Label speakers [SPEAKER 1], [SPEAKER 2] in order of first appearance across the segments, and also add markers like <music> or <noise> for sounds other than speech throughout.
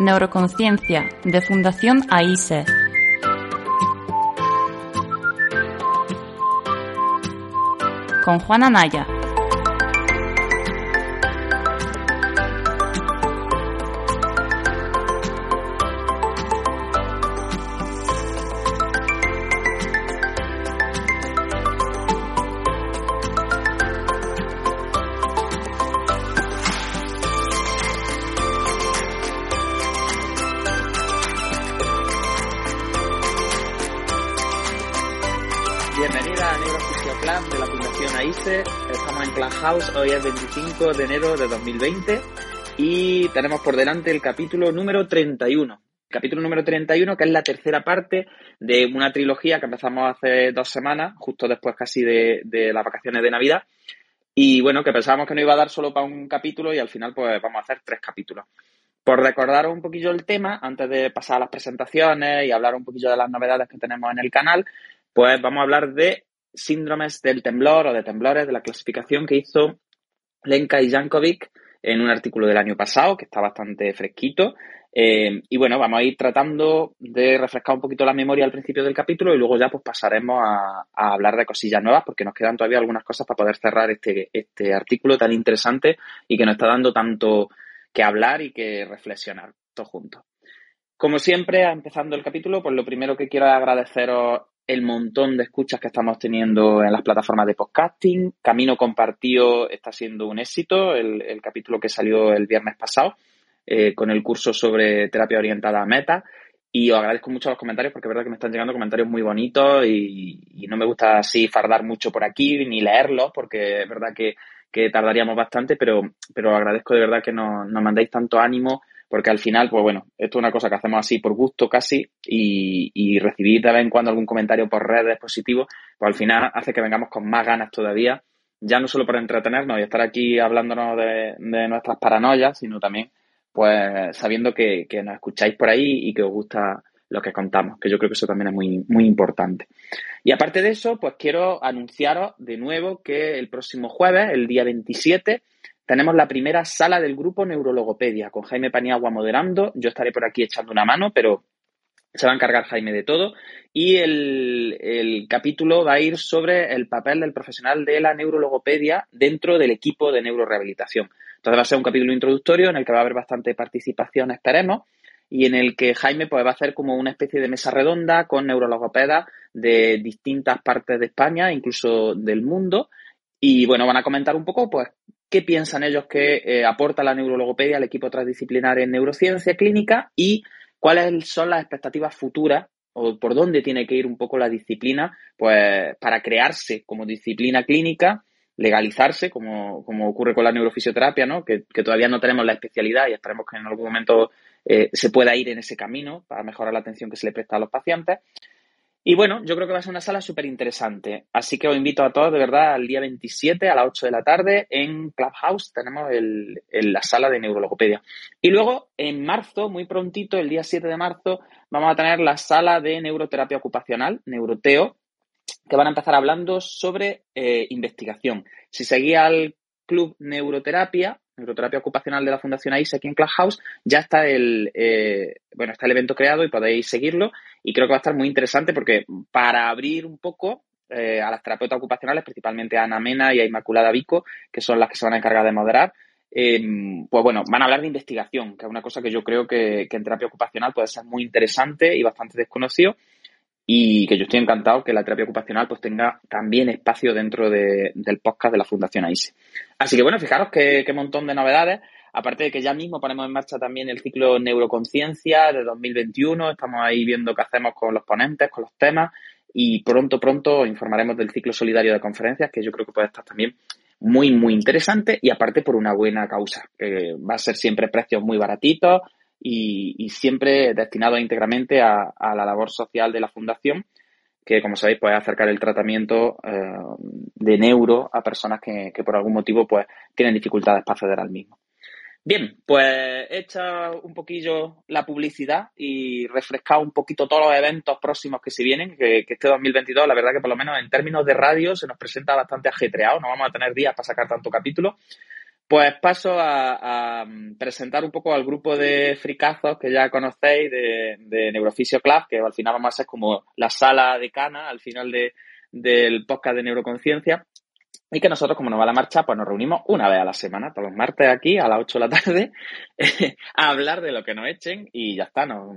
[SPEAKER 1] Neuroconciencia de Fundación AISE. Con Juana Naya.
[SPEAKER 2] Hoy es 25 de enero de 2020 y tenemos por delante el capítulo número 31. Capítulo número 31, que es la tercera parte de una trilogía que empezamos hace dos semanas, justo después casi de, las vacaciones de Navidad. Y bueno, que pensábamos que no iba a dar solo para un capítulo y al final pues vamos a hacer tres capítulos. Por recordaros un poquillo el tema, antes de pasar a las presentaciones y hablar un poquillo de las novedades que tenemos en el canal, pues vamos a hablar de síndromes del temblor o de temblores, de la clasificación que hizo Lenka y Jankovic en un artículo del año pasado, que está bastante fresquito. Eh, y bueno, vamos a ir tratando de refrescar un poquito la memoria al principio del capítulo y luego ya pues pasaremos a, hablar de cosillas nuevas porque nos quedan todavía algunas cosas para poder cerrar este, este artículo tan interesante y que nos está dando tanto que hablar y que reflexionar todos juntos. Como siempre, empezando el capítulo, pues lo primero que quiero agradeceros el montón de escuchas que estamos teniendo en las plataformas de podcasting. Camino Compartido está siendo un éxito, el, capítulo que salió el viernes pasado eh, con el curso sobre terapia orientada a meta. Y os agradezco mucho los comentarios porque es verdad que me están llegando comentarios muy bonitos y, y no me gusta así fardar mucho por aquí ni leerlos porque es verdad que, que tardaríamos bastante, pero, pero agradezco de verdad que nos, nos mandéis tanto ánimo porque al final, pues bueno, esto es una cosa que hacemos así por gusto casi y, recibir de vez en cuando algún comentario por redes positivo, pues al final hace que vengamos con más ganas todavía, ya no solo para entretenernos y estar aquí hablándonos de, de nuestras paranoias, sino también pues sabiendo que, que, nos escucháis por ahí y que os gusta lo que contamos, que yo creo que eso también es muy, muy importante. Y aparte de eso, pues quiero anunciaros de nuevo que el próximo jueves, el día 27, tenemos la primera sala del grupo Neurologopedia, con Jaime Paniagua moderando. Yo estaré por aquí echando una mano, pero se va a encargar Jaime de todo. Y el, el, capítulo va a ir sobre el papel del profesional de la neurologopedia dentro del equipo de neurorehabilitación. Entonces va a ser un capítulo introductorio en el que va a haber bastante participación, esperemos, y en el que Jaime pues, va a hacer como una especie de mesa redonda con neurologopedas de distintas partes de España, incluso del mundo. Y bueno, van a comentar un poco pues qué piensan ellos que eh, aporta la neurologopedia al equipo transdisciplinar en neurociencia clínica y cuáles son las expectativas futuras o por dónde tiene que ir un poco la disciplina pues para crearse como disciplina clínica, legalizarse, como, como ocurre con la neurofisioterapia, ¿no? Que, que, todavía no tenemos la especialidad y esperemos que en algún momento eh, se pueda ir en ese camino para mejorar la atención que se le presta a los pacientes. Y bueno, yo creo que va a ser una sala súper interesante. Así que os invito a todos, de verdad, al día 27 a las 8 de la tarde en Clubhouse tenemos la sala de neurologopedia. Y luego, en marzo, muy prontito, el día 7 de marzo, vamos a tener la sala de neuroterapia ocupacional, Neuroteo, que van a empezar hablando sobre eh, investigación. Si seguís al Club Neuroterapia, Neuroterapia Ocupacional de la Fundación AIS aquí en Clubhouse, ya está el, eh, bueno, está el evento creado y podéis seguirlo. Y creo que va a estar muy interesante porque para abrir un poco eh, a las terapeutas ocupacionales, principalmente a Ana Mena y a Inmaculada Vico, que son las que se van a encargar de moderar, eh, pues bueno, van a hablar de investigación, que es una cosa que yo creo que, que en terapia ocupacional puede ser muy interesante y bastante desconocido y que yo estoy encantado que la terapia ocupacional pues tenga también espacio dentro de, del podcast de la Fundación AISE. Así que bueno, fijaros qué, qué montón de novedades. Aparte de que ya mismo ponemos en marcha también el ciclo Neuroconciencia de 2021, estamos ahí viendo qué hacemos con los ponentes, con los temas y pronto, pronto informaremos del ciclo solidario de conferencias que yo creo que puede estar también muy, muy interesante y aparte por una buena causa, que va a ser siempre precios muy baratitos, y, siempre destinado íntegramente a, la labor social de la Fundación, que como sabéis puede acercar el tratamiento eh, de neuro a personas que, que, por algún motivo pues tienen dificultades para acceder al mismo. Bien, pues hecha un poquillo la publicidad y refrescado un poquito todos los eventos próximos que se vienen, que, que, este 2022, la verdad que por lo menos en términos de radio se nos presenta bastante ajetreado, no vamos a tener días para sacar tanto capítulo, Pues paso a, presentar un poco al grupo de fricazos que ya conocéis de, de Neurofisio Club, que al final vamos a ser como la sala de cana al final de, del podcast de neuroconciencia. Y que nosotros, como nos va la marcha, pues nos reunimos una vez a la semana, todos los martes aquí a las 8 de la tarde, <laughs> a hablar de lo que nos echen y ya está, no,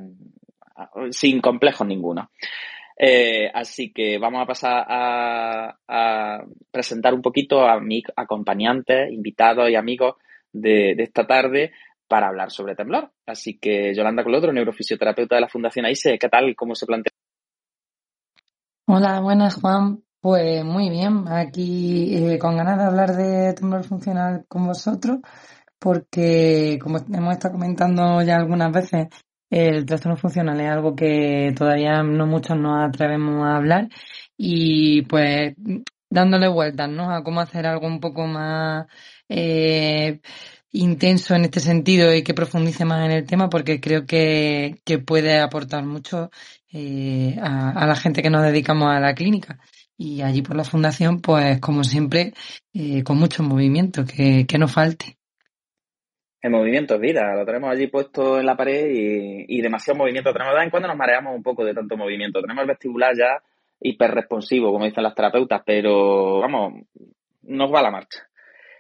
[SPEAKER 2] sin complejos ninguno. Eh, así que vamos a pasar a, presentar un poquito a mis acompañantes, invitados y amigos de, esta tarde para hablar sobre temblor. Así que Yolanda Colodro, neurofisioterapeuta de la Fundación AISE, ¿qué tal? ¿Cómo se plantea?
[SPEAKER 3] Hola, buenas Juan. Pues muy bien, aquí eh, con ganas de hablar de temblor funcional con vosotros, porque como hemos estado comentando ya algunas veces, el trastorno funcional es algo que todavía no muchos nos atrevemos a hablar y pues dándole vueltas, ¿no? A cómo hacer algo un poco más eh, intenso en este sentido y que profundice más en el tema porque creo que, que puede aportar mucho eh, a, la gente que nos dedicamos a la clínica. Y allí por la fundación, pues como siempre, eh, con mucho movimiento, que, que no falte.
[SPEAKER 2] El movimiento es vida, lo tenemos allí puesto en la pared y, demasiado movimiento. Tenemos de vez en cuando nos mareamos un poco de tanto movimiento. Tenemos el vestibular ya hiperresponsivo, como dicen las terapeutas, pero vamos, nos va la marcha.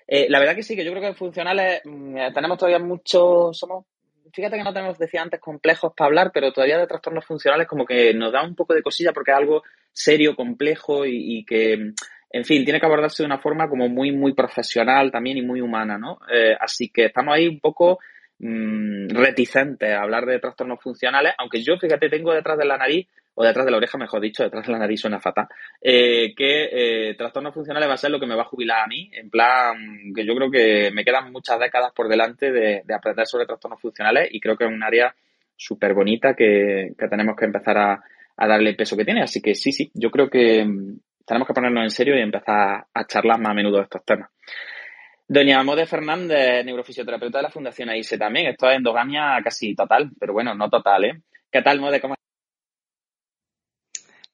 [SPEAKER 2] Eh, la verdad que sí, que yo creo que en funcionales mm, tenemos todavía muchos, somos, fíjate que no tenemos, decía antes, complejos para hablar, pero todavía de trastornos funcionales como que nos da un poco de cosilla porque es algo serio, complejo y que en fin, tiene que abordarse de una forma como muy, muy profesional también y muy humana, ¿no? Eh, así que estamos ahí un poco mmm, reticentes a hablar de trastornos funcionales, aunque yo, fíjate, tengo detrás de la nariz, o detrás de la oreja, mejor dicho, detrás de la nariz suena fatal, eh, que eh, trastornos funcionales va a ser lo que me va a jubilar a mí, en plan, que yo creo que me quedan muchas décadas por delante de, aprender sobre trastornos funcionales y creo que es un área súper bonita que, tenemos que empezar a, a darle el peso que tiene. Así que sí, sí, yo creo que, tenemos que ponernos en serio y empezar a charlar más a menudo de estos temas. Doña Mode Fernández, neurofisioterapeuta de la Fundación AISE también. Esto es endogamia casi total, pero bueno, no total, ¿eh? ¿Qué tal, Mode? ¿Cómo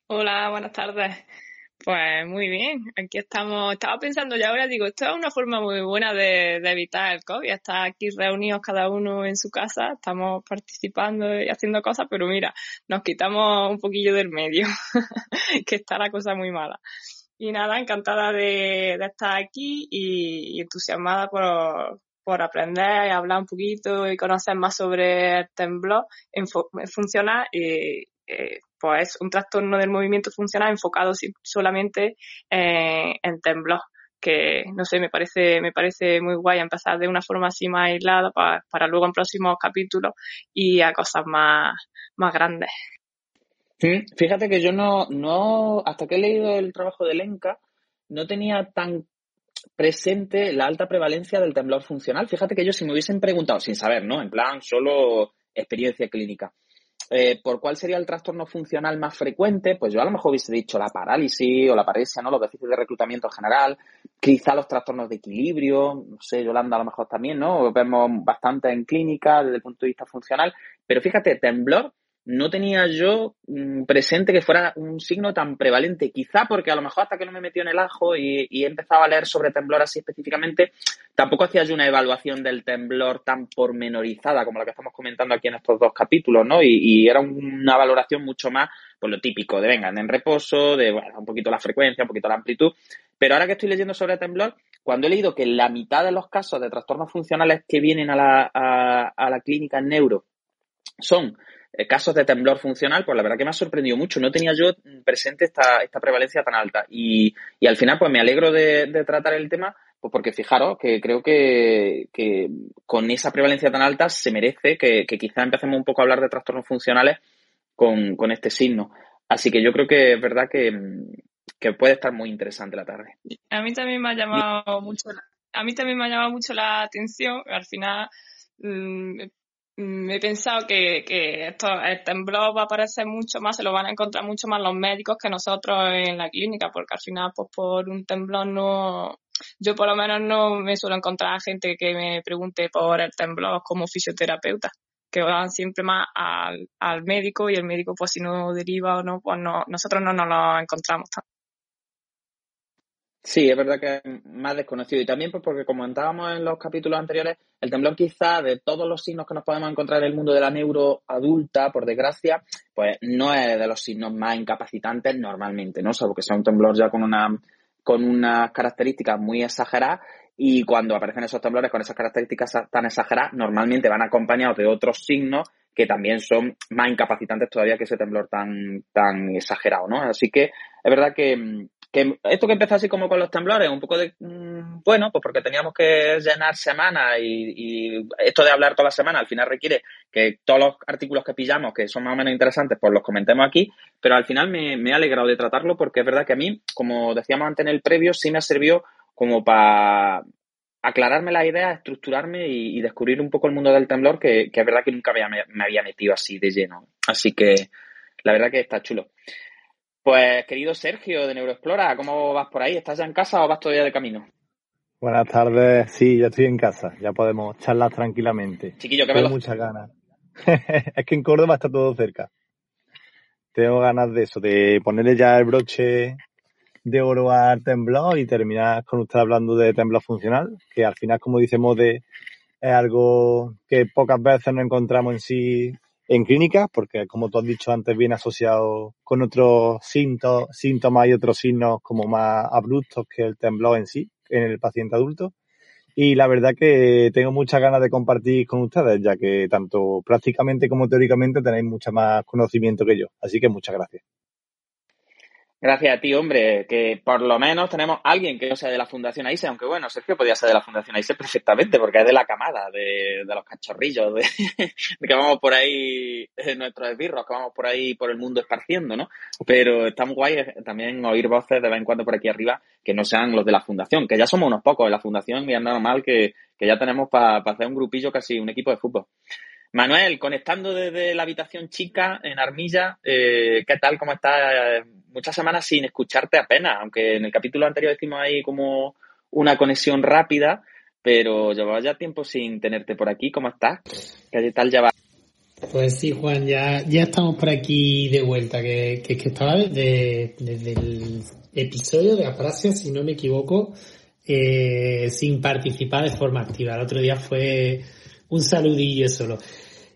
[SPEAKER 4] Hola, buenas tardes. Pues muy bien, aquí estamos. Estaba pensando ya ahora, digo, esto es una forma muy buena de, evitar el COVID. Estar aquí reunidos cada uno en su casa, estamos participando y haciendo cosas, pero mira, nos quitamos un poquillo del medio, <laughs> que está la cosa muy mala. Y nada, encantada de, estar aquí y, entusiasmada por, por aprender y hablar un poquito y conocer más sobre el temblor, funcionar y eh, pues un trastorno del movimiento funcional enfocado solamente eh, en temblor que no sé, me parece, me parece muy guay empezar de una forma así más aislada para, luego en próximos capítulos y a cosas más, más grandes.
[SPEAKER 2] fíjate que yo no, no, hasta que he leído el trabajo de Lenca, no tenía tan presente la alta prevalencia del temblor funcional. Fíjate que yo si me hubiesen preguntado, sin saber, ¿no? En plan, solo experiencia clínica. Eh, por cuál sería el trastorno funcional más frecuente, pues yo a lo mejor hubiese dicho la parálisis o la paresia, ¿no? Los déficits de reclutamiento en general, quizá los trastornos de equilibrio, no sé, Yolanda a lo mejor también, ¿no? Vemos bastante en clínica desde el punto de vista funcional, pero fíjate, temblor no tenía yo mm, presente que fuera un signo tan prevalente. Quizá porque a lo mejor hasta que no me metió en el ajo y, empezaba a leer sobre temblor así específicamente, tampoco hacía yo una evaluación del temblor tan pormenorizada como la que estamos comentando aquí en estos dos capítulos, ¿no? Y, era una valoración mucho más, pues lo típico, de vengan en reposo, de bueno, un poquito la frecuencia, un poquito la amplitud. Pero ahora que estoy leyendo sobre temblor, cuando he leído que la mitad de los casos de trastornos funcionales que vienen a la, a la clínica en neuro son casos de temblor funcional, pues la verdad que me ha sorprendido mucho. No tenía yo presente esta, esta prevalencia tan alta. Y, y al final, pues me alegro de, tratar el tema, pues porque fijaros que creo que, que, con esa prevalencia tan alta se merece que, que quizá empecemos un poco a hablar de trastornos funcionales con, con este signo. Así que yo creo que es verdad que, que puede estar muy interesante la tarde.
[SPEAKER 4] A mí también me ha llamado mucho a mí también me ha llamado mucho la atención. Al final, Mm, he pensado que, que esto, el temblor va a aparecer mucho más, se lo van a encontrar mucho más los médicos que nosotros en la clínica, porque al final, pues por un temblor no, yo por lo menos no me suelo encontrar gente que me pregunte por el temblor como fisioterapeuta, que van siempre más al, al médico y el médico, pues si no deriva o no, pues no, nosotros no nos lo encontramos tanto.
[SPEAKER 2] Sí, es verdad que es más desconocido. Y también pues porque comentábamos en los capítulos anteriores, el temblor quizá de todos los signos que nos podemos encontrar en el mundo de la neuro adulta, por desgracia, pues no es de los signos más incapacitantes normalmente, ¿no? Salvo que sea un temblor ya con una con unas características muy exageradas y cuando aparecen esos temblores con esas características tan exageradas, normalmente van acompañados de otros signos que también son más incapacitantes todavía que ese temblor tan, tan exagerado, ¿no? Así que es verdad que, que esto que empezó así como con los temblores, un poco de, mm, bueno, pues porque teníamos que llenar semana y, esto de hablar toda la semana al final requiere que todos los artículos que pillamos, que son más o menos interesantes, pues los comentemos aquí, pero al final me, me he alegrado de tratarlo porque es verdad que a mí, como decíamos antes en el previo, sí me sirvió como para aclararme la idea, estructurarme y, descubrir un poco el mundo del temblor, que, es verdad que nunca me, me había metido así de lleno. Así que la verdad que está chulo. Pues, querido Sergio de Neuroexplora, ¿cómo vas por ahí? ¿Estás ya en casa o vas todavía de camino?
[SPEAKER 5] Buenas tardes, sí, ya estoy en casa, ya podemos charlar tranquilamente.
[SPEAKER 2] Chiquillo, que
[SPEAKER 5] Tengo muchas ganas. <laughs> es que en Córdoba está todo cerca. Tengo ganas de eso, de ponerle ya el broche de oro al temblor y terminar con usted hablando de temblor funcional, que al final, como decimos, de, es algo que pocas veces nos encontramos en sí en clínica, porque como tú has dicho antes, viene asociado con otros síntomas y otros signos como más abruptos que el temblor en sí, en el paciente adulto. Y la verdad que tengo muchas ganas de compartir con ustedes, ya que tanto prácticamente como teóricamente tenéis mucho más conocimiento que yo. Así que muchas gracias.
[SPEAKER 2] Gracias a ti, hombre, que por lo menos tenemos alguien que no sea de la Fundación AISE, aunque bueno, Sergio podía ser de la Fundación AISE perfectamente, porque es de la camada, de, los cachorrillos, <laughs> de, que vamos por ahí, nuestros esbirros, que vamos por ahí por el mundo esparciendo, ¿no? Pero está muy guay también oír voces de vez en cuando por aquí arriba que no sean los de la Fundación, que ya somos unos pocos de la Fundación y es normal que, que ya tenemos para hacer un grupillo casi un equipo de fútbol. Manuel, conectando desde la habitación chica en Armilla, eh, ¿qué tal? ¿Cómo estás? Muchas semanas sin escucharte apenas, aunque en el capítulo anterior decimos ahí como una conexión rápida, pero llevaba ya tiempo sin tenerte por aquí. ¿Cómo estás? ¿Qué tal llevas?
[SPEAKER 6] Pues sí, Juan, ya, ya estamos por aquí de vuelta, que, que, que estaba desde, desde, el episodio de Aprasia, si no me equivoco, eh, sin participar de forma activa. El otro día fue un saludillo solo.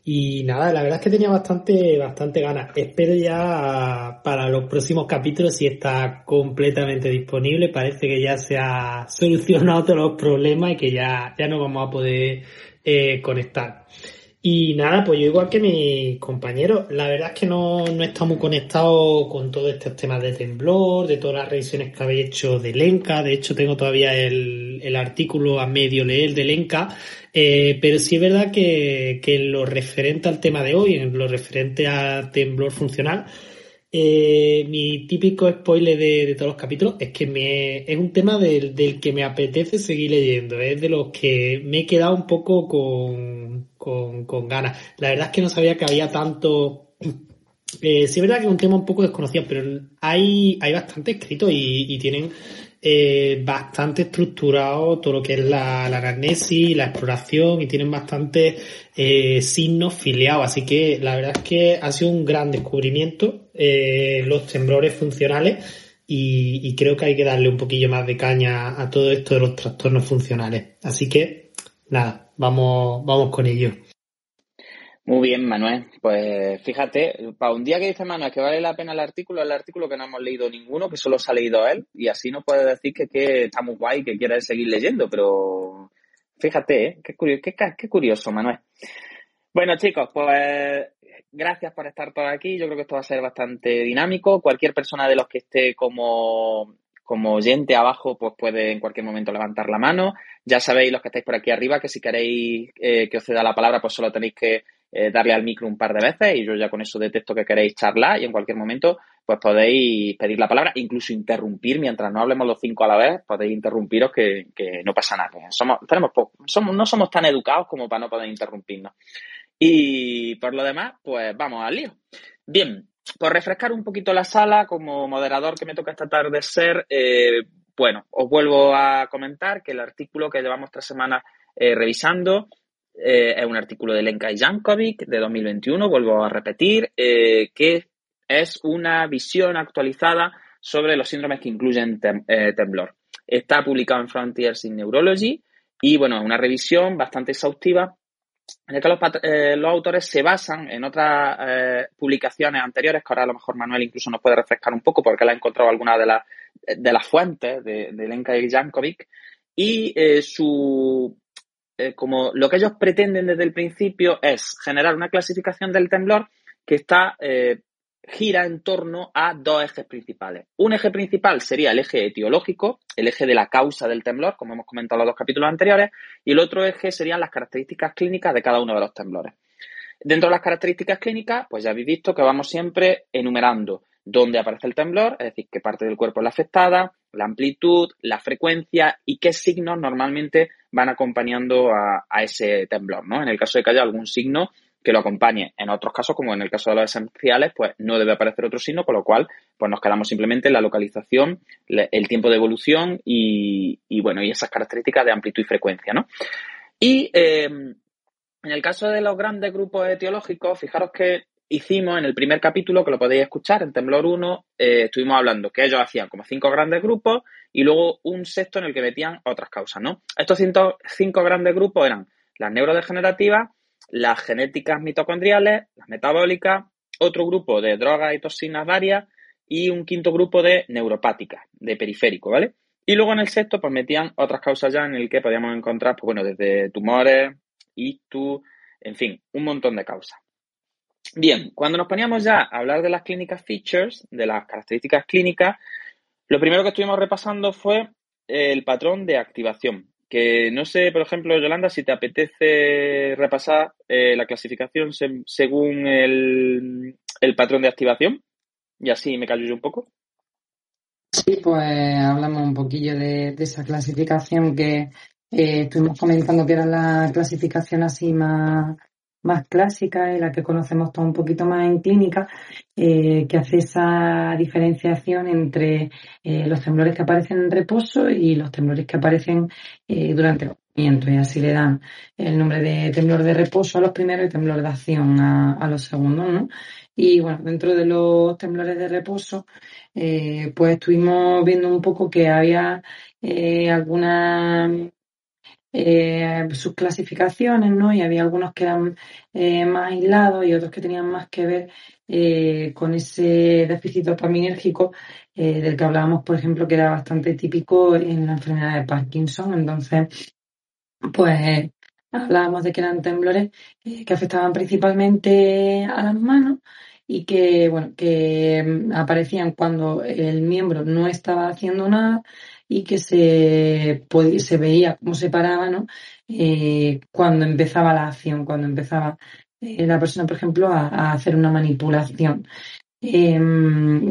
[SPEAKER 6] Y nada, la verdad es que tenía bastante, bastante ganas. Espero ya para los próximos capítulos si está completamente disponible. Parece que ya se ha solucionado todos los problemas y que ya, ya no vamos a poder eh, conectar. Y nada, pues yo igual que mis compañeros, la verdad es que no, no estamos muy conectados con todos estos temas de temblor, de todas las revisiones que habéis hecho de Lenca. De hecho, tengo todavía el, el artículo a medio leer de Lenca. Eh, pero sí es verdad que, que lo referente al tema de hoy, en lo referente a temblor funcional, eh, mi típico spoiler de, de, todos los capítulos es que me, es un tema del, del, que me apetece seguir leyendo. Es de los que me he quedado un poco con, con, con ganas. La verdad es que no sabía que había tanto. <clears throat> Eh, sí es verdad que es un tema un poco desconocido, pero hay, hay bastante escrito y, y tienen eh, bastante estructurado todo lo que es la, la anamnesis, la exploración y tienen bastante eh, signos filiados. Así que la verdad es que ha sido un gran descubrimiento eh, los temblores funcionales y, y, creo que hay que darle un poquillo más de caña a todo esto de los trastornos funcionales. Así que nada, vamos, vamos con ello.
[SPEAKER 2] Muy bien, Manuel. Pues fíjate, para un día que dice Manuel que vale la pena el artículo, el artículo que no hemos leído ninguno, que solo se ha leído él, y así nos puede decir que, que está muy guay, que quiere seguir leyendo, pero fíjate, ¿eh? qué, curioso, qué, qué curioso, Manuel. Bueno, chicos, pues gracias por estar todos aquí. Yo creo que esto va a ser bastante dinámico. Cualquier persona de los que esté como como oyente abajo, pues puede en cualquier momento levantar la mano. Ya sabéis los que estáis por aquí arriba que si queréis eh, que os ceda la palabra, pues solo tenéis que eh, darle al micro un par de veces y yo ya con eso detecto que queréis charlar y en cualquier momento pues podéis pedir la palabra, incluso interrumpir mientras no hablemos los cinco a la vez, podéis interrumpiros que, que no pasa nada. Somos, tenemos somos, no somos tan educados como para no poder interrumpirnos. Y por lo demás, pues vamos al lío. Bien, por refrescar un poquito la sala, como moderador que me toca esta tarde ser, eh, bueno, os vuelvo a comentar que el artículo que llevamos tres semanas eh, revisando eh, es un artículo de Lenka Jankovic de 2021, vuelvo a repetir, eh, que es una visión actualizada sobre los síndromes que incluyen eh, temblor. Está publicado en Frontiers in Neurology y, bueno, es una revisión bastante exhaustiva en el que los, autores se basan en otras publicaciones anteriores, que ahora a lo mejor Manuel incluso nos puede refrescar un poco porque él ha encontrado algunas de, las de las fuentes de, de Lenka Jankovic, y eh, su eh, como lo que ellos pretenden desde el principio es generar una clasificación del temblor que está eh, gira en torno a dos ejes principales. Un eje principal sería el eje etiológico, el eje de la causa del temblor, como hemos comentado en los dos capítulos anteriores, y el otro eje serían las características clínicas de cada uno de los temblores. Dentro de las características clínicas, pues ya habéis visto que vamos siempre enumerando dónde aparece el temblor, es decir, qué parte del cuerpo es la afectada, la amplitud, la frecuencia y qué signos normalmente van acompañando a, a ese temblor, ¿no? En el caso de que haya algún signo que lo acompañe. En otros casos, como en el caso de los esenciales, pues no debe aparecer otro signo, con lo cual pues nos quedamos simplemente en la localización, el tiempo de evolución y, y bueno, y esas características de amplitud y frecuencia, ¿no? Y eh, en el caso de los grandes grupos etiológicos, fijaros que hicimos en el primer capítulo, que lo podéis escuchar, en Temblor 1, eh, estuvimos hablando que ellos hacían como cinco grandes grupos y luego un sexto en el que metían otras causas, ¿no? Estos cinco, cinco grandes grupos eran las neurodegenerativas, las genéticas mitocondriales, las metabólicas, otro grupo de drogas y toxinas varias y un quinto grupo de neuropáticas, de periférico, ¿vale? Y luego en el sexto, pues metían otras causas ya en el que podíamos encontrar, pues bueno, desde tumores, ictus, en fin, un montón de causas. Bien, cuando nos poníamos ya a hablar de las clínicas features, de las características clínicas, lo primero que estuvimos repasando fue el patrón de activación. Que no sé, por ejemplo, Yolanda, si te apetece repasar eh, la clasificación se, según el, patrón de activación. Y así me callo yo un poco.
[SPEAKER 3] Sí, pues hablamos un poquillo de, de esa clasificación que eh, estuvimos comentando que era la clasificación así más, más clásica y la que conocemos todo un poquito más en clínica, eh, que hace esa diferenciación entre eh, los temblores que aparecen en reposo y los temblores que aparecen eh, durante el movimiento. Y así le dan el nombre de temblor de reposo a los primeros y temblor de acción a, los segundos, ¿no? Y bueno, dentro de los temblores de reposo, pues estuvimos viendo un poco que había algunas eh, sus clasificaciones, ¿no? Y había algunos que eran eh, más aislados y otros que tenían más que ver eh, con ese déficit dopaminérgico del que hablábamos, por ejemplo, que era bastante típico en la enfermedad de Parkinson. Entonces, pues hablábamos de que eran temblores que afectaban principalmente a las manos y que, bueno, que mm, aparecían cuando el miembro no estaba haciendo nada y que se, se veía cómo se paraba ¿no? Eh, cuando empezaba la acción, cuando empezaba eh, la persona, por ejemplo, a hacer una manipulación. Eh,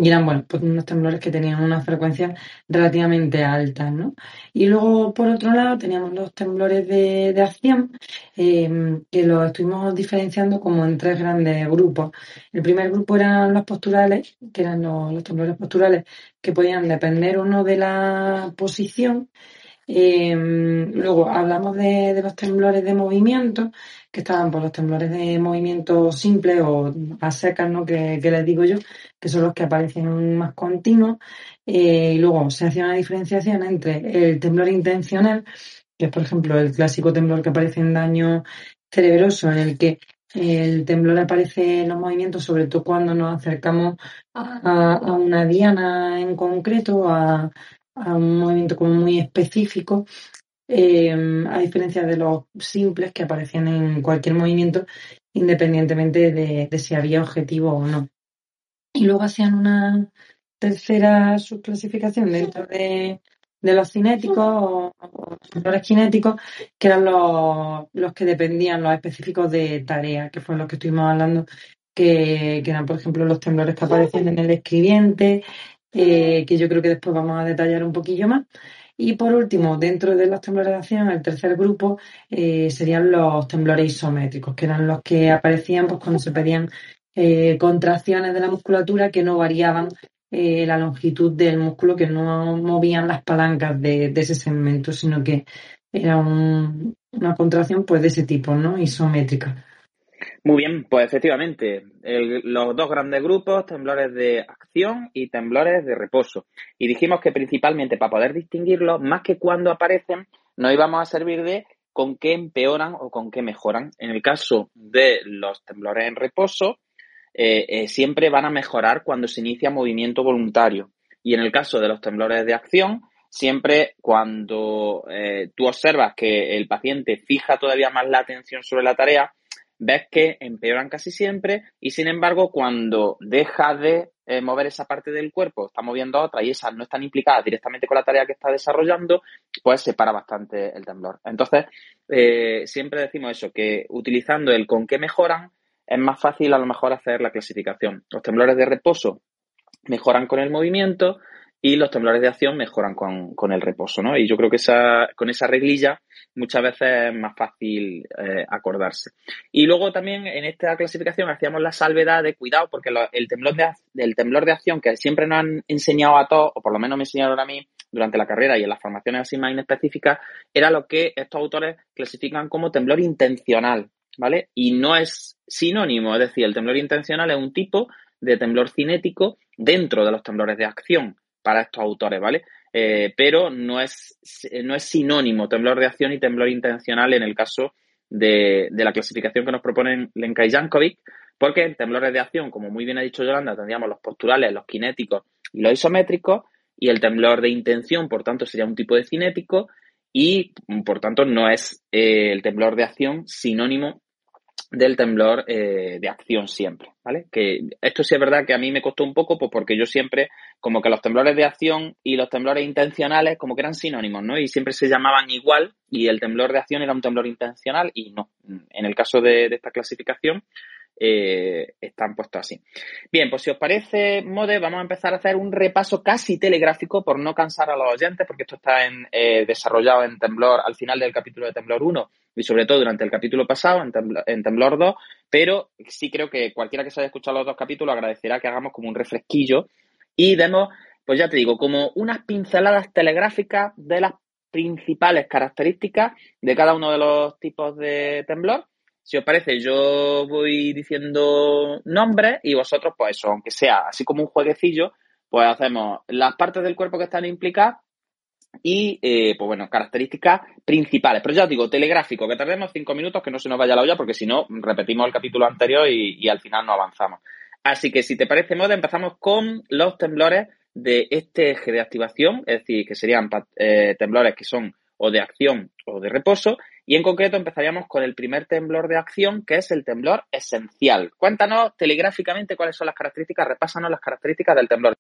[SPEAKER 3] y eran, bueno, pues unos temblores que tenían una frecuencia relativamente alta, ¿no? Y luego, por otro lado, teníamos los temblores de, de acción, eh, que los estuvimos diferenciando como en tres grandes grupos. El primer grupo eran los posturales, que eran los, los temblores posturales, que podían depender uno de la posición. Eh, luego hablamos de, los temblores de movimiento, que estaban por los temblores de movimiento simple o a secas, ¿no? Que, les digo yo, que son los que aparecen más continuos. Eh, y luego se hacía una diferenciación entre el temblor intencional, que es por ejemplo el clásico temblor que aparece en daño cerebroso, en el que el temblor aparece en los movimientos, sobre todo cuando nos acercamos a, a una diana en concreto, a, a un movimiento como muy específico, eh, a diferencia de los simples que aparecían en cualquier movimiento, independientemente de, si había objetivo o no. Y luego hacían una tercera subclasificación dentro de, de los cinéticos o, o cinéticos, que eran los, los que dependían, los específicos de tarea, que fueron los que estuvimos hablando, que, que eran, por ejemplo, los temblores que aparecían en el escribiente, eh, que yo creo que después vamos a detallar un poquillo más. Y por último, dentro de los temblores de acción, el tercer grupo eh, serían los temblores isométricos, que eran los que aparecían pues, cuando se pedían eh, contracciones de la musculatura que no variaban eh, la longitud del músculo, que no movían las palancas de, de ese segmento, sino que era un, una contracción pues de ese tipo, ¿no? Isométrica.
[SPEAKER 2] Muy bien, pues efectivamente, el- los dos grandes grupos, temblores de acción y temblores de reposo. Y dijimos que principalmente para poder distinguirlos, más que cuando aparecen, nos íbamos a servir de con qué empeoran o con qué mejoran. En el caso de los temblores en reposo, eh, eh, siempre van a mejorar cuando se inicia movimiento voluntario. Y en el caso de los temblores de acción, siempre cuando eh, tú observas que el paciente fija todavía más la atención sobre la tarea, ves que empeoran casi siempre y sin embargo cuando deja de eh, mover esa parte del cuerpo, está moviendo otra y esas no están implicadas directamente con la tarea que está desarrollando, pues se para bastante el temblor. Entonces, eh, siempre decimos eso, que utilizando el con qué mejoran, es más fácil a lo mejor hacer la clasificación. Los temblores de reposo mejoran con el movimiento y los temblores de acción mejoran con, con el reposo, ¿no? Y yo creo que esa, con esa reglilla muchas veces es más fácil eh, acordarse. Y luego también en esta clasificación hacíamos la salvedad de cuidado porque el, temblor de, el temblor de acción que siempre nos han enseñado a todos, o por lo menos me enseñaron a mí durante la carrera y en las formaciones así más inespecíficas, era lo que estos autores clasifican como temblor intencional, ¿vale? Y no es sinónimo, es decir, el temblor intencional es un tipo de temblor cinético dentro de los temblores de acción para estos autores, ¿vale? Eh, pero no es, no es sinónimo temblor de acción y temblor intencional en el caso de, de la clasificación que nos proponen Lenka y Jankovic, porque en temblores de acción, como muy bien ha dicho Yolanda, tendríamos los posturales, los cinéticos y los isométricos, y el temblor de intención, por tanto, sería un tipo de cinético, y por tanto no es eh, el temblor de acción sinónimo del temblor eh, de acción siempre, ¿vale? Que esto sí es verdad que a mí me costó un poco, pues porque yo siempre, como que los temblores de acción y los temblores intencionales, como que eran sinónimos, ¿no? Y siempre se llamaban igual, y el temblor de acción era un temblor intencional, y no. En el caso de, de esta clasificación, eh, están puestos así. Bien, pues si os parece, Mode, vamos a empezar a hacer un repaso casi telegráfico por no cansar a los oyentes, porque esto está en, eh, desarrollado en Temblor al final del capítulo de Temblor 1 y sobre todo durante el capítulo pasado, en Temblor, en Temblor 2, pero sí creo que cualquiera que se haya escuchado los dos capítulos agradecerá que hagamos como un refresquillo y demos, pues ya te digo, como unas pinceladas telegráficas de las principales características de cada uno de los tipos de temblor. Si os parece, yo voy diciendo nombres y vosotros, pues eso, aunque sea así como un jueguecillo, pues hacemos las partes del cuerpo que están implicadas y, eh, pues bueno, características principales. Pero ya os digo, telegráfico, que tardemos cinco minutos, que no se nos vaya la olla, porque si no, repetimos el capítulo anterior y, al final no avanzamos. Así que si te parece, Moda, empezamos con los temblores de este eje de activación, es decir, que serían eh, temblores que son o de acción o de reposo, y en concreto empezaríamos con el primer temblor de acción, que es el temblor esencial. Cuéntanos telegráficamente cuáles son las características, repásanos las características del temblor.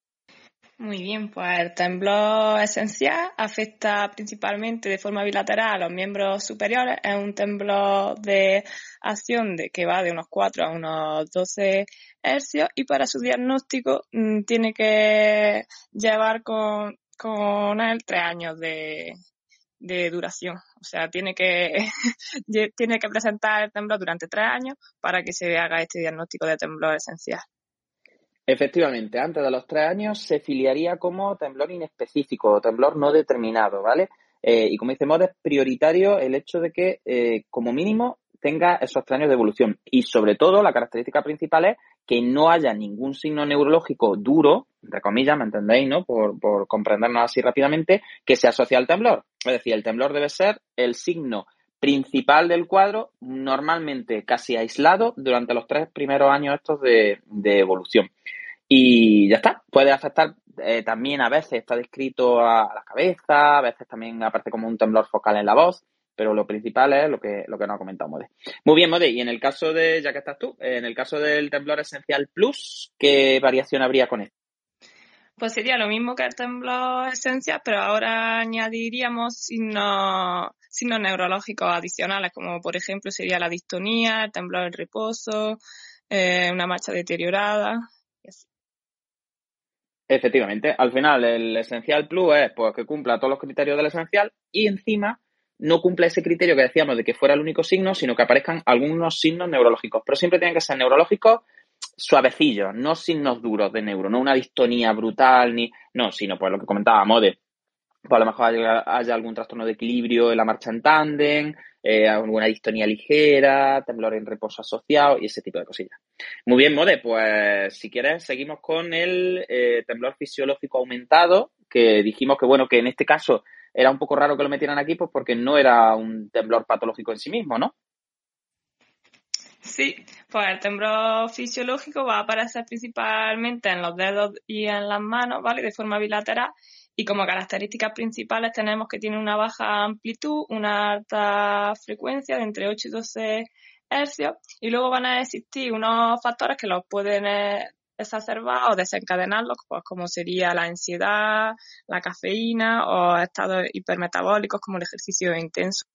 [SPEAKER 4] Muy bien, pues el temblor esencial afecta principalmente de forma bilateral a los miembros superiores. Es un temblor de acción de, que va de unos 4 a unos 12 hercios y para su diagnóstico mmm, tiene que llevar con, con él tres años de, de duración. O sea, tiene que, <laughs> tiene que presentar el temblor durante tres años para que se haga este diagnóstico de temblor esencial.
[SPEAKER 2] Efectivamente, antes de los tres años se filiaría como temblor inespecífico o temblor no determinado, ¿vale? Eh, y como dice es prioritario el hecho de que, eh, como mínimo, tenga esos tres años de evolución. Y sobre todo, la característica principal es que no haya ningún signo neurológico duro, entre comillas, ¿me entendéis, no? Por, por comprendernos así rápidamente, que se asocia al temblor. Es decir, el temblor debe ser el signo principal del cuadro, normalmente casi aislado durante los tres primeros años estos de, de evolución. Y ya está, puede afectar eh, también a veces, está descrito a, la cabeza, a veces también aparece como un temblor focal en la voz, pero lo principal es lo que, lo que nos ha comentado Mode. Muy bien, Mode, y en el caso de, ya que estás tú, en el caso del temblor esencial plus, ¿qué variación habría con esto?
[SPEAKER 4] Pues sería lo mismo que el temblor esencial, pero ahora añadiríamos signos, signos neurológicos adicionales, como por ejemplo sería la distonía, el temblor en reposo, eh, una marcha deteriorada.
[SPEAKER 2] Efectivamente, al final el esencial plus es pues, que cumpla todos los criterios del esencial y encima no cumple ese criterio que decíamos de que fuera el único signo, sino que aparezcan algunos signos neurológicos. Pero siempre tienen que ser neurológicos suavecillos, no signos duros de neuro, no una distonía brutal, ni no, sino pues lo que comentábamos de pues a lo mejor haya, algún trastorno de equilibrio en la marcha en tándem, eh, alguna distonía ligera, temblor en reposo asociado y ese tipo de cosillas. Muy bien, Mode, pues si quieres seguimos con el eh, temblor fisiológico aumentado, que dijimos que bueno, que en este caso era un poco raro que lo metieran aquí, pues porque no era un temblor patológico en sí mismo, ¿no?
[SPEAKER 4] Sí, pues el temblor fisiológico va a aparecer principalmente en los dedos y en las manos, ¿vale? De forma bilateral y como características principales tenemos que tiene una baja amplitud, una alta frecuencia de entre 8 y 12 hercios y luego van a existir unos factores que los pueden eh, exacerbar o desencadenarlos, pues como sería la ansiedad, la cafeína o estados hipermetabólicos como el ejercicio intenso.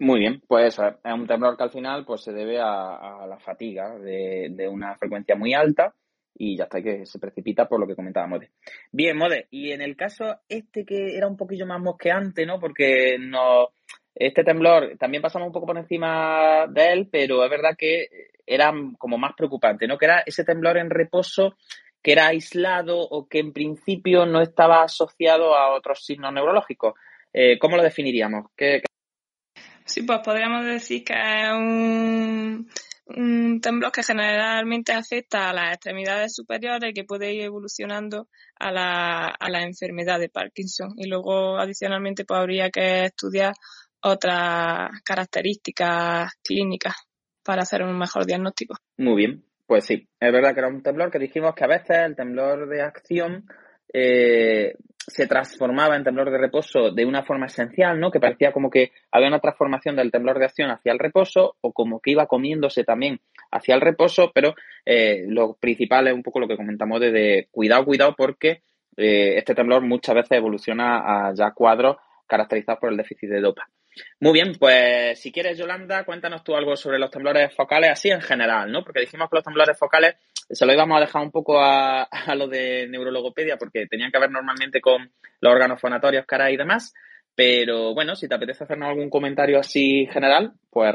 [SPEAKER 2] Muy bien, pues es un temblor que al final pues se debe a, la fatiga de, una frecuencia muy alta y ya está, que se precipita por lo que comentaba Mode. Bien, Mode, y en el caso este que era un poquillo más mosqueante, ¿no? Porque no, este temblor también pasamos un poco por encima de él, pero es verdad que era como más preocupante, ¿no? Que era ese temblor en reposo que era aislado o que en principio no estaba asociado a otros signos neurológicos. Eh, ¿Cómo lo definiríamos? ¿Qué,
[SPEAKER 4] Sí, pues podríamos decir que es un temblor que generalmente afecta a las extremidades superiores y que puede ir evolucionando a la, a la enfermedad de Parkinson. Y luego, adicionalmente, pues habría que estudiar otras características clínicas para hacer un mejor diagnóstico.
[SPEAKER 2] Muy bien, pues sí, es verdad que era un temblor que dijimos que a veces el temblor de acción eh, se transformaba en temblor de reposo de una forma esencial, ¿no? Que parecía como que había una transformación del temblor de acción hacia el reposo o como que iba comiéndose también hacia el reposo, pero eh, lo principal es un poco lo que comentamos de, cuidado, cuidado, porque eh, este temblor muchas veces evoluciona a ya cuadros caracterizados por el déficit de dopa. Muy bien, pues si quieres, Yolanda, cuéntanos tú algo sobre los temblores focales así en general, ¿no? Porque dijimos que los temblores focales se lo íbamos a dejar un poco a, a lo de neurologopedia porque tenían que ver normalmente con los órganos fonatorios, cara y demás. Pero bueno, si te apetece hacernos algún comentario así general, pues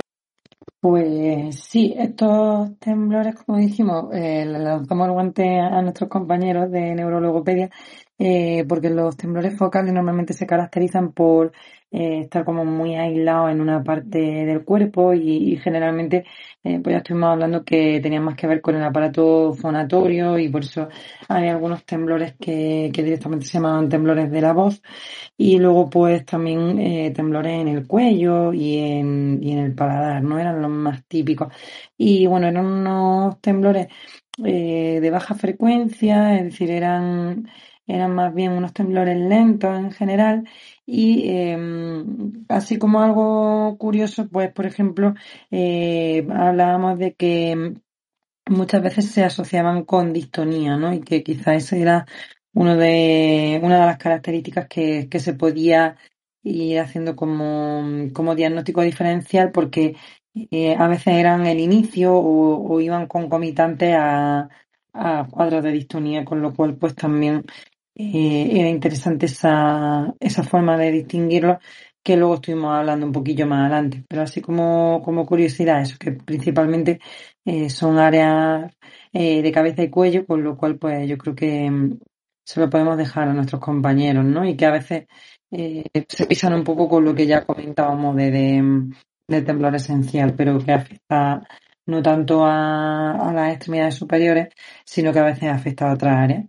[SPEAKER 3] pues sí, estos temblores, como dijimos, eh, lanzamos el guante a nuestros compañeros de neurologopedia, eh, porque los temblores focales normalmente se caracterizan por eh, estar como muy aislado en una parte del cuerpo y, generalmente eh, pues ya estuvimos hablando que tenían más que ver con el aparato fonatorio y por eso hay algunos temblores que, que directamente se llamaban temblores de la voz y luego pues también eh, temblores en el cuello y en, y en el paladar, ¿no? Eran los más típicos. Y bueno, eran unos temblores de baja frecuencia, es decir, eran eran más bien unos temblores lentos en general y em, así como algo curioso, pues por ejemplo, eh, hablábamos de que muchas veces se asociaban con distonía, ¿no? Y que quizás esa era uno de, una de las características que, que se podía ir haciendo como, como diagnóstico diferencial porque eh, a veces eran el inicio o, o iban concomitantes a, a cuadros de distonía, con lo cual pues también eh, era interesante esa, esa forma de distinguirlo que luego estuvimos hablando un poquillo más adelante. Pero así como, como curiosidad, eso que principalmente eh, son áreas eh, de cabeza y cuello, con lo cual pues yo creo que mm, se lo podemos dejar a nuestros compañeros, ¿no? Y que a veces se pisan un poco con lo que ya comentábamos de, de, mm, temblor esencial, pero que afecta no tanto a, a las extremidades superiores, sino que a veces afecta a otras áreas.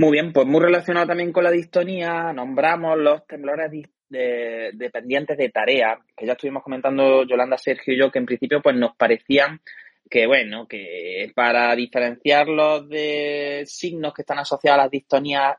[SPEAKER 2] Muy bien, pues muy relacionado también con la distonía, nombramos los temblores dependientes de tarea, que ya estuvimos comentando Yolanda, Sergio y yo, que en principio pues nos parecían que bueno, que para diferenciarlos de signos que están asociados a las distonías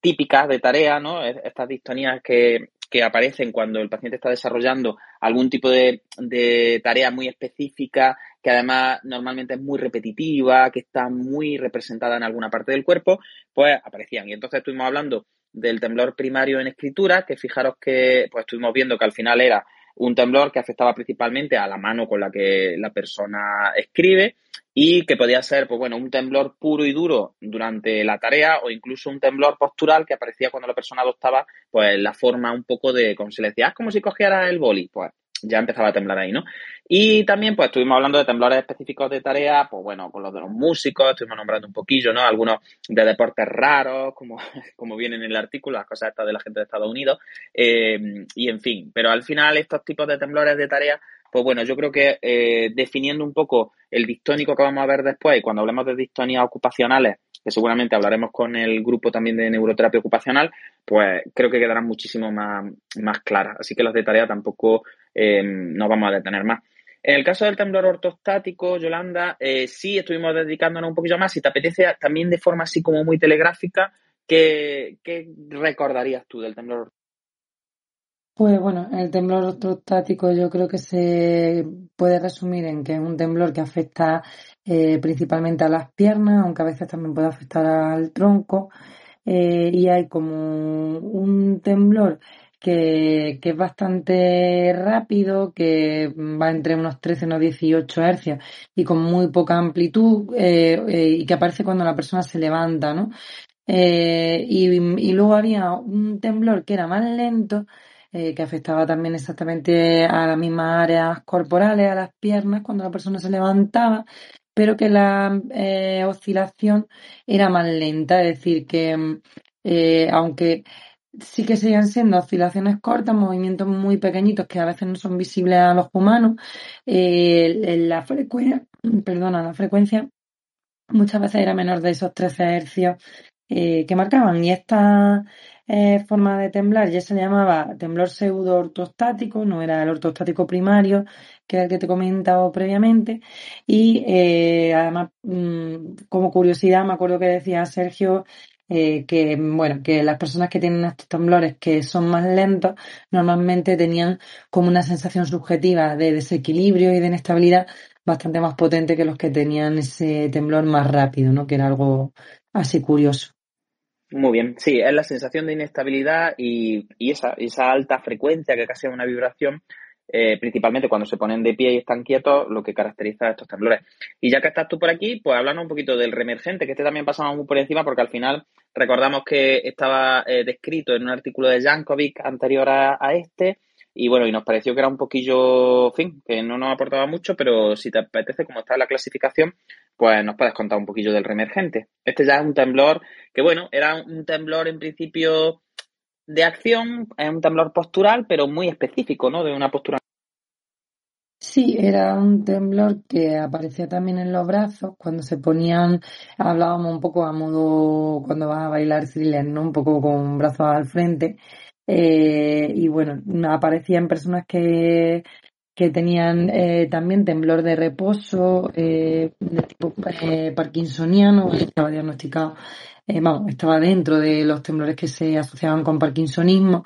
[SPEAKER 2] típicas de tarea, ¿no? Estas distonías que, que aparecen cuando el paciente está desarrollando algún tipo de, de tarea muy específica que además normalmente es muy repetitiva, que está muy representada en alguna parte del cuerpo, pues aparecían. Y entonces estuvimos hablando del temblor primario en escritura, que fijaros que pues estuvimos viendo que al final era un temblor que afectaba principalmente a la mano con la que la persona escribe y que podía ser, pues bueno, un temblor puro y duro durante la tarea o incluso un temblor postural que aparecía cuando la persona adoptaba pues la forma un poco de, como se le decía, es como si cogiera el boli, pues ya empezaba a temblar ahí, ¿no? Y también, pues, estuvimos hablando de temblores específicos de tarea, pues bueno, con los de los músicos, estuvimos nombrando un poquillo, ¿no? Algunos de deportes raros, como, <laughs> como vienen en el artículo, las cosas estas de la gente de Estados Unidos, eh, y en fin, pero al final estos tipos de temblores de tarea, pues bueno, yo creo que eh, definiendo un poco el distónico que vamos a ver después, y cuando hablemos de distonías ocupacionales, que seguramente hablaremos con el grupo también de neuroterapia ocupacional, pues creo que quedarán muchísimo más, más claras. Así que las de tarea tampoco eh, nos vamos a detener más. En el caso del temblor ortostático, Yolanda, eh, sí estuvimos dedicándonos un poquillo más. Si te apetece, también de forma así como muy telegráfica, ¿qué, qué recordarías tú del temblor ortostático?
[SPEAKER 3] Pues bueno, el temblor ortostático yo creo que se puede resumir en que es un temblor que afecta eh, principalmente a las piernas, aunque a veces también puede afectar al tronco. Eh, y hay como un temblor que, que, es bastante rápido, que va entre unos 13 y unos 18 hercios y con muy poca amplitud eh, eh, y que aparece cuando la persona se levanta, ¿no? Eh, y, luego había un temblor que era más lento, que afectaba también exactamente a las mismas áreas corporales, a las piernas, cuando la persona se levantaba, pero que la oscilación era más lenta, es decir, que aunque sí que seguían siendo oscilaciones cortas, movimientos muy pequeñitos que a veces no son visibles a los humanos, eh, la frecuencia, perdona, la frecuencia muchas veces era menor de esos 13 hercios eh, que marcaban. Y esta eh, forma de temblar ya se llamaba temblor pseudo ortostático, no era el ortostático primario, que era el que te he comentado previamente. Y además, mmm, como curiosidad, me acuerdo que decía Sergio eh, que bueno, que las personas que tienen estos temblores que son más lentos normalmente tenían como una sensación subjetiva de desequilibrio y de inestabilidad bastante más potente que los que tenían ese temblor más rápido, ¿no? Que era algo así curioso.
[SPEAKER 2] Muy bien, sí, es la sensación de inestabilidad y, y esa, esa alta frecuencia que casi es una vibración eh, principalmente cuando se ponen de pie y están quietos, lo que caracteriza a estos temblores. Y ya que estás tú por aquí, pues hablando un poquito del reemergente, que este también pasamos muy por encima porque al final recordamos que estaba eh, descrito en un artículo de Jankovic anterior a, este. Y bueno, y nos pareció que era un poquillo, en fin, que no nos aportaba mucho, pero si te apetece, como está la clasificación, pues nos puedes contar un poquillo del reemergente. Este ya es un temblor que, bueno, era un temblor en principio de acción, es un temblor postural, pero muy específico, ¿no? De una postura.
[SPEAKER 3] Sí, era un temblor que aparecía también en los brazos cuando se ponían, hablábamos un poco a modo cuando vas a bailar thriller, ¿no? Un poco con brazos al frente. Eh, y bueno, aparecía en personas que, que tenían eh, también temblor de reposo, eh, de tipo eh, parkinsoniano, estaba diagnosticado eh, vamos, estaba dentro de los temblores que se asociaban con parkinsonismo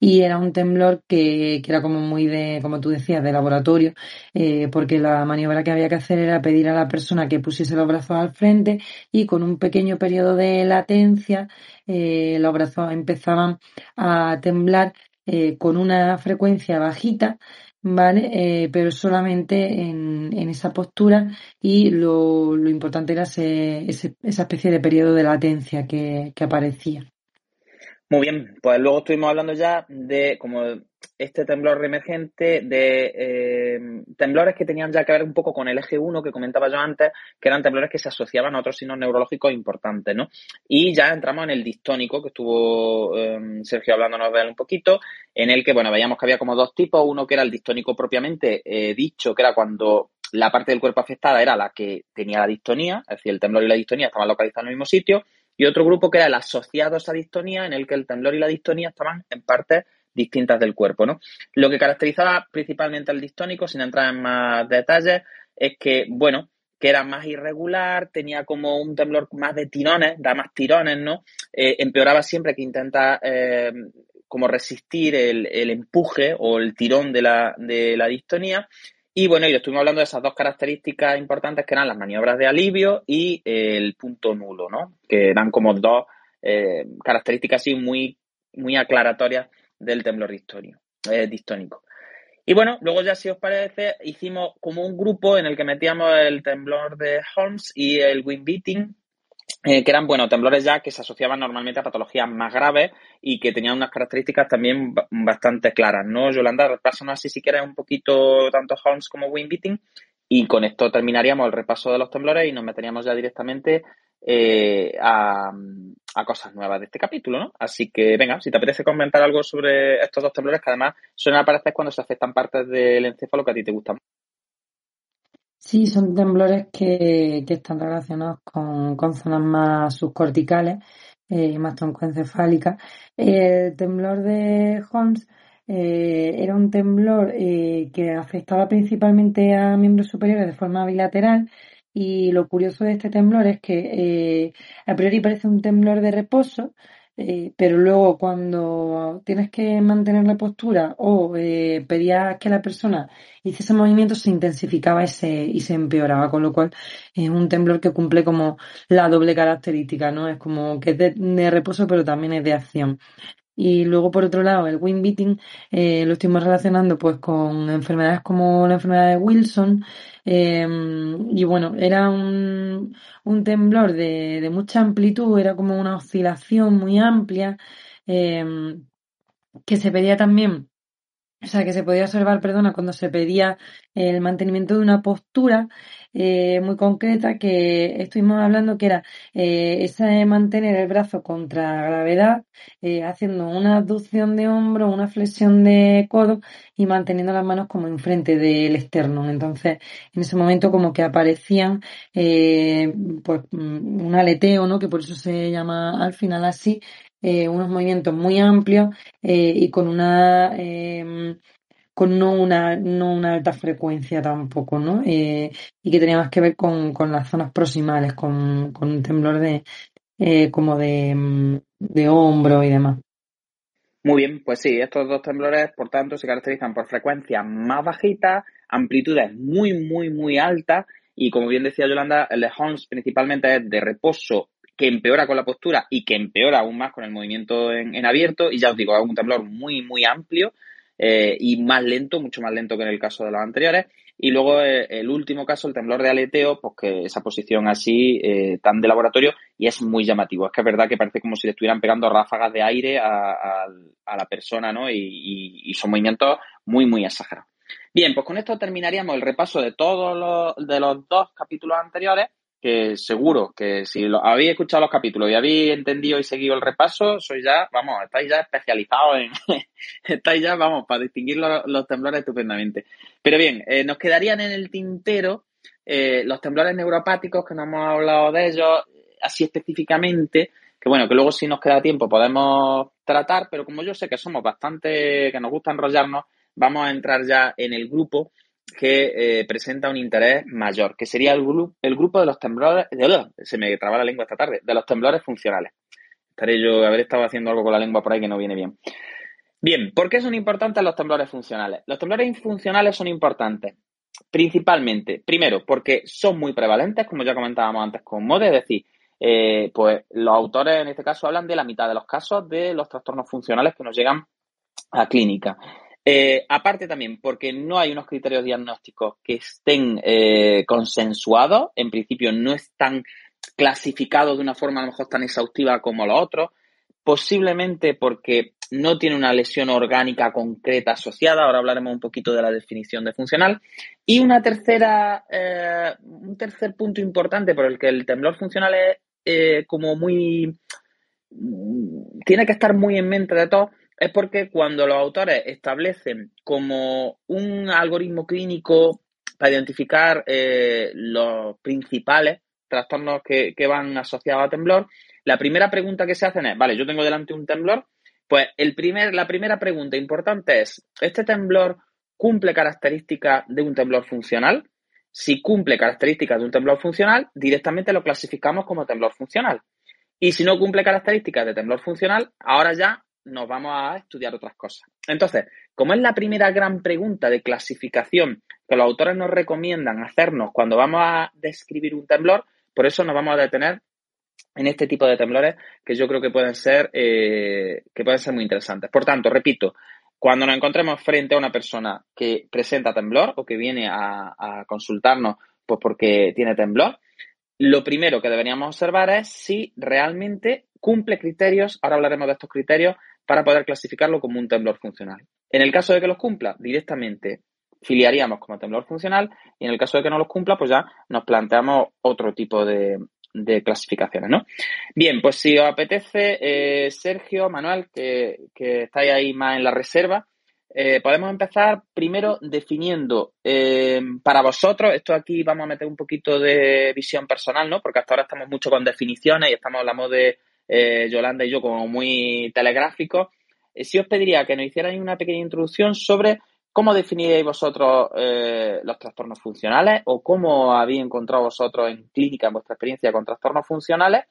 [SPEAKER 3] y era un temblor que, que era como muy de, como tú decías, de laboratorio, eh, porque la maniobra que había que hacer era pedir a la persona que pusiese los brazos al frente y con un pequeño periodo de latencia eh, los brazos empezaban a temblar con una frecuencia bajita ¿vale? Eh, pero solamente en, en, esa postura y lo, lo importante era ese, ese, esa especie de periodo de latencia que, que aparecía.
[SPEAKER 2] Muy bien, pues luego estuvimos hablando ya de como este temblor reemergente, de eh, temblores que tenían ya que ver un poco con el eje 1 que comentaba yo antes, que eran temblores que se asociaban a otros signos neurológicos importantes, ¿no? Y ya entramos en el distónico, que estuvo eh, Sergio hablándonos de él un poquito, en el que, bueno, veíamos que había como dos tipos, uno que era el distónico propiamente eh, dicho, que era cuando la parte del cuerpo afectada era la que tenía la distonía, es decir, el temblor y la distonía estaban localizados en el mismo sitio, y otro grupo que era el asociado a esa distonía, en el que el temblor y la distonía estaban en partes distintas del cuerpo, ¿no? Lo que caracterizaba principalmente al distónico, sin entrar en más detalles, es que, bueno, que era más irregular, tenía como un temblor más de tirones, da más tirones, ¿no? Eh, empeoraba siempre que intenta eh, como resistir el, el, empuje o el tirón de la, de la distonía y bueno, y estuvimos hablando de esas dos características importantes que eran las maniobras de alivio y el punto nulo, ¿no? Que eran como dos eh, características así muy, muy aclaratorias del temblor eh, distónico. Y bueno, luego ya si os parece, hicimos como un grupo en el que metíamos el temblor de Holmes y el wind beating eh, que eran, bueno, temblores ya que se asociaban normalmente a patologías más graves y que tenían unas características también bastante claras, ¿no? Yolanda, repásanos así si quieres un poquito tanto Holmes como Wayne Beating y con esto terminaríamos el repaso de los temblores y nos meteríamos ya directamente eh, a, a, cosas nuevas de este capítulo, ¿no? Así que, venga, si te apetece comentar algo sobre estos dos temblores que además suelen aparecer cuando se afectan partes del encéfalo que a ti te gustan.
[SPEAKER 3] Sí, son temblores que, que están relacionados con, con zonas más subcorticales eh, más troncoencefálicas. El temblor de Holmes eh, era un temblor eh, que afectaba principalmente a miembros superiores de forma bilateral y lo curioso de este temblor es que a priori parece un temblor de reposo, eh, pero luego cuando tienes que mantener la postura o eh, pedías que la persona hiciese movimiento se intensificaba ese, y se empeoraba, con lo cual es un temblor que cumple como la doble característica, ¿no? Es como que es de reposo pero también es de acción. Y luego, por otro lado, el wind beating eh, lo estuvimos relacionando pues con enfermedades como la enfermedad de Wilson. Em, y bueno, era un, un temblor de, de, mucha amplitud, era como una oscilación muy amplia, em, que se pedía también o sea, que se podía observar, perdona, cuando se pedía el mantenimiento de una postura eh, muy concreta que estuvimos hablando que era eh, ese mantener el brazo contra gravedad, eh, haciendo una abducción de hombro, una flexión de codo y manteniendo las manos como enfrente del externo. Entonces, en ese momento como que aparecían eh, pues mm, un aleteo, ¿no? Que por eso se llama al final así, unos movimientos muy amplios y con una con no una, no una alta frecuencia tampoco, ¿no? Eh, y que tenía más que ver con, con las zonas proximales, con, con un temblor de eh, como de, mm, de hombro y demás.
[SPEAKER 2] Muy bien, pues sí, estos dos temblores, por tanto, se caracterizan por frecuencias más bajitas, amplitudes muy, muy, muy altas y, como bien decía Yolanda, el de Holmes principalmente es de reposo que empeora con la postura y que empeora aún más con el movimiento en, abierto. Y ya os digo, es un temblor muy, muy amplio eh, y más lento, mucho más lento que en el caso de los anteriores. Y luego eh, el último caso, el temblor de aleteo, pues que esa posición así, eh, tan de laboratorio, y es muy llamativo. Es que es verdad que parece como si le estuvieran pegando ráfagas de aire a, la persona, ¿no? Y, y, son movimientos muy, muy exagerados. Bien, pues con esto terminaríamos el repaso de todos los, de los dos capítulos anteriores que seguro que si lo, habéis escuchado los capítulos y habéis entendido y seguido el repaso, sois ya, vamos, estáis ya especializados en, <laughs> estáis ya, vamos, para distinguir los, temblores estupendamente. Pero bien, eh, nos quedarían en el tintero eh, los temblores neuropáticos, que no hemos hablado de ellos así específicamente, que bueno, que luego si nos queda tiempo podemos tratar, pero como yo sé que somos bastante, que nos gusta enrollarnos, vamos a entrar ya en el grupo que eh, presenta un interés mayor, que sería el, grupo de los temblores, se me traba la lengua esta tarde, de los temblores funcionales. Estaré yo, haber estado haciendo algo con la lengua por ahí que no viene bien. Bien, ¿por qué son importantes los temblores funcionales? Los temblores funcionales son importantes principalmente, primero, porque son muy prevalentes, como ya comentábamos antes con MODE, es decir, eh, pues los autores en este caso hablan de la mitad de los casos de los trastornos funcionales que nos llegan a clínica. Eh, aparte también, porque no hay unos criterios diagnósticos que estén eh, consensuados, en principio no están clasificados de una forma a lo mejor tan exhaustiva como los otros, posiblemente porque no tiene una lesión orgánica concreta asociada, ahora hablaremos un poquito de la definición de funcional, y una tercera, eh, un tercer punto importante por el que el temblor funcional es como muy, tiene que estar muy en mente de todos, es porque cuando los autores establecen como un algoritmo clínico para identificar eh, los principales trastornos que, van asociados a temblor, la primera pregunta que se hacen es, vale, yo tengo delante un temblor, pues el primer, la primera pregunta importante es, ¿este temblor cumple características de un temblor funcional? Si cumple características de un temblor funcional, directamente lo clasificamos como temblor funcional. Y si no cumple características de temblor funcional, ahora ya nos vamos a estudiar otras cosas. Entonces, como es la primera gran pregunta de clasificación que los autores nos recomiendan hacernos cuando vamos a describir un temblor, por eso nos vamos a detener en este tipo de temblores que yo creo que pueden ser, eh, que pueden ser muy interesantes. Por tanto, repito, cuando nos encontremos frente a una persona que presenta temblor o que viene a, a consultarnos pues porque tiene temblor, lo primero que deberíamos observar es si realmente cumple criterios, ahora hablaremos de estos criterios, para poder clasificarlo como un temblor funcional. En el caso de que los cumpla, directamente filiaríamos como temblor funcional y en el caso de que no los cumpla, pues ya nos planteamos otro tipo de, clasificaciones, ¿no? Bien, pues si os apetece, eh, Sergio, Manuel, que, que estáis ahí más en la reserva, eh, podemos empezar primero definiendo eh, para vosotros, esto aquí vamos a meter un poquito de visión personal, ¿no? Porque hasta ahora estamos mucho con definiciones y estamos hablando de eh, Yolanda y yo como muy telegráficos. si os pediría que nos hicierais una pequeña introducción sobre cómo definiríais vosotros los trastornos funcionales o cómo habéis encontrado vosotros en clínica en vuestra experiencia con trastornos funcionales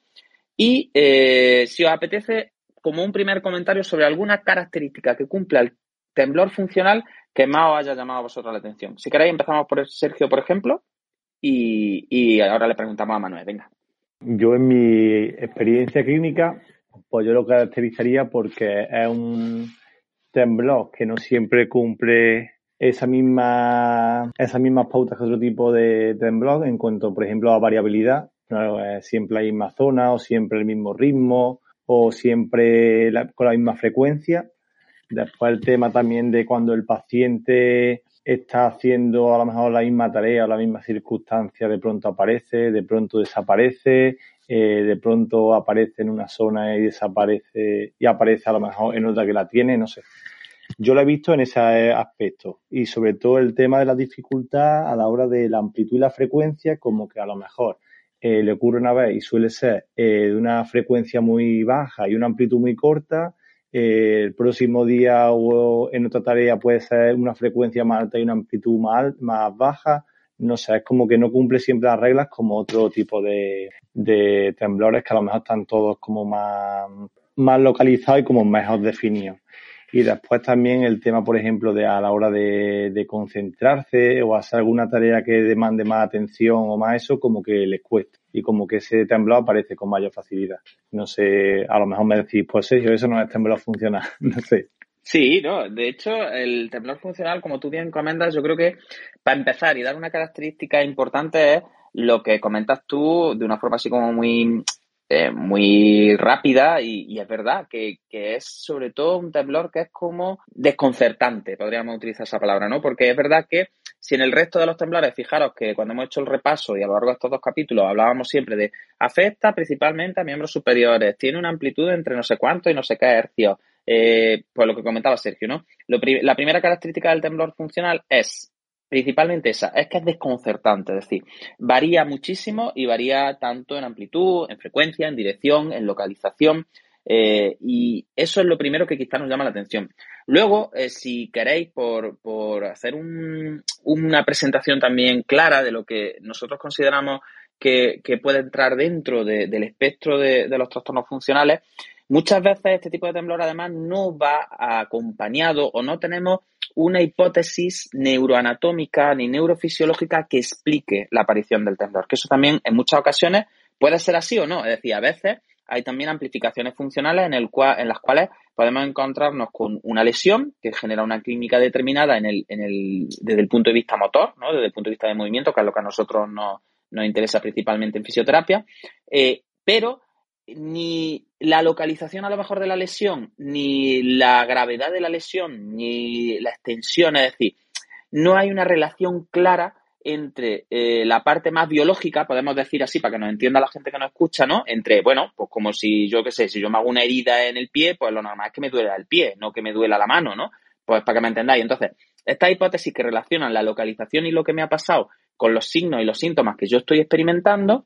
[SPEAKER 2] y si os apetece como un primer comentario sobre alguna característica que cumpla el temblor funcional que más os haya llamado a vosotros la atención. Si queréis, empezamos por Sergio, por ejemplo, y, ahora le preguntamos a Manuel. Venga.
[SPEAKER 5] Yo, en mi experiencia clínica, pues yo lo caracterizaría porque es un temblor que no siempre cumple esa misma, esas mismas pautas que otro tipo de temblor en cuanto, por ejemplo, a variabilidad. Es siempre la misma zona o siempre el mismo ritmo o siempre con la misma frecuencia. Después el tema también de cuando el paciente está haciendo a lo mejor la misma tarea o la misma circunstancia, de pronto aparece, de pronto desaparece, eh, de pronto aparece en una zona y desaparece y aparece a lo mejor en otra que la tiene, no sé. Yo lo he visto en ese aspecto y sobre todo el tema de la dificultad a la hora de la amplitud y la frecuencia, como que a lo mejor eh, le ocurre una vez y suele ser eh, de una frecuencia muy baja y una amplitud muy corta, eh, el próximo día o en otra tarea puede ser una frecuencia más alta y una amplitud más, más baja. No sé, es como que no cumple siempre las reglas como otro tipo de, de temblores que a lo mejor están todos como más, más localizados y como mejor definidos. Y después también el tema, por ejemplo, de a la hora de, concentrarse o hacer alguna tarea que demande más atención o más eso, como que les cuesta. Y como que ese temblor aparece con mayor facilidad. No sé, a lo mejor me decís, pues Sergio, eso no es temblor funcional. <laughs> no sé.
[SPEAKER 2] Sí, no, de hecho, el temblor funcional, como tú bien comentas, yo creo que para empezar y dar una característica importante es lo que comentas tú de una forma así como muy eh, muy rápida y, es verdad que, es sobre todo un temblor que es como desconcertante, podríamos utilizar esa palabra, ¿no? Porque es verdad que si en el resto de los temblores, fijaros que cuando hemos hecho el repaso y a lo largo de estos dos capítulos hablábamos siempre de afecta principalmente a miembros superiores, tiene una amplitud entre no sé cuánto y no sé qué hercios, eh, pues lo que comentaba Sergio, ¿no? la primera característica del temblor funcional es Principalmente esa, es que es desconcertante, es decir, varía muchísimo y varía tanto en amplitud, en frecuencia, en dirección, en localización, eh, y eso es lo primero que quizá nos llama la atención. Luego, eh, si queréis, por, por hacer un, una presentación también clara de lo que nosotros consideramos que, que puede entrar dentro del espectro de los trastornos funcionales, muchas veces este tipo de temblor además no va acompañado o no tenemos una hipótesis neuroanatómica ni neurofisiológica que explique la aparición del temblor, que eso también en muchas ocasiones puede ser así o no. Es decir, a veces hay también amplificaciones funcionales en, el cual, en las cuales podemos encontrarnos con una lesión que genera una clínica determinada en el, en el, desde el punto de vista motor, ¿no? desde el punto de vista de movimiento, que es lo que a nosotros nos, nos interesa principalmente en fisioterapia, eh, pero ni la localización a lo mejor de la lesión, ni la gravedad de la lesión, ni la extensión, es decir, no hay una relación clara entre eh, la parte más biológica, podemos decir así, para que nos entienda la gente que nos escucha, ¿no? Entre, bueno, pues como si yo qué sé, si yo me hago una herida en el pie, pues lo normal es que me duela el pie, no que me duela la mano, ¿no? Pues para que me entendáis. Entonces, esta hipótesis que relacionan la localización y lo que me ha pasado con los signos y los síntomas que yo estoy experimentando,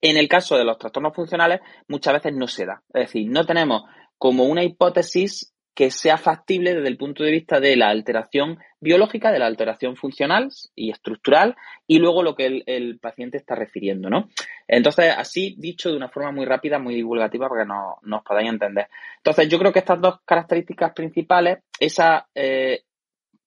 [SPEAKER 2] en el caso de los trastornos funcionales, muchas veces no se da. Es decir, no tenemos como una hipótesis que sea factible desde el punto de vista de la alteración biológica, de la alteración funcional y estructural, y luego lo que el, paciente está refiriendo, ¿no? Entonces, así dicho de una forma muy rápida, muy divulgativa, para que no, nos podáis entender. Entonces, yo creo que estas dos características principales, esa eh,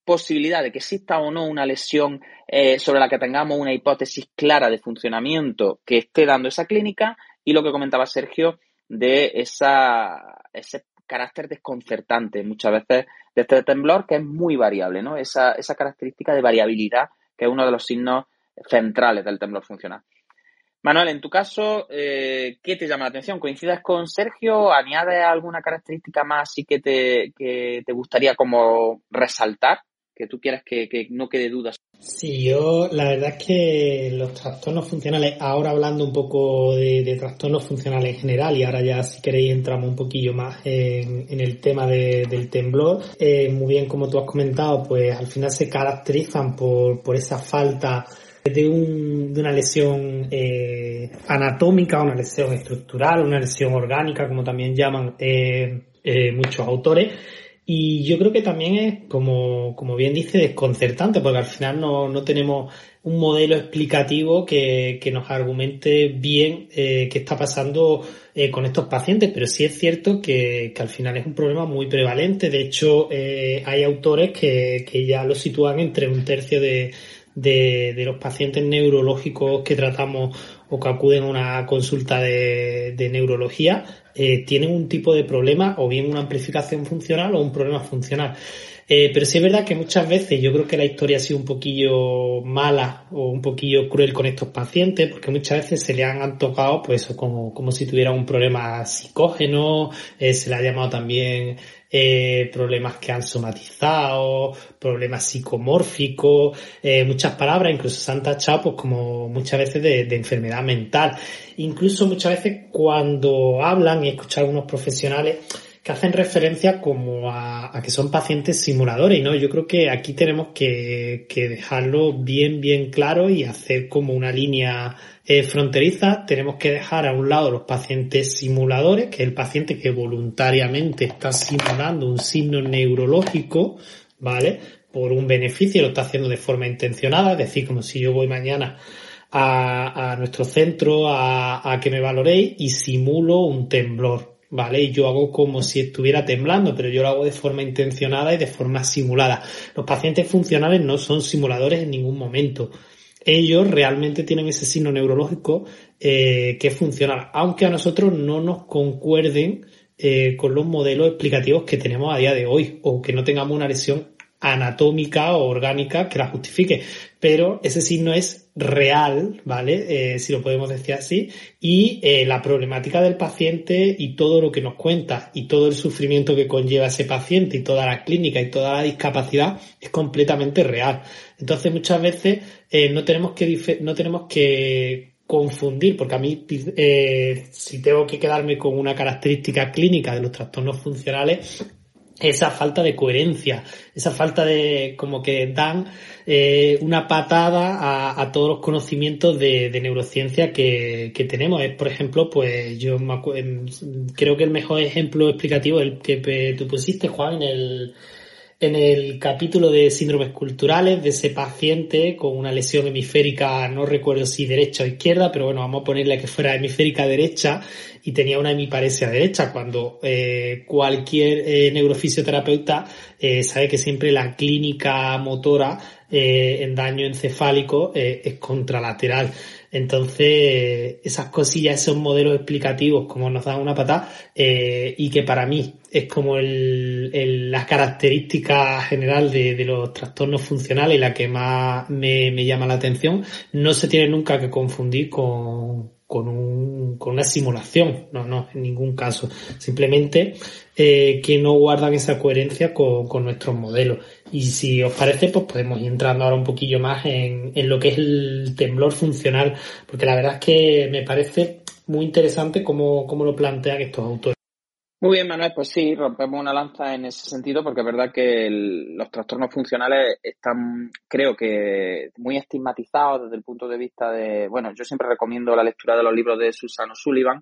[SPEAKER 2] posibilidad de que exista o no una lesión eh, sobre la que tengamos una hipótesis clara de funcionamiento que esté dando esa clínica y lo que comentaba Sergio de esa, ese carácter desconcertante muchas veces de este temblor que es muy variable, ¿no? Esa, esa característica de variabilidad que es uno de los signos centrales del temblor funcional. Manuel, en tu caso, eh, ¿qué te llama la atención? ¿Coincides con Sergio? ¿Añades alguna característica más y que te, que te gustaría como resaltar? Que tú quieras que, que no quede dudas.
[SPEAKER 6] Sí, yo la verdad es que los trastornos funcionales, ahora hablando un poco de, trastornos funcionales en general y ahora ya si queréis entramos un poquillo más en, el tema de, del temblor, eh, muy bien como tú has comentado, pues al final se caracterizan por, por esa falta de, un, de una lesión eh, anatómica, una lesión estructural, una lesión orgánica, como también llaman eh, eh, muchos autores. Y yo creo que también es, como, como bien dice, desconcertante, porque al final no, no tenemos un modelo explicativo que, que nos argumente bien eh, qué está pasando eh, con estos pacientes, pero sí es cierto que, que, al final es un problema muy prevalente. De hecho, eh, hay autores que, que ya lo sitúan entre un tercio de, de, de, los pacientes neurológicos que tratamos o que acuden a una consulta de, de neurología eh, tienen un tipo de problema o bien una amplificación funcional o un problema funcional. Eh, pero sí es verdad que muchas veces yo creo que la historia ha sido un poquillo mala o un poquillo cruel con estos pacientes porque muchas veces se le han tocado pues como, como si tuviera un problema psicógeno, eh, se le ha llamado también eh, problemas que han somatizado, problemas psicomórficos, eh, muchas palabras, incluso se han tachado pues, como muchas veces de, de, enfermedad mental. Incluso muchas veces cuando hablan y escuchan a algunos profesionales que hacen referencia como a, que son pacientes simuladores, ¿no? Yo creo que aquí tenemos que, dejarlo bien, bien claro y hacer como una línea eh, fronteriza, tenemos que dejar a un lado los pacientes simuladores, que es el paciente que voluntariamente está simulando un signo neurológico, ¿vale? Por un beneficio, lo está haciendo de forma intencionada, es decir, como si yo voy mañana a, nuestro centro a, a que me valoréis y simulo un temblor, ¿vale? Y yo hago como si estuviera temblando, pero yo lo hago de forma intencionada y de forma simulada. Los pacientes funcionales no son simuladores en ningún momento ellos realmente tienen ese signo neurológico eh, que es funcional, aunque a nosotros no nos concuerden eh, con los modelos explicativos que tenemos a día de hoy o que no tengamos una lesión anatómica o orgánica que la justifique. Pero ese signo es real, ¿vale? Eh, si lo podemos decir así. Y eh, la problemática del paciente y todo lo que nos cuenta y todo el sufrimiento que conlleva ese paciente y toda la clínica y toda la discapacidad es completamente real. Entonces muchas veces eh, no tenemos que no tenemos que confundir, porque a mí si tengo que quedarme con una característica clínica de los trastornos funcionales esa falta de coherencia, esa falta de como que dan eh, una patada a, a, todos los conocimientos de, de neurociencia que, que, tenemos. Es, por ejemplo, pues yo me creo que el mejor ejemplo explicativo es el que tú pusiste, Juan, en el, en el capítulo de síndromes culturales de ese paciente con una lesión hemisférica, no recuerdo si derecha o izquierda, pero bueno, vamos a ponerle que fuera hemisférica derecha y tenía una hemiparesia derecha, cuando eh, cualquier eh, neurofisioterapeuta eh, sabe que siempre la clínica motora en daño encefálico es contralateral. Entonces, esas cosillas, esos modelos explicativos, como nos dan una patada, eh, y que para mí es como el, la característica general de, de, los trastornos funcionales y la que más me, llama la atención, no se tiene nunca que confundir con, con, un, con una simulación, no, no, en ningún caso. Simplemente eh, que no guardan esa coherencia con, nuestros modelos. Y si os parece, pues podemos ir entrando ahora un poquillo más en, en lo que es el temblor funcional, porque la verdad es que me parece muy interesante cómo, cómo lo plantean estos autores.
[SPEAKER 2] Muy bien, Manuel, pues sí, rompemos una lanza en ese sentido porque es verdad que los trastornos funcionales están, creo que, muy estigmatizados desde el punto de vista de, bueno, yo siempre recomiendo la lectura de los libros de Susano Sullivan.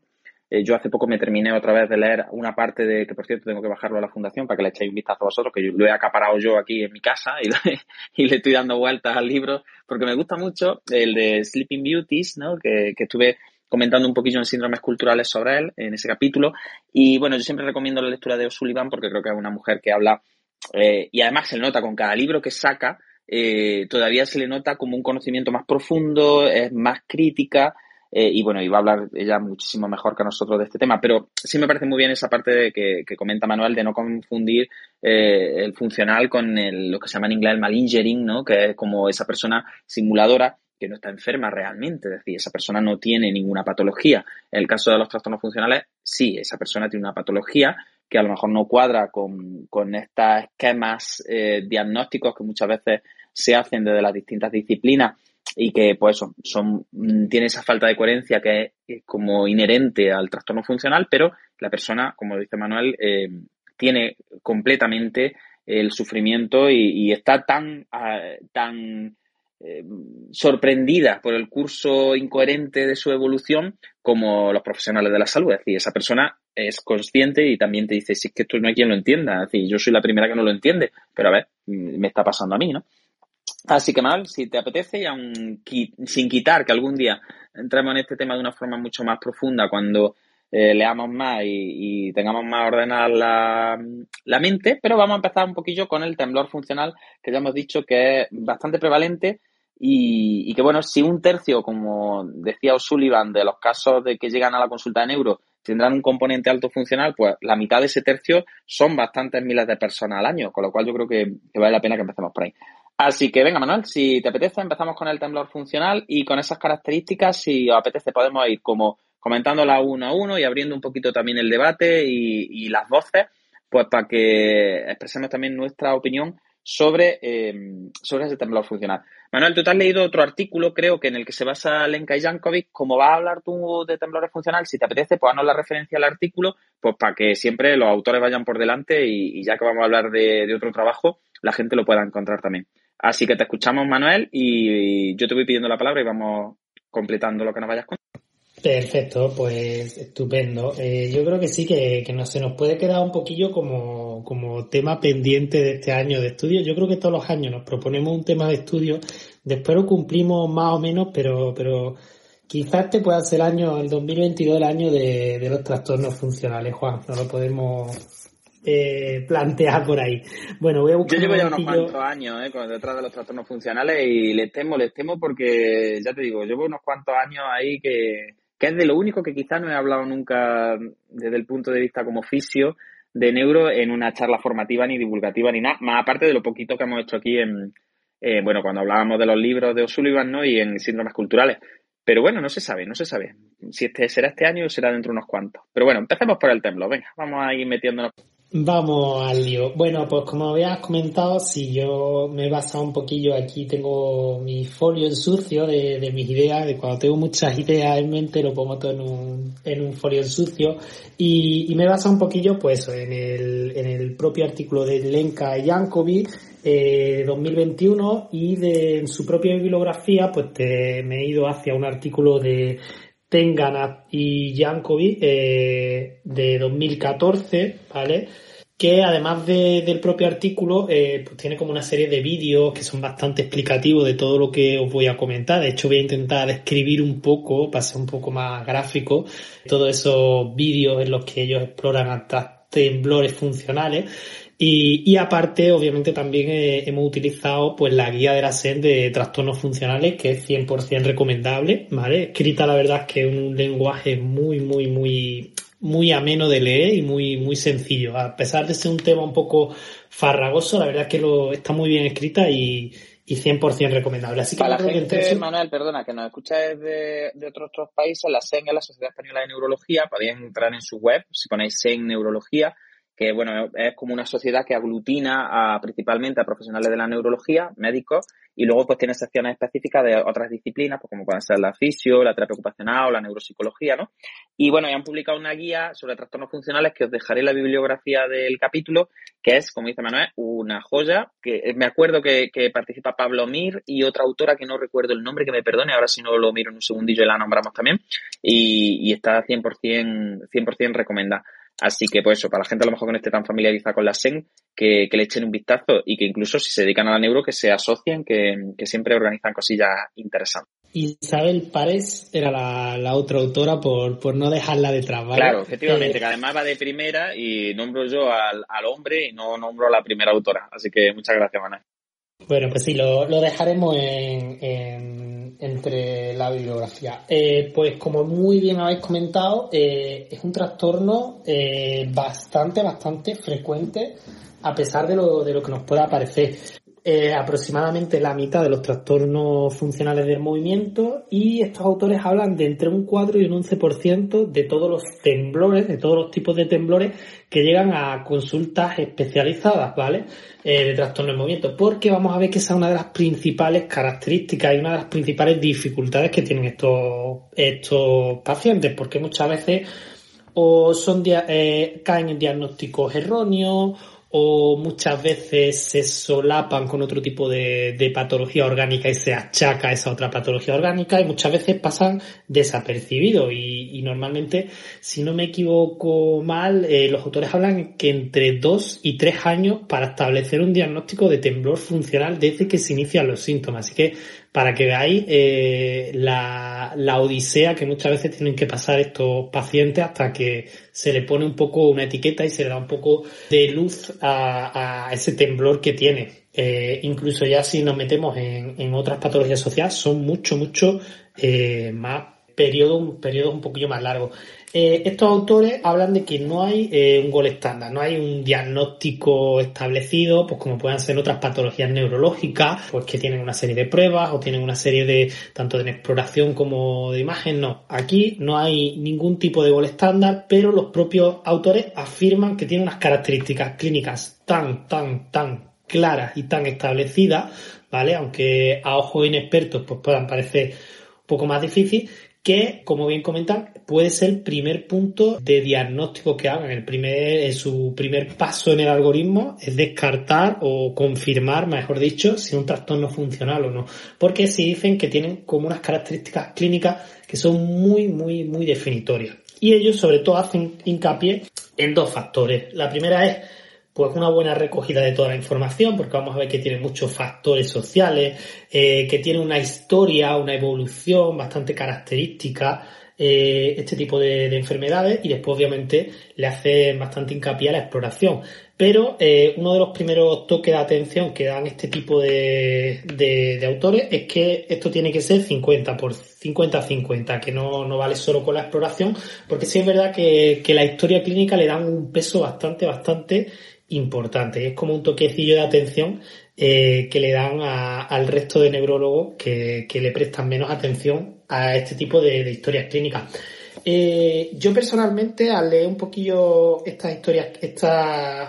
[SPEAKER 2] Eh, yo hace poco me terminé otra vez de leer una parte de, que por cierto tengo que bajarlo a la fundación para que le echéis un vistazo a vosotros, que yo, lo he acaparado yo aquí en mi casa <laughs> y, le, estoy dando vueltas al libro porque me gusta mucho el de Sleeping Beauties, ¿no? Que, que estuve comentando un poquillo en síndromes culturales sobre él en ese capítulo. Y bueno, yo siempre recomiendo la lectura de O'Sullivan porque creo que es una mujer que habla, eh, y además se le nota con cada libro que saca, eh, todavía se le nota como un conocimiento más profundo, es más crítica. Eh, y bueno, iba a hablar ella muchísimo mejor que nosotros de este tema, pero sí me parece muy bien esa parte de que, que comenta Manuel de no confundir el funcional con el, lo que se llama en inglés el malingering, ¿no? Que es como esa persona simuladora que no está enferma realmente, es decir, esa persona no tiene ninguna patología. En el caso de los trastornos funcionales, sí, esa persona tiene una patología que a lo mejor no cuadra con, con estos esquemas eh, diagnósticos que muchas veces se hacen desde las distintas disciplinas y que pues son, mm, tiene esa falta de coherencia que es, como inherente al trastorno funcional, pero la persona, como dice Manuel, eh, tiene completamente el sufrimiento y, está tan, ah, tan eh, sorprendida por el curso incoherente de su evolución como los profesionales de la salud. Es decir, esa persona es consciente y también te dice, si es que esto no hay quien lo entienda. Es yo soy la primera que no lo entiende, pero a ver, mm, me está pasando a mí, ¿no? Así que mal, si te apetece, y aun sin quitar que algún día entremos en este tema de una forma mucho más profunda cuando eh, leamos más y, tengamos más ordenada la, mente, pero vamos a empezar un poquillo con el temblor funcional, que ya hemos dicho que es bastante prevalente y, que, bueno, si un tercio, como decía O'Sullivan, de los casos de que llegan a la consulta de neuro tendrán un componente alto funcional, pues la mitad de ese tercio son bastantes miles de personas al año, con lo cual yo creo que vale la pena que empecemos por ahí. Así que venga, Manuel, si te apetece, empezamos con el temblor funcional y con esas características, si os apetece, podemos ir como comentándola uno a uno y abriendo un poquito también el debate y, las voces, pues para que expresemos también nuestra opinión sobre, eh, sobre ese temblor funcional. Manuel, tú te has leído otro artículo, creo que en el que se basa Lenka Jankovic. Como vas a hablar tú de temblores funcionales, si te apetece, pues la referencia al artículo, pues para que siempre los autores vayan por delante y, ya que vamos a hablar de, otro trabajo, la gente lo pueda encontrar también. Así que te escuchamos, Manuel, y yo te voy pidiendo la palabra y vamos completando lo que nos vayas contando.
[SPEAKER 6] Perfecto, pues estupendo. Eh, yo creo que sí, que, que no, se nos puede quedar un poquillo como, como tema pendiente de este año de estudio. Yo creo que todos los años nos proponemos un tema de estudio, después lo cumplimos más o menos, pero, pero quizás este pueda ser el año, el 2022, el año de, de los trastornos funcionales, Juan. No lo podemos eh, plantear por ahí. Bueno, voy a buscar.
[SPEAKER 2] Yo llevo ya unos cuantos años eh, detrás de los trastornos funcionales y les temo, les temo porque, ya te digo, llevo unos cuantos años ahí que, que es de lo único que quizás no he hablado nunca desde el punto de vista como fisio de neuro en una charla formativa ni divulgativa ni nada, más aparte de lo poquito que hemos hecho aquí en, eh, bueno, cuando hablábamos de los libros de O'Sullivan, ¿no? Y en síndromes culturales. Pero bueno, no se sabe, no se sabe. Si este será este año o será dentro de unos cuantos. Pero bueno, empecemos por el templo. Venga, vamos a ir metiéndonos.
[SPEAKER 6] Vamos al lío. Bueno, pues como habías comentado, si yo me he basado un poquillo aquí, tengo mi folio en sucio de, mis ideas, de cuando tengo muchas ideas en mente, lo pongo todo en un, en un folio en sucio. Y, y me he basado un poquillo, pues, en el, en el propio artículo de Lenka Jankovic, eh, 2021, y de, en su propia bibliografía, pues te, me he ido hacia un artículo de Tenganat y Jankovic eh, de 2014, ¿vale? Que además del propio artículo, eh, pues tiene como una serie de vídeos que son bastante explicativos de todo lo que os voy a comentar. De hecho, voy a intentar escribir un poco, para ser un poco más gráfico, todos esos vídeos en los que ellos exploran hasta temblores funcionales y, y aparte, obviamente, también eh, hemos utilizado pues la guía de la SEN de trastornos funcionales, que es 100% recomendable, ¿vale? Escrita, la verdad, es que es un lenguaje muy, muy, muy, muy ameno de leer y muy, muy sencillo. A pesar de ser un tema un poco farragoso, la verdad es que lo, está muy bien escrita y, y 100% recomendable. Así que
[SPEAKER 2] Para la gente, Manuel, perdona, que nos escucha desde de otros, otros países, la SEN es la Sociedad Española de Neurología, podéis entrar en su web, si ponéis SEN Neurología, que bueno, es como una sociedad que aglutina a, principalmente a profesionales de la neurología, médicos, y luego pues tiene secciones específicas de otras disciplinas, pues como pueden ser la fisio, la terapia ocupacional la neuropsicología, ¿no? Y bueno, ya han publicado una guía sobre trastornos funcionales que os dejaré la bibliografía del capítulo, que es, como dice Manuel, una joya, que me acuerdo que, participa Pablo Mir y otra autora que no recuerdo el nombre, que me perdone, ahora si no lo miro en un segundillo la nombramos también, y, y está 100%, 100% recomendada. Así que, pues eso, para la gente a lo mejor que no esté tan familiarizada con la SEN, que, le echen un vistazo y que incluso si se dedican a la neuro, que se asocien, que, siempre organizan cosillas interesantes.
[SPEAKER 6] Isabel Párez era la, otra autora por, por, no dejarla detrás, ¿vale?
[SPEAKER 2] Claro, efectivamente, eh, que además va de primera y nombro yo al, hombre y no nombro a la primera autora. Así que muchas gracias, Manuel.
[SPEAKER 6] Bueno, pues sí, lo, dejaremos en, entre la bibliografía. Eh, pues como muy bien habéis comentado, eh, es un trastorno eh, bastante, bastante frecuente a pesar de lo, de lo que nos pueda parecer. Eh, aproximadamente la mitad de los trastornos funcionales del movimiento y estos autores hablan de entre un 4 y un 11% de todos los temblores, de todos los tipos de temblores que llegan a consultas especializadas, ¿vale? Eh, de trastorno del movimiento, porque vamos a ver que esa es una de las principales características y una de las principales dificultades que tienen estos, estos pacientes, porque muchas veces o son eh, caen en diagnósticos erróneos o muchas veces se solapan con otro tipo de, patología orgánica y se achaca esa otra patología orgánica y muchas veces pasan desapercibidos y, normalmente, si no me equivoco mal, eh, los autores hablan que entre dos y tres años para establecer un diagnóstico de temblor funcional desde que se inician los síntomas. Así que para que veáis eh, la, la, odisea que muchas veces tienen que pasar estos pacientes hasta que se le pone un poco una etiqueta y se le da un poco de luz a, a ese temblor que tiene. Eh, incluso ya si nos metemos en, en otras patologías sociales son mucho, mucho eh, más periodos, un periodo un poquillo más largo. Eh, estos autores hablan de que no hay eh, un gol estándar, no hay un diagnóstico establecido, pues como puedan ser otras patologías neurológicas, pues que tienen una serie de pruebas o tienen una serie de, tanto de exploración como de imagen, no. Aquí no hay ningún tipo de gol estándar, pero los propios autores afirman que tiene unas características clínicas tan, tan, tan claras y tan establecidas, ¿vale? Aunque a ojos inexpertos pues puedan parecer un poco más difícil, que, como bien comentan, puede ser el primer punto de diagnóstico que hagan. El primer, su primer paso en el algoritmo es descartar o confirmar, mejor dicho, si un trastorno funcional o no. Porque si dicen que tienen como unas características clínicas que son muy, muy, muy definitorias. Y ellos sobre todo hacen hincapié en dos factores. La primera es pues una buena recogida de toda la información, porque vamos a ver que tiene muchos factores sociales, eh, que tiene una historia, una evolución bastante característica, eh, este tipo de, enfermedades, y después obviamente le hace bastante hincapié a la exploración. Pero eh, uno de los primeros toques de atención que dan este tipo de, de, autores es que esto tiene que ser 50 por 50-50, que no, no vale solo con la exploración, porque sí es verdad que, que la historia clínica le dan un peso bastante, bastante importante. Es como un toquecillo de atención eh, que le dan al resto de neurólogos que, le prestan menos atención a este tipo de, historias clínicas. Eh, yo personalmente, al leer un poquillo estas historias, estos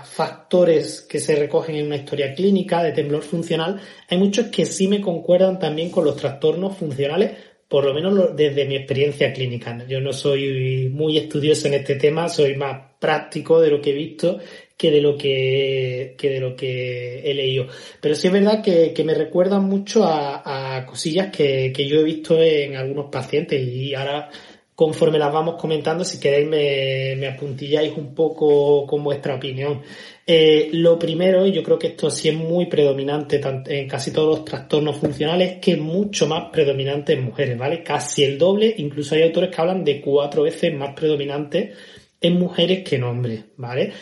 [SPEAKER 6] factores que se recogen en una historia clínica de temblor funcional, hay muchos que sí me concuerdan también con los trastornos funcionales, por lo menos desde mi experiencia clínica. Yo no soy muy estudioso en este tema, soy más práctico de lo que he visto que de lo que, que de lo que he leído. Pero sí es verdad que, que me recuerdan mucho a, a cosillas que, que yo he visto en algunos pacientes y ahora conforme las vamos comentando, si queréis me, me apuntilláis un poco con vuestra opinión. Eh, lo primero, y yo creo que esto sí es muy predominante en casi todos los trastornos funcionales, es que es mucho más predominante en mujeres, ¿vale? Casi el doble, incluso hay autores que hablan de cuatro veces más predominante en mujeres que en hombres, ¿vale?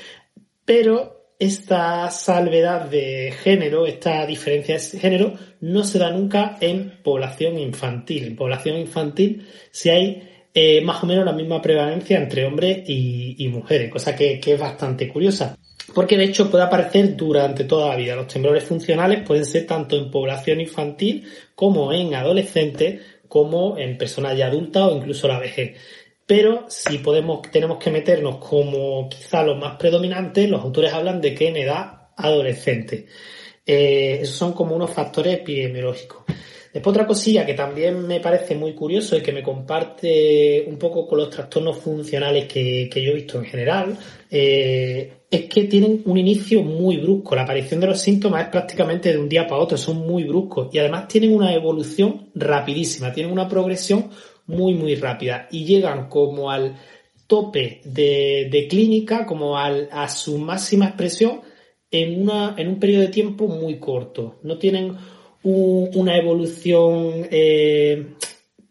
[SPEAKER 6] Pero esta salvedad de género, esta diferencia de género, no se da nunca en población infantil. En población infantil, si hay eh, más o menos la misma prevalencia entre hombres y, mujeres, cosa que, es bastante curiosa. Porque de hecho puede aparecer durante toda la vida. Los temblores funcionales pueden ser tanto en población infantil como en adolescentes, como en personas ya adultas o incluso la vejez. Pero si podemos, tenemos que meternos como quizá los más predominantes, los autores hablan de que en edad adolescente. Eh, esos son como unos factores epidemiológicos. Después otra cosilla que también me parece muy curioso y que me comparte un poco con los trastornos funcionales que, yo he visto en general, eh, es que tienen un inicio muy brusco. La aparición de los síntomas es prácticamente de un día para otro, son muy bruscos y además tienen una evolución rapidísima, tienen una progresión muy, muy rápida y llegan como al tope de, clínica, como al, a su máxima expresión en, una, en un periodo de tiempo muy corto. No tienen una evolución eh,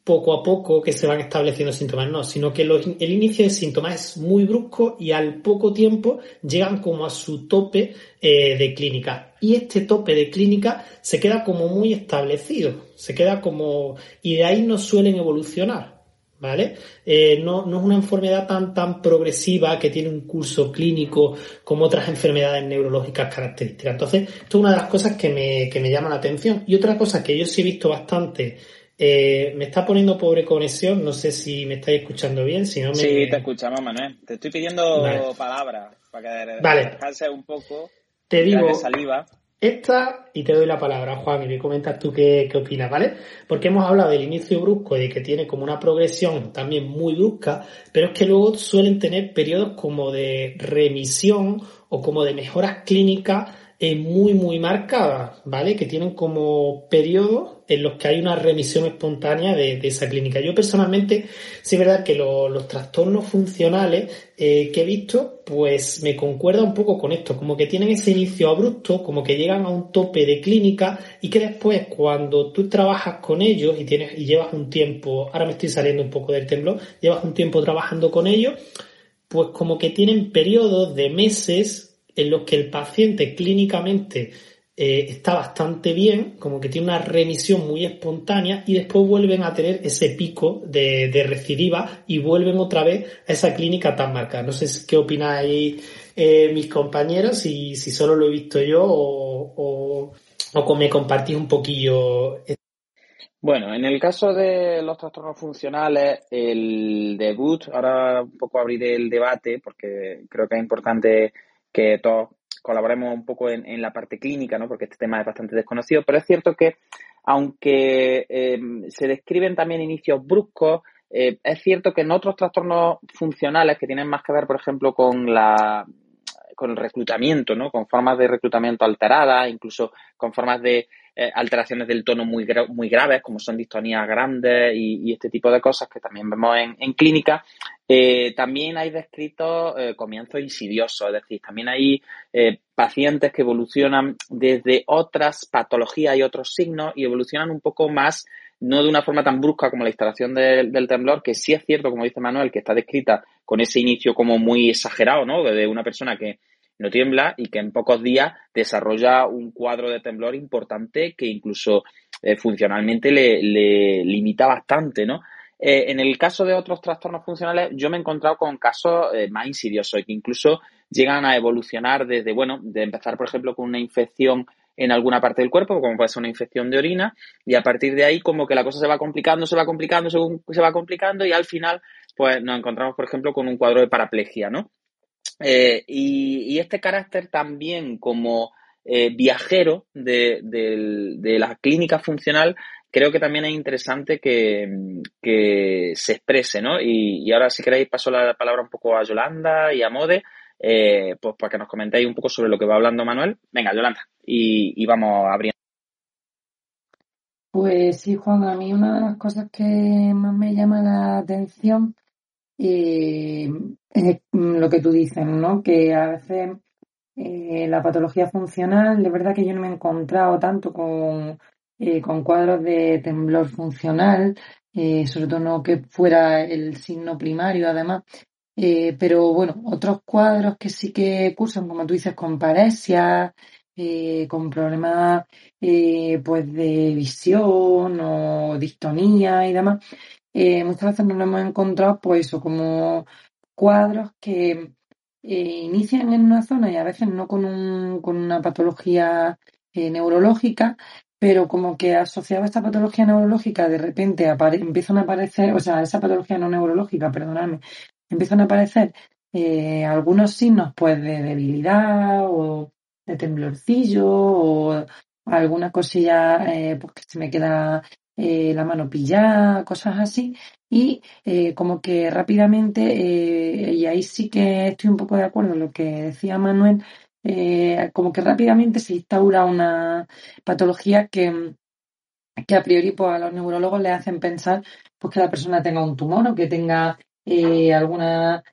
[SPEAKER 6] poco a poco que se van estableciendo síntomas, no, sino que el inicio de síntomas es muy brusco y al poco tiempo llegan como a su tope eh, de clínica. Y este tope de clínica se queda como muy establecido, se queda como, y de ahí no suelen evolucionar. ¿vale? Eh, no, no, es una enfermedad tan, tan progresiva que tiene un curso clínico como otras enfermedades neurológicas características. Entonces, esto es una de las cosas que me, que me llama la atención. Y otra cosa que yo sí he visto bastante, eh, me está poniendo pobre conexión, no sé si me estáis escuchando bien, si no me...
[SPEAKER 2] Sí, te escuchamos, Manuel. Te estoy pidiendo palabras para que
[SPEAKER 6] vale.
[SPEAKER 2] descanses un poco.
[SPEAKER 6] Te digo...
[SPEAKER 2] saliva
[SPEAKER 6] esta y te doy la palabra, Juan, y me comentas tú qué, qué opinas, ¿vale? Porque hemos hablado del inicio brusco y de que tiene como una progresión también muy brusca, pero es que luego suelen tener periodos como de remisión o como de mejoras clínicas eh, muy, muy marcadas, ¿vale? Que tienen como periodos en los que hay una remisión espontánea de, esa clínica. Yo personalmente, sí es verdad que los trastornos funcionales eh, que he visto, pues me concuerda un poco con esto, como que tienen ese inicio abrupto, como que llegan a un tope de clínica y que después cuando tú trabajas con ellos y tienes y llevas un tiempo, ahora me estoy saliendo un poco del temblor, llevas un tiempo trabajando con ellos, pues como que tienen periodos de meses en los que el paciente clínicamente eh, está bastante bien, como que tiene una remisión muy espontánea y después vuelven a tener ese pico de, de recidiva y vuelven otra vez a esa clínica tan marcada. No sé qué opináis eh, mis compañeros, si, si solo lo he visto yo o, o, o me compartís un poquillo.
[SPEAKER 2] Bueno, en el caso de los trastornos funcionales, el debut, ahora un poco abriré el debate porque creo que es importante que todos colaboremos un poco en, la parte clínica, ¿no? porque este tema es bastante desconocido, pero es cierto que aunque eh, se describen también inicios bruscos, eh, es cierto que en otros trastornos funcionales que tienen más que ver, por ejemplo, con la con el reclutamiento, ¿no? Con formas de reclutamiento alteradas, incluso con formas de eh, alteraciones del tono muy, muy graves, como son distonías grandes y, este tipo de cosas que también vemos en, clínica. Eh, también hay descritos eh, comienzos insidiosos, es decir, también hay pacientes que evolucionan desde otras patologías y otros signos y evolucionan un poco más no de una forma tan brusca como la instalación del temblor, que sí es cierto, como dice Manuel, que está descrita con ese inicio como muy exagerado, ¿no? De una persona que no tiembla y que en pocos días desarrolla un cuadro de temblor importante que incluso eh, funcionalmente le, limita bastante, ¿no? Eh, en el caso de otros trastornos funcionales, yo me he encontrado con casos eh, más insidiosos y que incluso llegan a evolucionar desde, bueno, de empezar, por ejemplo, con una infección en alguna parte del cuerpo, como puede ser una infección de orina, y a partir de ahí como que la cosa se va complicando, se va complicando, se va complicando y al final pues nos encontramos, por ejemplo, con un cuadro de paraplegia, ¿no? Eh, y, este carácter también como eh, viajero de, la clínica funcional creo que también es interesante que, se exprese, ¿no? Y, ahora si queréis paso la palabra un poco a Yolanda y a Mode, eh, pues para que nos comentéis un poco sobre lo que va hablando Manuel. Venga, Yolanda, y, y vamos abriendo.
[SPEAKER 3] Pues sí, Juan, a mí una de las cosas que más me llama la atención eh, es lo que tú dices, ¿no? Que a veces eh, la patología funcional, de verdad que yo no me he encontrado tanto con, eh, con cuadros de temblor funcional, eh, sobre todo no que fuera el signo primario además, eh, pero bueno, otros cuadros que sí que cursan, como tú dices, con paresia, eh, con problemas pues de visión o distonía y demás, muchas veces nos lo hemos encontrado pues eso, como cuadros que eh, inician en una zona y a veces no con, un, con una patología eh, neurológica, pero como que asociado a esta patología neurológica de repente empiezan a aparecer, o sea, esa patología no neurológica, perdonadme, empiezan a aparecer eh, algunos signos pues de debilidad o de temblorcillo o alguna cosilla pues que se me queda la mano pillada, cosas así, y eh, como que rápidamente, eh, y ahí sí que estoy un poco de acuerdo en lo que decía Manuel, eh, como que rápidamente se instaura una patología que, que a priori pues, a los neurólogos le hacen pensar pues, que la persona tenga un tumor o que tenga alguna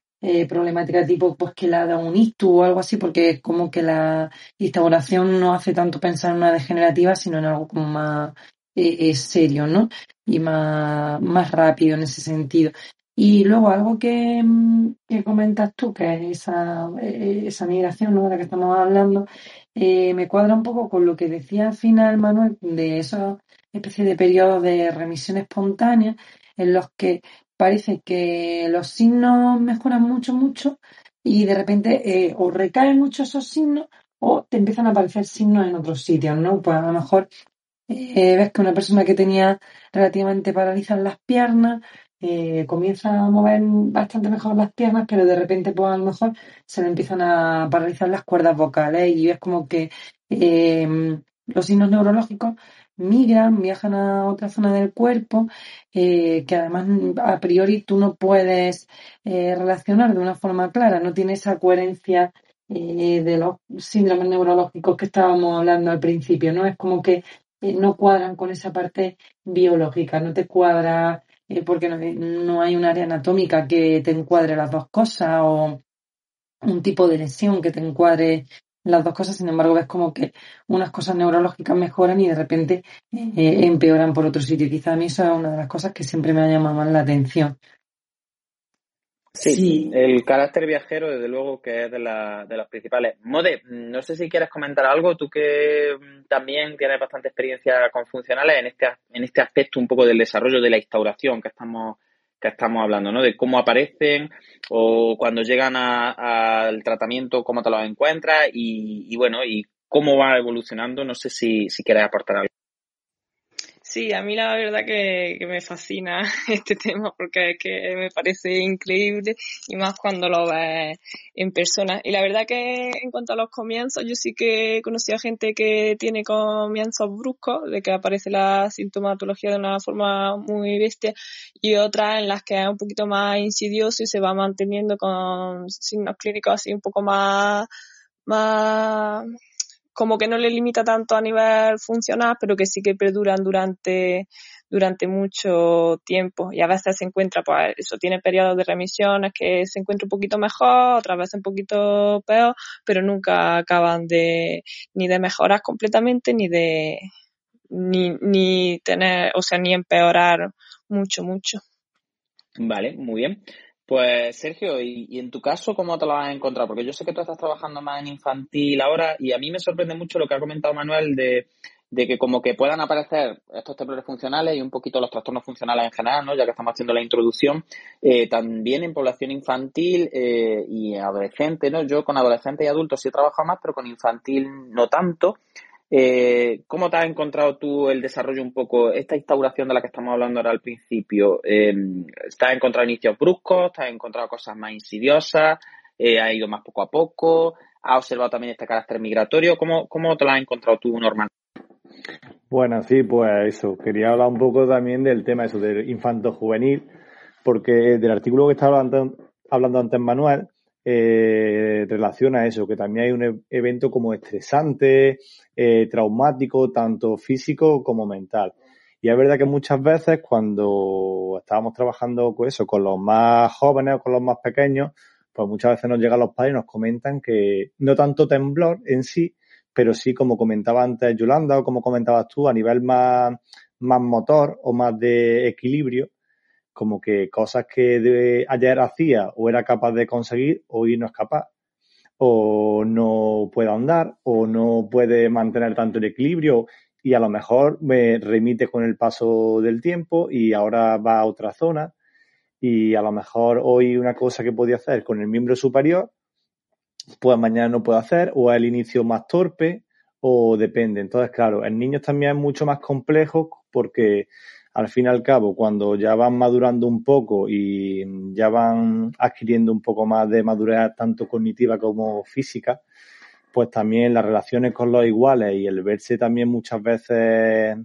[SPEAKER 3] problemática tipo pues que le ha dado un ictus o algo así, porque como que la instauración no hace tanto pensar en una degenerativa, sino en algo como más serio, ¿no? y más, más rápido en ese sentido. Y luego algo que, mm, que comentas tú, que es esa, eh, esa migración ¿no? de la que estamos hablando, eh, me cuadra un poco con lo que decía al final Manuel de esa especie de periodos de remisión espontánea en los que parece que los signos mejoran mucho, mucho y de repente eh, o recaen mucho esos signos o te empiezan a aparecer signos en otros sitios, ¿no? Pues a lo mejor eh, ves que una persona que tenía relativamente paralizadas las piernas eh, comienza a mover bastante mejor las piernas, pero de repente pues a lo mejor se le empiezan a paralizar las cuerdas vocales y ves como que eh, los signos neurológicos migran, viajan a otra zona del cuerpo, eh, que además a priori tú no puedes relacionar de una forma clara, no tiene esa coherencia de los síndromes neurológicos que estábamos hablando al principio, ¿no? Es como que no cuadran con esa parte biológica, no te cuadra porque no, no hay un área anatómica que te encuadre las dos cosas o un tipo de lesión que te encuadre las dos cosas, sin embargo, ves como que unas cosas neurológicas mejoran y de repente eh, empeoran por otro sitio. Quizá a mí eso es una de las cosas que siempre me ha llamado más la atención.
[SPEAKER 2] Sí, el carácter viajero, desde luego, que es de, la, de las principales. Mode, no sé si quieres comentar algo, tú que mm, también tienes bastante experiencia con funcionales en este, en este aspecto un poco del desarrollo de la instauración que estamos que estamos hablando, ¿no? De cómo aparecen o cuando llegan al tratamiento, cómo te los encuentras y, y, bueno, y cómo va evolucionando. No sé si, si quieres aportar algo.
[SPEAKER 4] Sí, a mí la verdad que, me fascina <laughs> este tema porque es que me parece increíble y más cuando lo ves en persona. Y la verdad que en cuanto a los comienzos, yo sí que he conocido a gente que tiene comienzos bruscos, de que aparece la sintomatología de una forma muy bestia y otras en las que es un poquito más insidioso y se va manteniendo con signos clínicos así un poco más, más como que no le limita tanto a nivel funcional, pero que sí que perduran durante, durante mucho tiempo. Y a veces se encuentra, pues eso tiene periodos de remisiones que se encuentra un poquito mejor, otras veces un poquito peor, pero nunca acaban de, ni de mejorar completamente, ni de, ni, ni tener, o sea, ni empeorar mucho, mucho.
[SPEAKER 2] Vale, muy bien. Pues Sergio, ¿y, en tu caso cómo te lo has encontrado? Porque yo sé que tú estás trabajando más en infantil ahora y a mí me sorprende mucho lo que ha comentado Manuel de, que como que puedan aparecer estos temblores funcionales y un poquito los trastornos funcionales en general, ¿no? Ya que estamos haciendo la introducción, eh, también en población infantil eh, y adolescente, ¿no? Yo con adolescentes y adultos sí he trabajado más, pero con infantil no tanto. Eh, ¿Cómo te has encontrado tú el desarrollo un poco, esta instauración de la que estamos hablando ahora al principio? Eh, ¿Te has encontrado inicios bruscos? ¿Te has encontrado cosas más insidiosas? Eh, ¿Ha ido más poco a poco? ¿Has observado también este carácter migratorio? ¿Cómo, cómo te lo has encontrado tú normal?
[SPEAKER 5] Bueno, sí, pues eso. Quería hablar un poco también del tema eso del infanto juvenil, porque del artículo que estaba hablando, hablando antes Manuel, eh, relaciona eso, que también hay un e-, evento como estresante, eh, traumático, tanto físico como mental. Y es verdad que muchas veces cuando estábamos trabajando con eso, con los más jóvenes o con los más pequeños, pues muchas veces nos llegan los padres y nos comentan que no tanto temblor en sí, pero sí, como comentaba antes Yolanda o como comentabas tú, a nivel más, más motor o más de equilibrio, como que cosas que ayer hacía o era capaz de conseguir, hoy no es capaz. O no puede andar, o no puede mantener tanto el equilibrio, y a lo mejor me remite con el paso del tiempo y ahora va a otra zona. Y a lo mejor hoy una cosa que podía hacer con el miembro superior, pues mañana no puedo hacer, o el inicio más torpe, o depende. Entonces, claro, en niños también es mucho más complejo porque al fin y al cabo, cuando ya van madurando un poco y ya van adquiriendo un poco más de madurez tanto cognitiva como física, pues también las relaciones con los iguales y el verse también muchas veces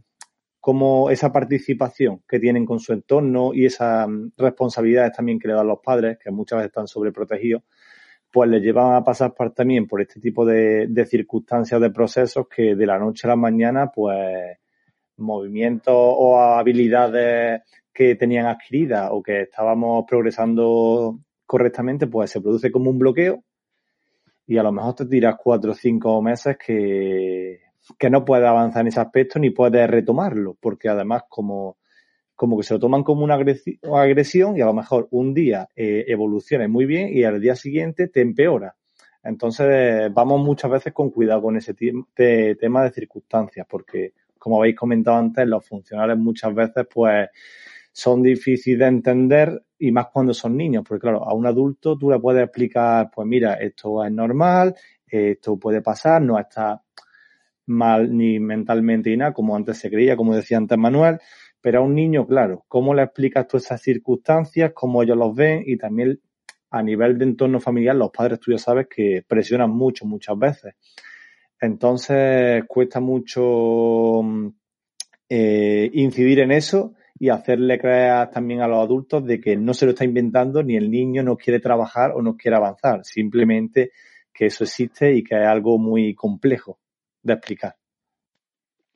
[SPEAKER 5] como esa participación que tienen con su entorno y esas responsabilidades también que le dan los padres, que muchas veces están sobreprotegidos, pues les llevan a pasar también por este tipo de, de circunstancias, de procesos que de la noche a la mañana, pues movimientos o habilidades que tenían adquiridas o que estábamos progresando correctamente, pues se produce como un bloqueo y a lo mejor te tiras cuatro o cinco meses que, que no puedes avanzar en ese aspecto ni puedes retomarlo, porque además como, como que se lo toman como una agresión y a lo mejor un día eh, evoluciona muy bien y al día siguiente te empeora. Entonces vamos muchas veces con cuidado con ese tema de circunstancias, porque como habéis comentado antes, los funcionales muchas veces pues son difíciles de entender y más cuando son niños, porque claro, a un adulto tú le puedes explicar, pues mira, esto es normal, esto puede pasar, no está mal ni mentalmente ni nada, como antes se creía, como decía antes Manuel, pero a un niño, claro, ¿cómo le explicas tú esas circunstancias, cómo ellos los ven y también a nivel de entorno familiar, los padres tú ya sabes que presionan mucho muchas veces. Entonces cuesta mucho eh, incidir en eso y hacerle creer también a los adultos de que no se lo está inventando ni el niño no quiere trabajar o no quiere avanzar, simplemente que eso existe y que es algo muy complejo de explicar.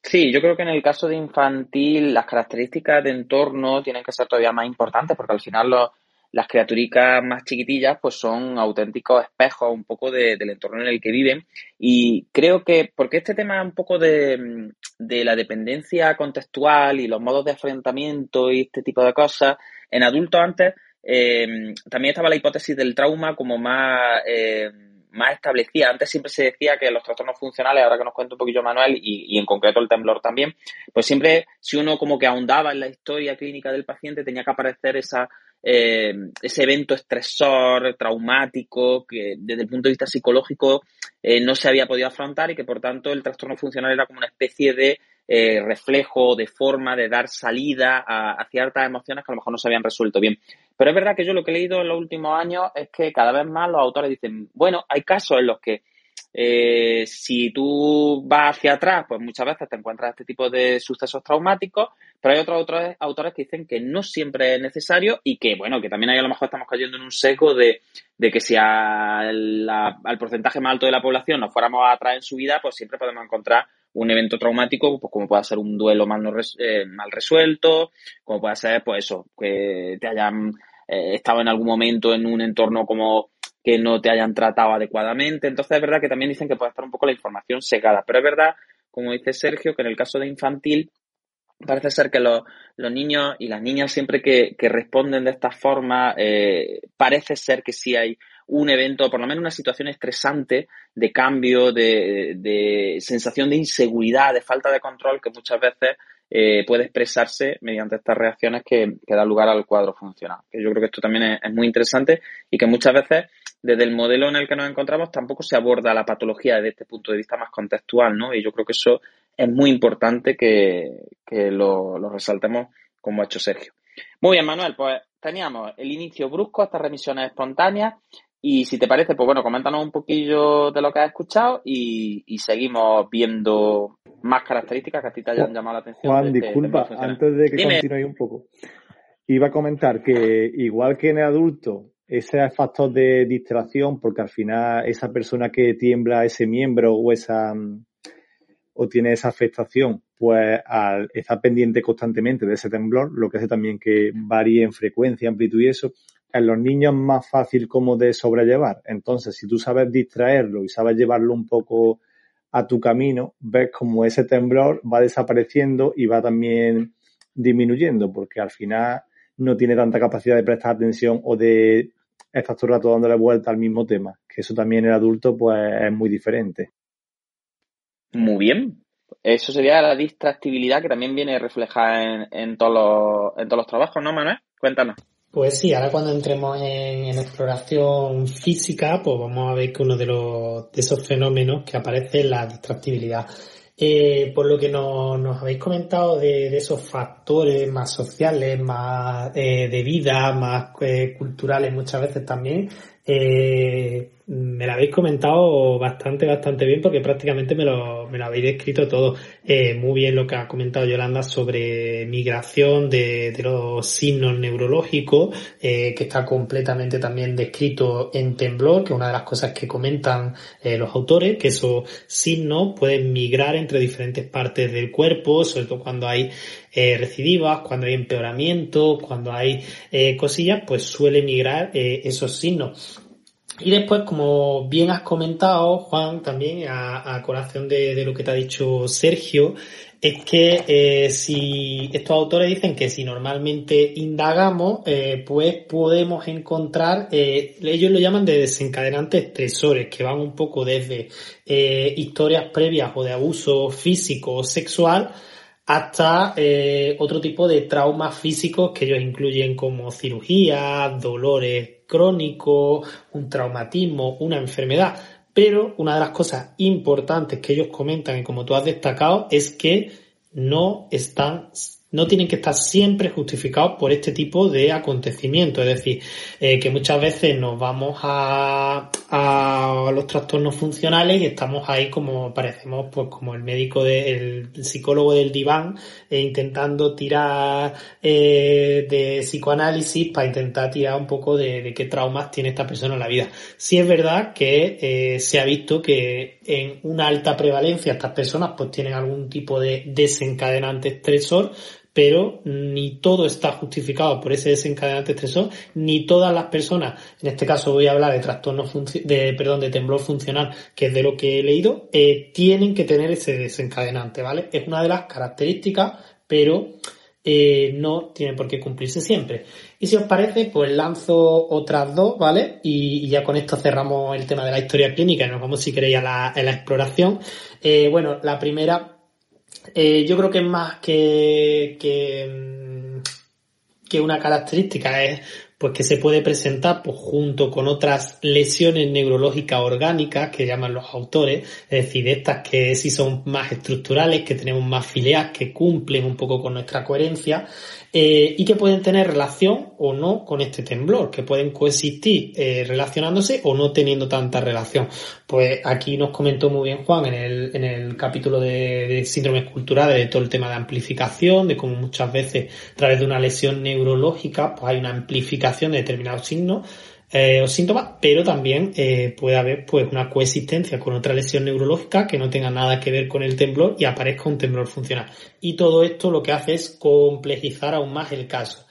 [SPEAKER 2] Sí, yo creo que en el caso de infantil las características de entorno tienen que ser todavía más importantes porque al final los, las criaturicas más chiquitillas pues son auténticos espejos un poco del entorno en el que viven y creo que porque este tema un poco de, la dependencia contextual y los modos de enfrentamiento y este tipo de cosas en adultos antes eh, también estaba la hipótesis del trauma como más eh, más establecida. Antes siempre se decía que los trastornos funcionales, ahora que nos cuenta un poquillo Manuel, y, y, en concreto el temblor también, pues siempre si uno como que ahondaba en la historia clínica del paciente tenía que aparecer esa eh, ese evento estresor, traumático, que desde el punto de vista psicológico eh, no se había podido afrontar y que por tanto el trastorno funcional era como una especie de eh, reflejo, de forma de dar salida a, a, ciertas emociones que a lo mejor no se habían resuelto bien. Pero es verdad que yo lo que he leído en los últimos años es que cada vez más los autores dicen, bueno, hay casos en los que eh, si tú vas hacia atrás, pues muchas veces te encuentras este tipo de sucesos traumáticos, pero hay otros, autores que dicen que no siempre es necesario y que, bueno, que también ahí a lo mejor estamos cayendo en un seco de, de que si al, al porcentaje más alto de la población nos fuéramos atrás en su vida, pues siempre podemos encontrar un evento traumático, pues como puede ser un duelo mal, no res, eh, mal resuelto, como puede ser, pues eso, que te hayan eh, estado en algún momento en un entorno como que no te hayan tratado adecuadamente. Entonces es verdad que también dicen que puede estar un poco la información secada, pero es verdad, como dice Sergio, que en el caso de infantil parece ser que los, niños y las niñas siempre que, responden de esta forma, eh, parece ser que sí hay un evento, por lo menos una situación estresante de cambio, de, sensación de inseguridad, de falta de control que muchas veces eh, puede expresarse mediante estas reacciones que, que dan lugar al cuadro funcional. Que yo creo que esto también es, muy interesante y que muchas veces desde el modelo en el que nos encontramos tampoco se aborda la patología desde este punto de vista más contextual, ¿no? Y yo creo que eso es muy importante que, que lo, lo resaltemos como ha hecho Sergio. Muy bien, Manuel, pues teníamos el inicio brusco, estas remisiones espontáneas, y si te parece, pues bueno, coméntanos un poquillo de lo que has escuchado y, y seguimos viendo más características que a ti te hayan llamado la atención.
[SPEAKER 5] Juan, de disculpa, de antes de que Dime. continúe un poco. Iba a comentar que igual que en el adulto ese factor de distracción, porque al final esa persona que tiembla ese miembro o esa o tiene esa afectación, pues al estar pendiente constantemente de ese temblor, lo que hace también que varíe en frecuencia, amplitud y eso, en los niños es más fácil como de sobrellevar. Entonces, si tú sabes distraerlo y sabes llevarlo un poco a tu camino, ves como ese temblor va desapareciendo y va también disminuyendo, porque al final no tiene tanta capacidad de prestar atención o de estás todo el rato dándole vuelta al mismo tema, que eso también en el adulto pues es muy diferente.
[SPEAKER 2] Muy bien. Eso sería la distractibilidad que también viene reflejada en, en, todos, los, en todos los trabajos, ¿no, Manuel? Cuéntanos.
[SPEAKER 6] Pues sí, ahora cuando entremos en, en, exploración física, pues vamos a ver que uno de, los, de esos fenómenos que aparece es la distractibilidad. Eh, por lo que nos, nos habéis comentado de, de, esos factores más sociales, más eh, de vida, más eh, culturales muchas veces también, eh, me lo habéis comentado bastante, bastante bien porque prácticamente me lo, me lo habéis descrito todo. Eh, muy bien lo que ha comentado Yolanda sobre migración de, de los signos neurológicos, eh, que está completamente también descrito en temblor, que es una de las cosas que comentan eh, los autores, que esos signos pueden migrar entre diferentes partes del cuerpo, sobre todo cuando hay eh, recidivas, cuando hay empeoramiento, cuando hay eh, cosillas, pues suele migrar eh, esos signos. Y después, como bien has comentado, Juan, también a, a colación de, lo que te ha dicho Sergio, es que si estos autores dicen que si normalmente indagamos, pues podemos encontrar, ellos lo llaman de desencadenantes estresores, que van un poco desde historias previas o de abuso físico o sexual hasta eh, otro tipo de traumas físicos que ellos incluyen como cirugía, dolores crónicos, un traumatismo, una enfermedad. Pero una de las cosas importantes que ellos comentan y como tú has destacado es que no están no tienen que estar siempre justificados por este tipo de acontecimientos. Es decir, eh, que muchas veces nos vamos a, a, los trastornos funcionales y estamos ahí como parecemos pues como el médico del psicólogo del diván eh, intentando tirar eh, de psicoanálisis para intentar tirar un poco de, de, qué traumas tiene esta persona en la vida. Sí es verdad que se ha visto que en una alta prevalencia estas personas pues tienen algún tipo de desencadenante estresor pero ni todo está justificado por ese desencadenante estresor, ni todas las personas, en este caso voy a hablar de trastorno de, perdón, de temblor funcional, que es de lo que he leído, eh, tienen que tener ese desencadenante, ¿vale? Es una de las características, pero eh, no tiene por qué cumplirse siempre. Y si os parece, pues lanzo otras dos, ¿vale? Y, ya con esto cerramos el tema de la historia clínica y nos vamos, si queréis, a la, la exploración. Eh, bueno, la primera eh, yo creo que es más que, que, mm, que una característica, es pues que se puede presentar pues, junto con otras lesiones neurológicas orgánicas que llaman los autores, es decir, estas que sí son más estructurales, que tenemos más fileas, que cumplen un poco con nuestra coherencia eh, y que pueden tener relación o no con este temblor, que pueden coexistir eh, relacionándose o no teniendo tanta relación. Pues aquí nos comentó muy bien Juan en el, en el capítulo de, de síndromes culturales de todo el tema de amplificación, de cómo muchas veces a través de una lesión neurológica pues hay una amplificación de determinados signos eh, o síntomas, pero también eh, puede haber pues una coexistencia con otra lesión neurológica que no tenga nada que ver con el temblor y aparezca un temblor funcional. Y todo esto lo que hace es complejizar aún más el caso.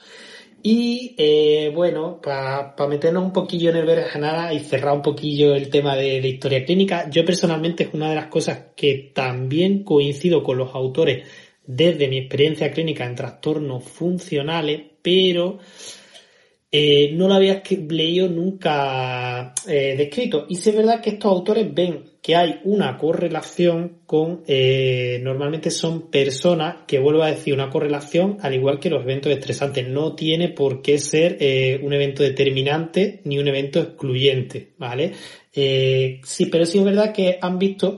[SPEAKER 6] Y eh, bueno, para meternos un poquillo en el verjanada y cerrar un poquillo el tema de, de, historia clínica, yo personalmente es una de las cosas que también coincido con los autores desde mi experiencia clínica en trastornos funcionales, pero eh, no lo había leído nunca eh, descrito. Y si es verdad que estos autores ven que hay una correlación con, eh, normalmente son personas que vuelvo a decir una correlación al igual que los eventos estresantes. No tiene por qué ser eh, un evento determinante ni un evento excluyente, ¿vale? Eh, sí, pero sí es verdad que han visto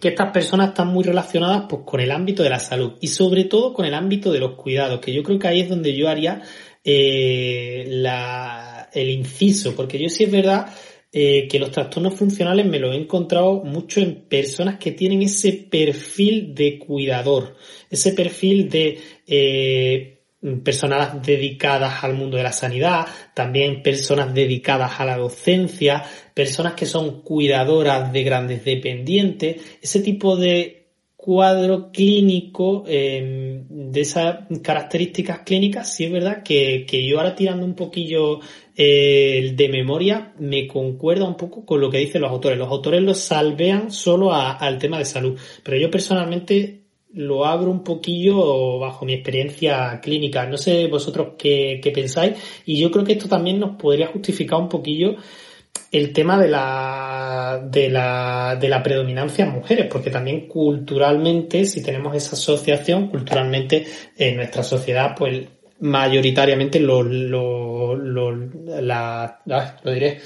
[SPEAKER 6] que estas personas están muy relacionadas pues, con el ámbito de la salud y sobre todo con el ámbito de los cuidados, que yo creo que ahí es donde yo haría eh, la, el inciso, porque yo sí es verdad eh, que los trastornos funcionales me lo he encontrado mucho en personas que tienen ese perfil de cuidador, ese perfil de eh, personas dedicadas al mundo de la sanidad, también personas dedicadas a la docencia, personas que son cuidadoras de grandes dependientes, ese tipo de cuadro clínico eh, de esas características clínicas, sí es verdad que, que yo ahora tirando un poquillo eh, de memoria me concuerda un poco con lo que dicen los autores. Los autores lo salvean solo a, al tema de salud, pero yo personalmente lo abro un poquillo bajo mi experiencia clínica. No sé vosotros qué, qué pensáis y yo creo que esto también nos podría justificar un poquillo el tema de la, de la, de la predominancia en mujeres, porque también culturalmente, si tenemos esa asociación, culturalmente en nuestra sociedad, pues mayoritariamente lo, lo, lo, lo diré,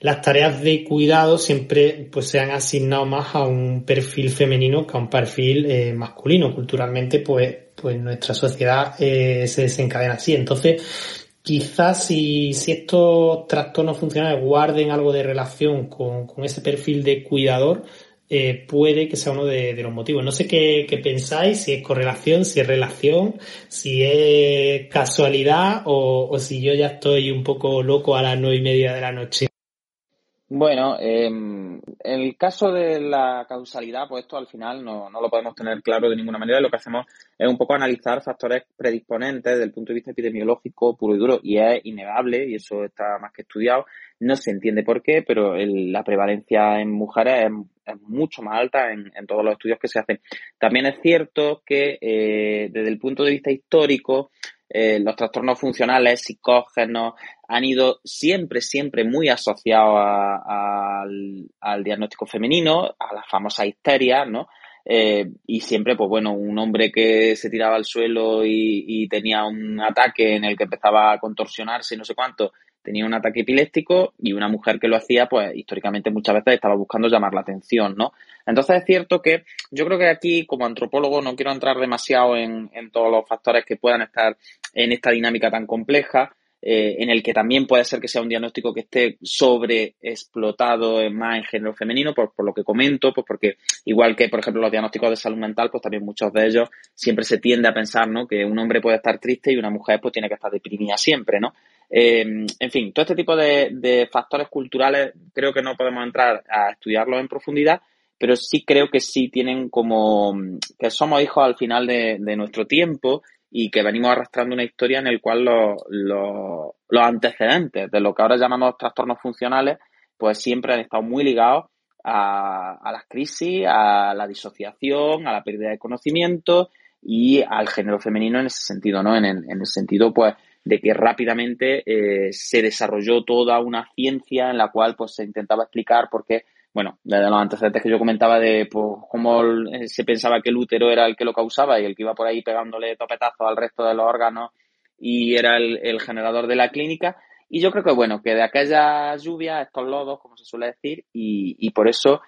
[SPEAKER 6] las tareas de cuidado siempre pues se han asignado más a un perfil femenino que a un perfil eh, masculino. Culturalmente, pues, pues nuestra sociedad eh, se desencadena así. Entonces, quizás si, si estos trastornos funcionales guarden algo de relación con, con ese perfil de cuidador, eh, puede que sea uno de, los motivos. No sé qué, qué, pensáis, si es correlación, si es relación, si es casualidad o, o si yo ya estoy un poco loco a las nueve y media de la noche.
[SPEAKER 2] Bueno, eh, en el caso de la causalidad, pues esto al final no, no, lo podemos tener claro de ninguna manera. Lo que hacemos es un poco analizar factores predisponentes desde el punto de vista epidemiológico puro y duro, y es innegable, y eso está más que estudiado. No se entiende por qué, pero el, la prevalencia en mujeres es, es mucho más alta en, en, todos los estudios que se hacen. También es cierto que eh, desde el punto de vista histórico, eh, los trastornos funcionales, psicógenos, han ido siempre, siempre muy asociados a, al, al, diagnóstico femenino, a la famosa histeria, ¿no? eh, y siempre, pues bueno, un hombre que se tiraba al suelo y, y, tenía un ataque en el que empezaba a contorsionarse y no sé cuánto, tenía un ataque epiléptico y una mujer que lo hacía, pues históricamente muchas veces estaba buscando llamar la atención, ¿no? Entonces es cierto que yo creo que aquí como antropólogo no quiero entrar demasiado en, todos los factores que puedan estar en esta dinámica tan compleja, eh, en el que también puede ser que sea un diagnóstico que esté sobreexplotado más en género femenino, por, por, lo que comento, pues porque igual que, por ejemplo, los diagnósticos de salud mental, pues también muchos de ellos siempre se tiende a pensar, ¿no? Que un hombre puede estar triste y una mujer pues tiene que estar deprimida siempre, ¿no? Eh, en fin, todo este tipo de, factores culturales creo que no podemos entrar a estudiarlos en profundidad, pero sí creo que sí tienen como que somos hijos al final de, nuestro tiempo y que venimos arrastrando una historia en el cual los, los, antecedentes de lo que ahora llamamos trastornos funcionales, pues siempre han estado muy ligados a, las crisis, a la disociación, a la pérdida de conocimiento y al género femenino en ese sentido, ¿no? En en el sentido, pues, de que rápidamente eh, se desarrolló toda una ciencia en la cual pues se intentaba explicar por qué, bueno, desde los antecedentes que yo comentaba de pues, cómo se pensaba que el útero era el que lo causaba y el que iba por ahí pegándole topetazos al resto de los órganos y era el, el generador de la clínica. Y yo creo que, bueno, que de aquella lluvia, estos lodos, como se suele decir, y, y por eso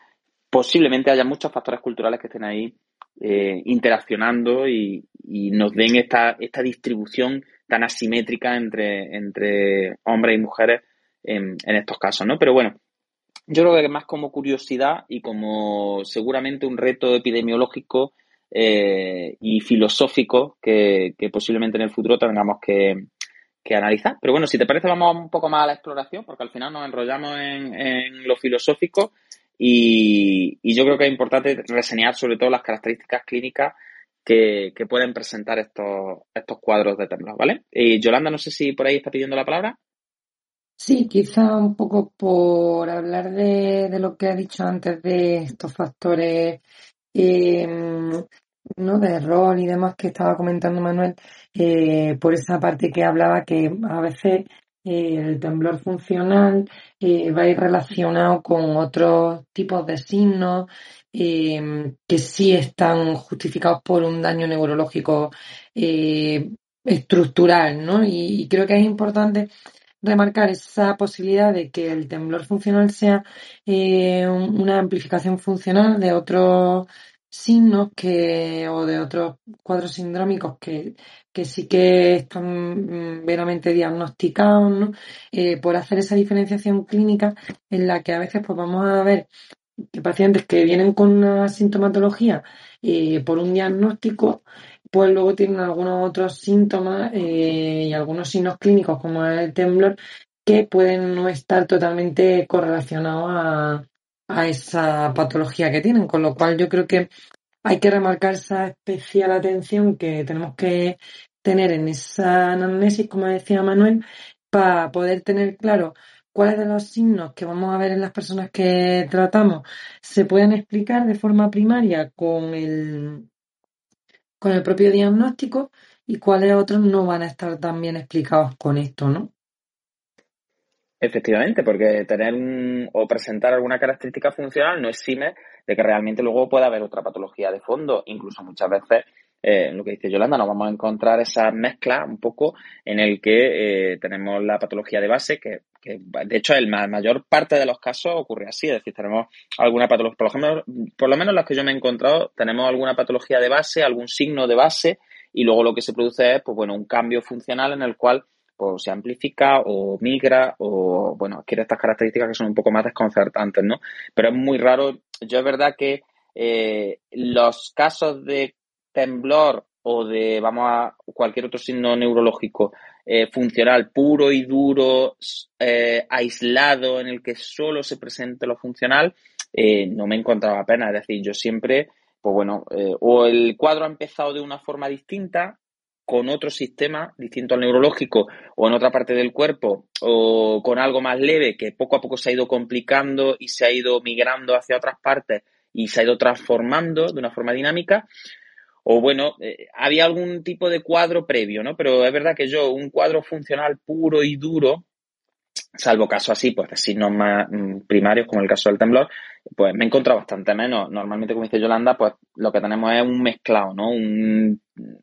[SPEAKER 2] posiblemente haya muchos factores culturales que estén ahí eh, interaccionando y, y, nos den esta, esta distribución tan asimétrica entre, entre hombres y mujeres en, estos casos, ¿no? Pero bueno, yo creo que más como curiosidad y como seguramente un reto epidemiológico eh, y filosófico que, posiblemente en el futuro tengamos que, analizar. Pero bueno, si te parece, vamos un poco más a la exploración, porque al final nos enrollamos en, lo filosófico y, yo creo que es importante reseñar sobre todo las características clínicas que, pueden presentar estos, estos cuadros de temblor, ¿vale? Y Yolanda, no sé si por ahí está pidiendo la palabra.
[SPEAKER 3] Sí, quizá un poco por hablar de, de lo que ha dicho antes de estos factores eh, ¿no? de rol y demás que estaba comentando Manuel, eh, por esa parte que hablaba que a veces eh, el temblor funcional eh, va a ir relacionado con otros tipos de signos eh, que sí están justificados por un daño neurológico eh, estructural, ¿no? Y, y, creo que es importante remarcar esa posibilidad de que el temblor funcional sea una amplificación funcional de otros signos que o de otros cuadros sindrómicos que, que sí que están veramente diagnosticados, ¿no? Eh, por hacer esa diferenciación clínica en la que a veces pues vamos a ver que pacientes que vienen con una sintomatología eh, por un diagnóstico, pues luego tienen algunos otros síntomas eh, y algunos signos clínicos como el temblor que pueden no estar totalmente correlacionados a, a esa patología que tienen, con lo cual yo creo que hay que remarcar esa especial atención que tenemos que tener en esa anamnesis, como decía Manuel, para poder tener claro cuáles de los signos que vamos a ver en las personas que tratamos se pueden explicar de forma primaria con el, con el propio diagnóstico y cuáles otros no van a estar tan bien explicados con esto, ¿no?
[SPEAKER 2] Efectivamente, porque tener un, o presentar alguna característica funcional no exime de que realmente luego pueda haber otra patología de fondo. Incluso muchas veces, eh, lo que dice Yolanda, nos vamos a encontrar esa mezcla un poco en el que eh, tenemos la patología de base, que, que de hecho en la mayor parte de los casos ocurre así. Es decir, tenemos alguna patología, por lo, menos, por lo menos las que yo me he encontrado, tenemos alguna patología de base, algún signo de base, y luego lo que se produce es, pues bueno, un cambio funcional en el cual o se amplifica o migra o, bueno, adquiere estas características que son un poco más desconcertantes, ¿no? Pero es muy raro. Yo es verdad que eh, los casos de temblor o de, vamos a, cualquier otro signo neurológico eh, funcional puro y duro, eh, aislado, en el que solo se presente lo funcional, no me encontraba apenas. Es decir, yo siempre, pues bueno, o el cuadro ha empezado de una forma distinta, con otro sistema distinto al neurológico o en otra parte del cuerpo o con algo más leve que poco a poco se ha ido complicando y se ha ido migrando hacia otras partes y se ha ido transformando de una forma dinámica. O bueno, eh, había algún tipo de cuadro previo, ¿no? Pero es verdad que yo, un cuadro funcional puro y duro, salvo casos así, pues de signos más mm, primarios, como el caso del temblor, pues me he encontrado bastante menos. Normalmente, como dice Yolanda, pues lo que tenemos es un mezclado, ¿no? Un,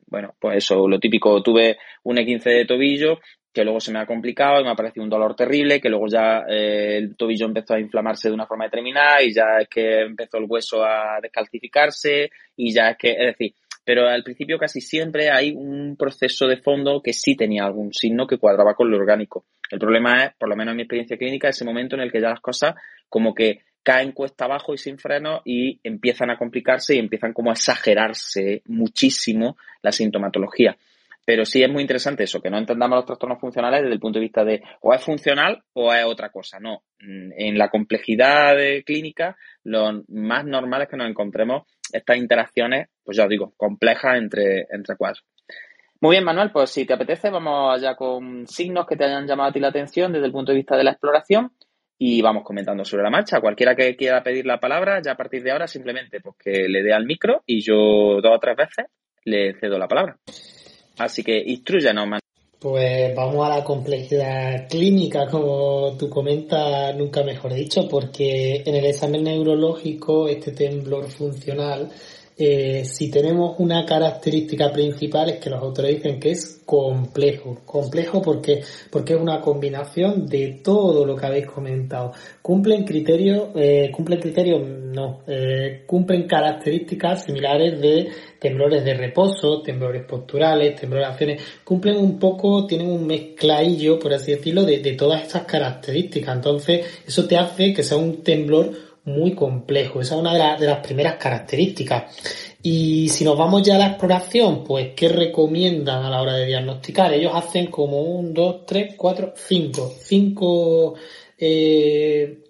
[SPEAKER 2] bueno, pues eso, lo típico, tuve un E15 de tobillo que luego se me ha complicado y me ha parecido un dolor terrible, que luego ya eh, el tobillo empezó a inflamarse de una forma determinada y ya es que empezó el hueso a descalcificarse y ya es que, es decir, pero al principio casi siempre hay un proceso de fondo que sí tenía algún signo que cuadraba con lo orgánico. El problema es, por lo menos en mi experiencia clínica, ese momento en el que ya las cosas como que caen cuesta abajo y sin freno y empiezan a complicarse y empiezan como a exagerarse muchísimo la sintomatología. Pero sí es muy interesante eso, que no entendamos los trastornos funcionales desde el punto de vista de o es funcional o es otra cosa. No, en la complejidad clínica lo más normal es que nos encontremos estas interacciones, pues ya os digo, complejas entre, entre cuadros. Muy bien, Manuel, pues si te apetece, vamos allá con signos que te hayan llamado a ti la atención desde el punto de vista de la exploración y vamos comentando sobre la marcha. Cualquiera que quiera pedir la palabra, ya a partir de ahora simplemente pues que le dé al micro y yo dos o tres veces le cedo la palabra. Así que instruyanos, man.
[SPEAKER 6] Pues vamos a la complejidad clínica, como tú comentas, nunca mejor dicho, porque en el examen neurológico este temblor funcional eh, si tenemos una característica principal es que los autores dicen que es complejo. Complejo porque, porque es una combinación de todo lo que habéis comentado. Cumplen criterios, eh, cumplen criterios, no, eh, cumplen características similares de temblores de reposo, temblores posturales, temblores de acciones. Cumplen un poco, tienen un mezcladillo, por así decirlo, de, de todas estas características. Entonces, eso te hace que sea un temblor muy complejo. Esa es una de, las primeras características. Y si nos vamos ya a la exploración, pues ¿qué recomiendan a la hora de diagnosticar? Ellos hacen como un, dos, tres, cuatro, cinco. Cinco eh,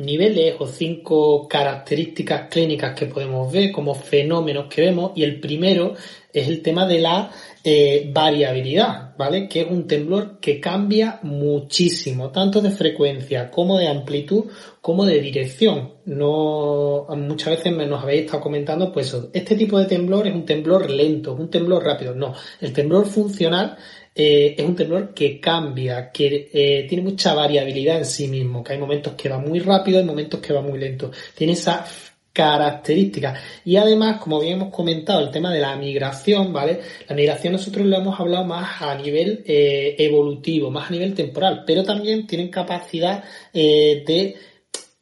[SPEAKER 6] niveles o cinco características clínicas que podemos ver como fenómenos que vemos. Y el primero es el tema de la eh, variabilidad, ¿vale? Que es un temblor que cambia muchísimo, tanto de frecuencia como de amplitud, como de dirección. No, muchas veces me nos habéis estado comentando, pues este tipo de temblor es un temblor lento, un temblor rápido. No, el temblor funcional eh, es un temblor que cambia, que eh, tiene mucha variabilidad en sí mismo, que hay momentos que va muy rápido, hay momentos que va muy lento. Tiene esa características. Y además, como bien hemos comentado, el tema de la migración, ¿vale? La migración nosotros lo hemos hablado más a nivel eh, evolutivo, más a nivel temporal, pero también tienen capacidad de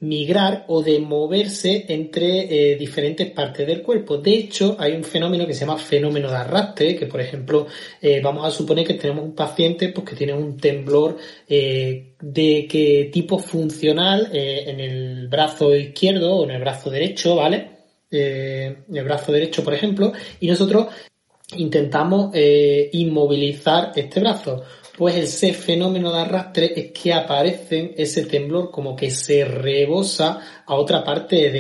[SPEAKER 6] migrar o de moverse entre eh, diferentes partes del cuerpo. De hecho, hay un fenómeno que se llama fenómeno de arrastre, que por ejemplo, eh, vamos a suponer que tenemos un paciente pues, que tiene un temblor eh, de qué tipo funcional en el brazo izquierdo o en el brazo derecho, ¿vale? en el brazo derecho, por ejemplo, y nosotros intentamos inmovilizar este brazo pues ese fenómeno de arrastre es que aparece ese temblor como que se rebosa a otra parte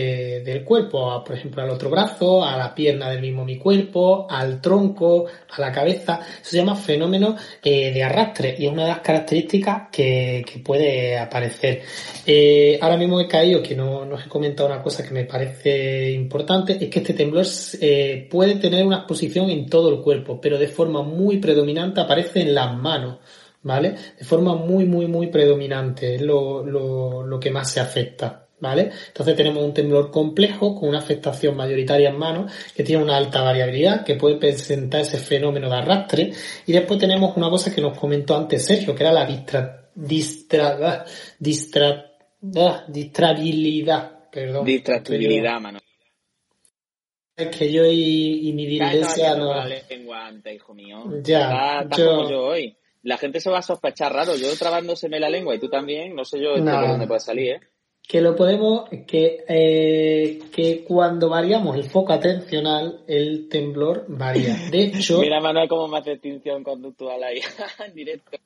[SPEAKER 6] del cuerpo, por ejemplo al otro brazo, a la pierna del mismo mi cuerpo, al tronco, a la cabeza. Eso se llama fenómeno eh, de arrastre y es una de las características que, puede aparecer. Eh, ahora mismo he caído que no, os he comentado una cosa que me parece importante, es que este temblor eh, puede tener una exposición en todo el cuerpo, pero de forma muy predominante aparece en las manos. ¿Vale? De forma muy, muy, muy predominante, es lo, lo, lo que más se afecta. ¿Vale? Entonces tenemos un temblor complejo con una afectación mayoritaria en manos que tiene una alta variabilidad que puede presentar ese fenómeno de arrastre y después tenemos una cosa que nos comentó antes Sergio que era la distra, distra, distra, ah, distrabilidad perdón
[SPEAKER 2] distractibilidad mano
[SPEAKER 6] es que yo y, mi dislexia
[SPEAKER 2] no la lengua antes hijo mío ya yo... yo hoy la gente se va a sospechar raro. Yo trabándoseme la lengua y tú también, no sé yo este por dónde puede salir, ¿eh?
[SPEAKER 6] Que lo podemos, que, eh, que cuando variamos el foco atencional, el temblor varía. De <laughs> hecho.
[SPEAKER 2] Mira, Manuel, cómo me hace extinción conductual ahí, <laughs> en directo.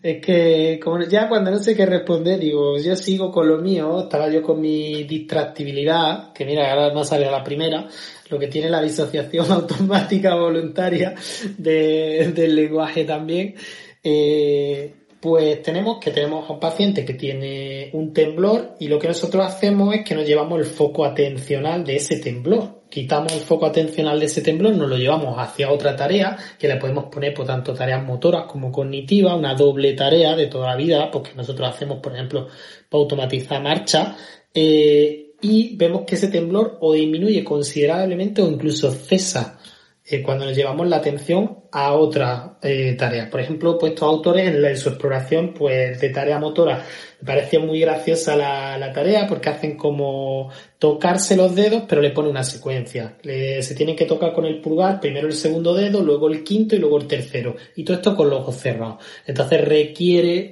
[SPEAKER 6] Es que como ya cuando no sé qué responder, digo, yo sigo con lo mío, estaba yo con mi distractibilidad, que mira, ahora no sale a la primera, lo que tiene la disociación <laughs> automática voluntaria del lenguaje también. Eh, pues tenemos que tenemos a un paciente que tiene un temblor y lo que nosotros hacemos es que nos llevamos el foco atencional de ese temblor. Quitamos el foco atencional de ese temblor, nos lo llevamos hacia otra tarea que le podemos poner por tanto tareas motoras como cognitivas, una doble tarea de toda la vida, porque nosotros hacemos, por ejemplo, para automatizar marcha, eh, y vemos que ese temblor o disminuye considerablemente o incluso cesa eh, cuando nos llevamos la atención a otra eh, tarea. Por ejemplo, pues estos autores en, su exploración pues de tarea motora me parecía muy graciosa la, tarea porque hacen como tocarse los dedos pero le pone una secuencia. se tienen que tocar con el pulgar, primero el segundo dedo, luego el quinto y luego el tercero. Y todo esto con los ojos cerrados. Entonces requiere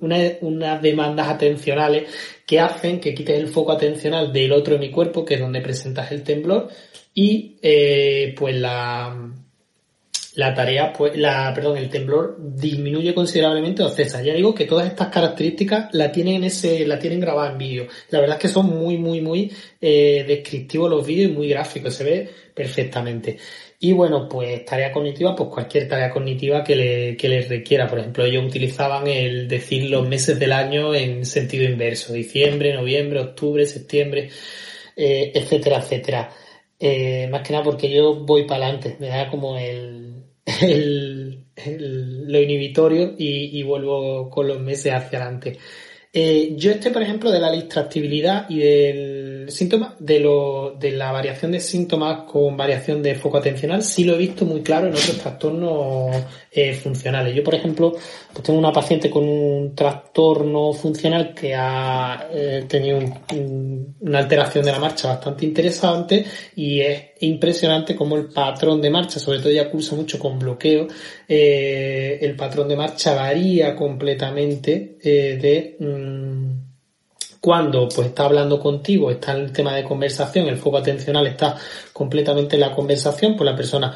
[SPEAKER 6] unas demandas atencionales que hacen que quites el foco atencional del otro hemiscuerpo, que es donde presentas el temblor, y eh, pues la, la tarea, pues, la, perdón, el temblor disminuye considerablemente o cesa. Ya digo que todas estas características la tienen ese, la tienen grabada en vídeo. La verdad es que son muy, muy, muy eh, descriptivos los vídeos y muy gráficos, se ve perfectamente. Y bueno, pues tarea cognitiva, pues cualquier tarea cognitiva que, le, que les requiera. Por ejemplo, ellos utilizaban el decir los meses del año en sentido inverso. Diciembre, noviembre, octubre, septiembre, eh, etcétera, etcétera. Eh, más que nada porque yo voy para adelante, me da como el, el, lo inhibitorio y, vuelvo con los meses hacia adelante. Eh, yo este, por ejemplo, de la distractibilidad y del síntoma, de, lo, de la variación de síntomas con variación de foco atencional, sí lo he visto muy claro en otros trastornos eh, funcionales. Yo, por ejemplo, pues tengo una paciente con un trastorno funcional que ha eh, tenido una alteración de la marcha bastante interesante y es impresionante como el patrón de marcha, sobre todo ella cursa mucho con bloqueo, eh, el patrón de marcha varía completamente de mm, cuando pues está hablando contigo, está en el tema de conversación, el foco atencional está completamente en la conversación, pues la persona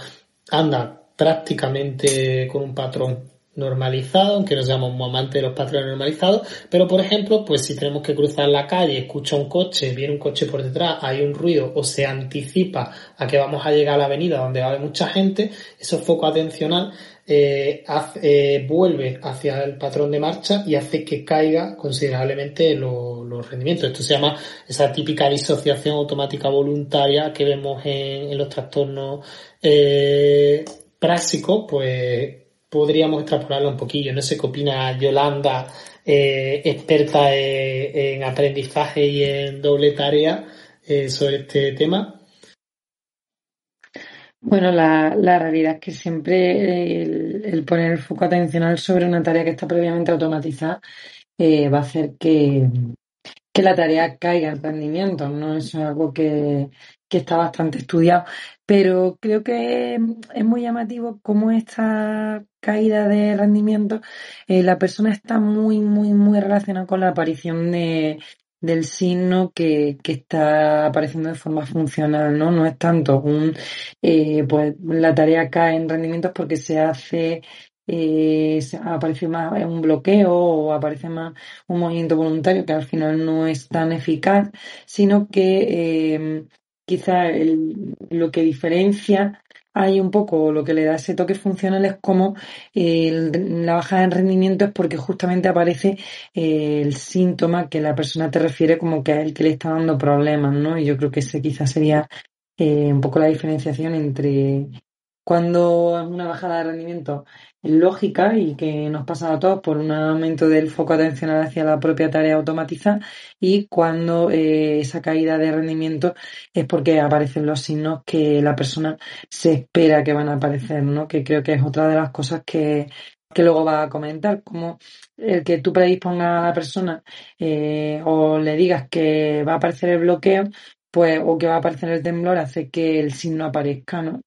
[SPEAKER 6] anda prácticamente con un patrón normalizado, aunque no seamos amantes de los patrones normalizados, pero por ejemplo, pues si tenemos que cruzar la calle, escucha un coche, viene un coche por detrás, hay un ruido o se anticipa a que vamos a llegar a la avenida donde va a haber mucha gente, eso foco atencional eh, eh, vuelve hacia el patrón de marcha y hace que caiga considerablemente los rendimientos. Esto se llama esa típica disociación automática voluntaria que vemos en, los trastornos eh, pues podríamos extrapolarlo un poquillo. No sé qué opina Yolanda, eh, experta en, aprendizaje y en doble tarea eh, sobre este tema.
[SPEAKER 3] Bueno, la, la realidad es que siempre el, poner el foco atencional sobre una tarea que está previamente automatizada eh, va a hacer que, que la tarea caiga en rendimiento, ¿no? Eso es algo que, que está bastante estudiado. Pero creo que es muy llamativo cómo esta caída de rendimiento, eh, la persona está muy, muy, muy relacionada con la aparición de, del signo que, que está apareciendo de forma funcional, ¿no? No es tanto un, eh, pues la tarea cae en rendimientos porque se hace eh, aparece más un bloqueo o aparece más un movimiento voluntario que al final no es tan eficaz, sino que eh, quizá lo que diferencia hay un poco lo que le da ese toque funcional es como la bajada en rendimiento es porque justamente aparece eh, el síntoma que la persona te refiere como que es el que le está dando problemas, ¿no? Y yo creo que ese quizás sería eh, un poco la diferenciación entre cuando es una bajada de rendimiento lógica y que nos pasa a todos por un aumento del foco atencional hacia la propia tarea automatizada y cuando eh, esa caída de rendimiento es porque aparecen los signos que la persona se espera que van a aparecer, ¿no? Que creo que es otra de las cosas que, que luego va a comentar, como el que tú predispongas a la persona eh, o le digas que va a aparecer el bloqueo, pues, o que va a aparecer el temblor, hace que el signo aparezca, ¿no?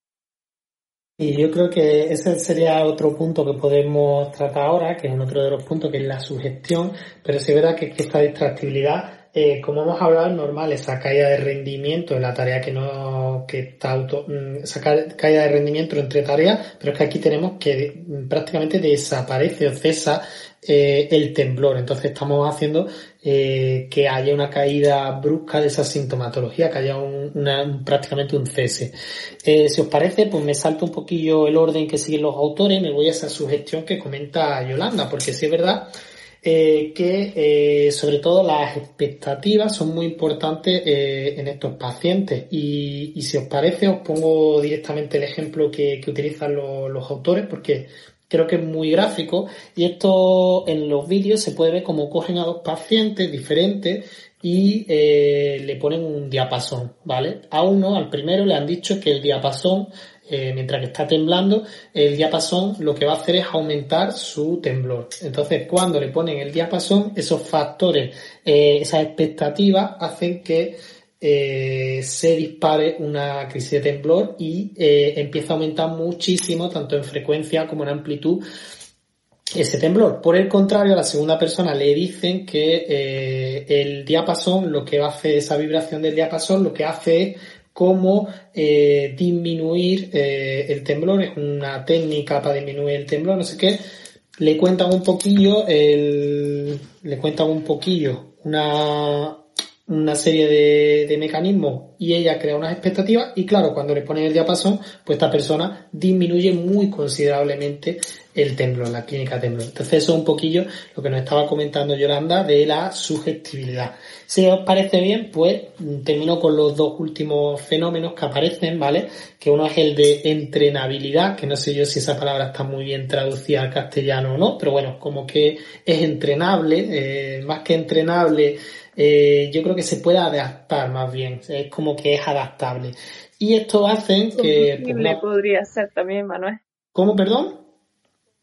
[SPEAKER 6] Y yo creo que ese sería otro punto que podemos tratar ahora, que es otro de los puntos, que es la sugestión, pero sí es verdad que, esta distractibilidad, eh, como hemos hablado, es normal, esa caída de rendimiento en la tarea que no, que está auto, mm, esa caída de rendimiento entre tareas, pero es que aquí tenemos que prácticamente desaparece o cesa eh, el temblor. Entonces estamos haciendo eh, que haya una caída brusca de esa sintomatología, que haya un, una, prácticamente un cese. Eh, si os parece, pues me salto un poquillo el orden que siguen los autores me voy a esa sugestión que comenta Yolanda, porque sí es verdad eh, que eh, sobre todo las expectativas son muy importantes eh, en estos pacientes y, y, si os parece os pongo directamente el ejemplo que, que utilizan los autores porque creo que es muy gráfico y esto en los vídeos se puede ver como cogen a dos pacientes diferentes y eh, le ponen un diapasón, ¿vale? A uno, al primero, le han dicho que el diapasón eh, mientras que está temblando, el diapasón lo que va a hacer es aumentar su temblor. Entonces, cuando le ponen el diapasón, esos factores, eh, esas expectativas hacen que eh, se dispare una crisis de temblor y eh, empieza a aumentar muchísimo, tanto en frecuencia como en amplitud, ese temblor. Por el contrario, a la segunda persona le dicen que eh, el diapasón, lo que hace esa vibración del diapasón, lo que hace es cómo disminuir el temblor, es una técnica para disminuir el temblor, no sé qué. Le cuentan un poquillo, el, le cuentan un poquillo una, una serie de, de, mecanismos y ella crea unas expectativas y claro, cuando le ponen el diapasón, pues esta persona disminuye muy considerablemente el temblor, la clínica temblor. Entonces eso es un poquillo lo que nos estaba comentando Yolanda de la sugestibilidad. Si os parece bien, pues termino con los dos últimos fenómenos que aparecen, ¿vale? Que uno es el de entrenabilidad, que no sé yo si esa palabra está muy bien traducida al castellano o no, pero bueno, como que es entrenable, eh, más que entrenable, eh, yo creo que se puede adaptar más bien, es como que es adaptable. Y esto hace que...
[SPEAKER 4] Pues, no... podría ser también, Manuel.
[SPEAKER 6] ¿Cómo, perdón?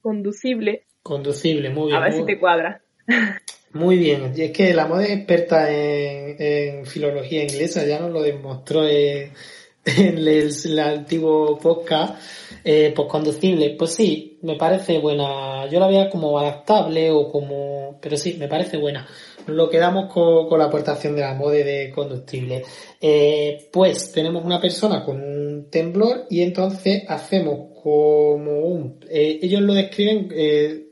[SPEAKER 4] Conducible.
[SPEAKER 6] Conducible, muy bien.
[SPEAKER 4] A ver
[SPEAKER 6] muy...
[SPEAKER 4] si te cuadra.
[SPEAKER 6] Muy bien, y es que la moda es experta en, en, filología inglesa, ya nos lo demostró en, en el, el, antiguo podcast, eh, pues conducible, pues sí, me parece buena, yo la veía como adaptable o como, pero sí, me parece buena. Lo quedamos con, con la aportación de la mode de conductible. Eh, pues tenemos una persona con un temblor y entonces hacemos como un, eh, ellos lo describen, eh,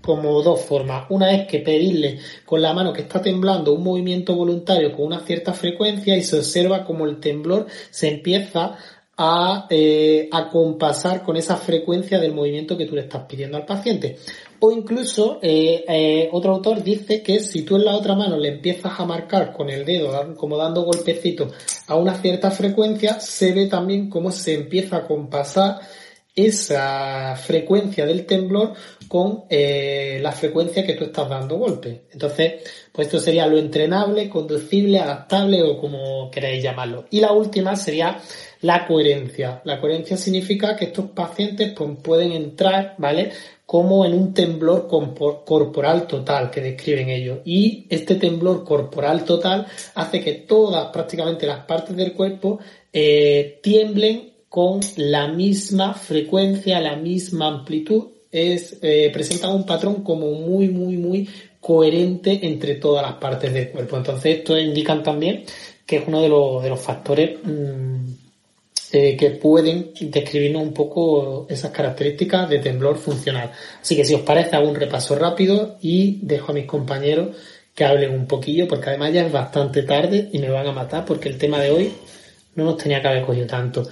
[SPEAKER 6] como dos formas. Una es que pedirle con la mano que está temblando un movimiento voluntario con una cierta frecuencia y se observa como el temblor se empieza a, a compasar con esa frecuencia del movimiento que tú le estás pidiendo al paciente. O incluso eh, eh, otro autor dice que si tú en la otra mano le empiezas a marcar con el dedo, como dando golpecitos a una cierta frecuencia, se ve también cómo se empieza a compasar esa frecuencia del temblor con eh, la frecuencia que tú estás dando golpe. Entonces, pues esto sería lo entrenable, conducible, adaptable o como queráis llamarlo. Y la última sería la coherencia. La coherencia significa que estos pacientes pues, pueden entrar, ¿vale? Como en un temblor corporal total que describen ellos. Y este temblor corporal total hace que todas, prácticamente las partes del cuerpo, eh, tiemblen con la misma frecuencia, la misma amplitud, es, eh, presenta un patrón como muy, muy, muy coherente entre todas las partes del cuerpo. Entonces, esto indican también que es uno de los, de los factores mmm, eh, que pueden describirnos un poco esas características de temblor funcional. Así que si os parece, hago un repaso rápido y dejo a mis compañeros que hablen un poquillo, porque además ya es bastante tarde y me van a matar porque el tema de hoy no nos tenía que haber cogido tanto.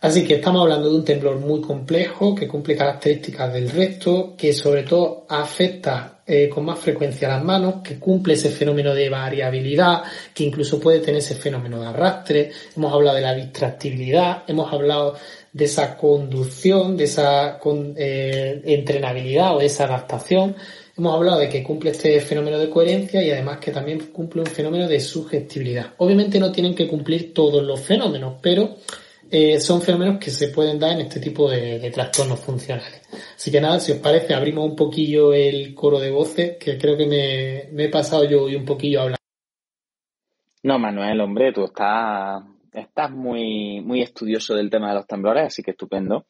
[SPEAKER 6] Así que estamos hablando de un temblor muy complejo que cumple características del resto, que sobre todo afecta eh, con más frecuencia las manos, que cumple ese fenómeno de variabilidad, que incluso puede tener ese fenómeno de arrastre. Hemos hablado de la distractibilidad, hemos hablado de esa conducción, de esa eh, entrenabilidad o de esa adaptación. Hemos hablado de que cumple este fenómeno de coherencia y además que también cumple un fenómeno de sugestibilidad. Obviamente no tienen que cumplir todos los fenómenos, pero eh, son fenómenos que se pueden dar en este tipo de, trastornos funcionales. Así que nada, si os parece, abrimos un poquillo el coro de voces, que creo que me, he pasado yo hoy un poquillo hablando.
[SPEAKER 2] No, Manuel, hombre, tú estás, estás muy, muy estudioso del tema de los temblores, así que estupendo.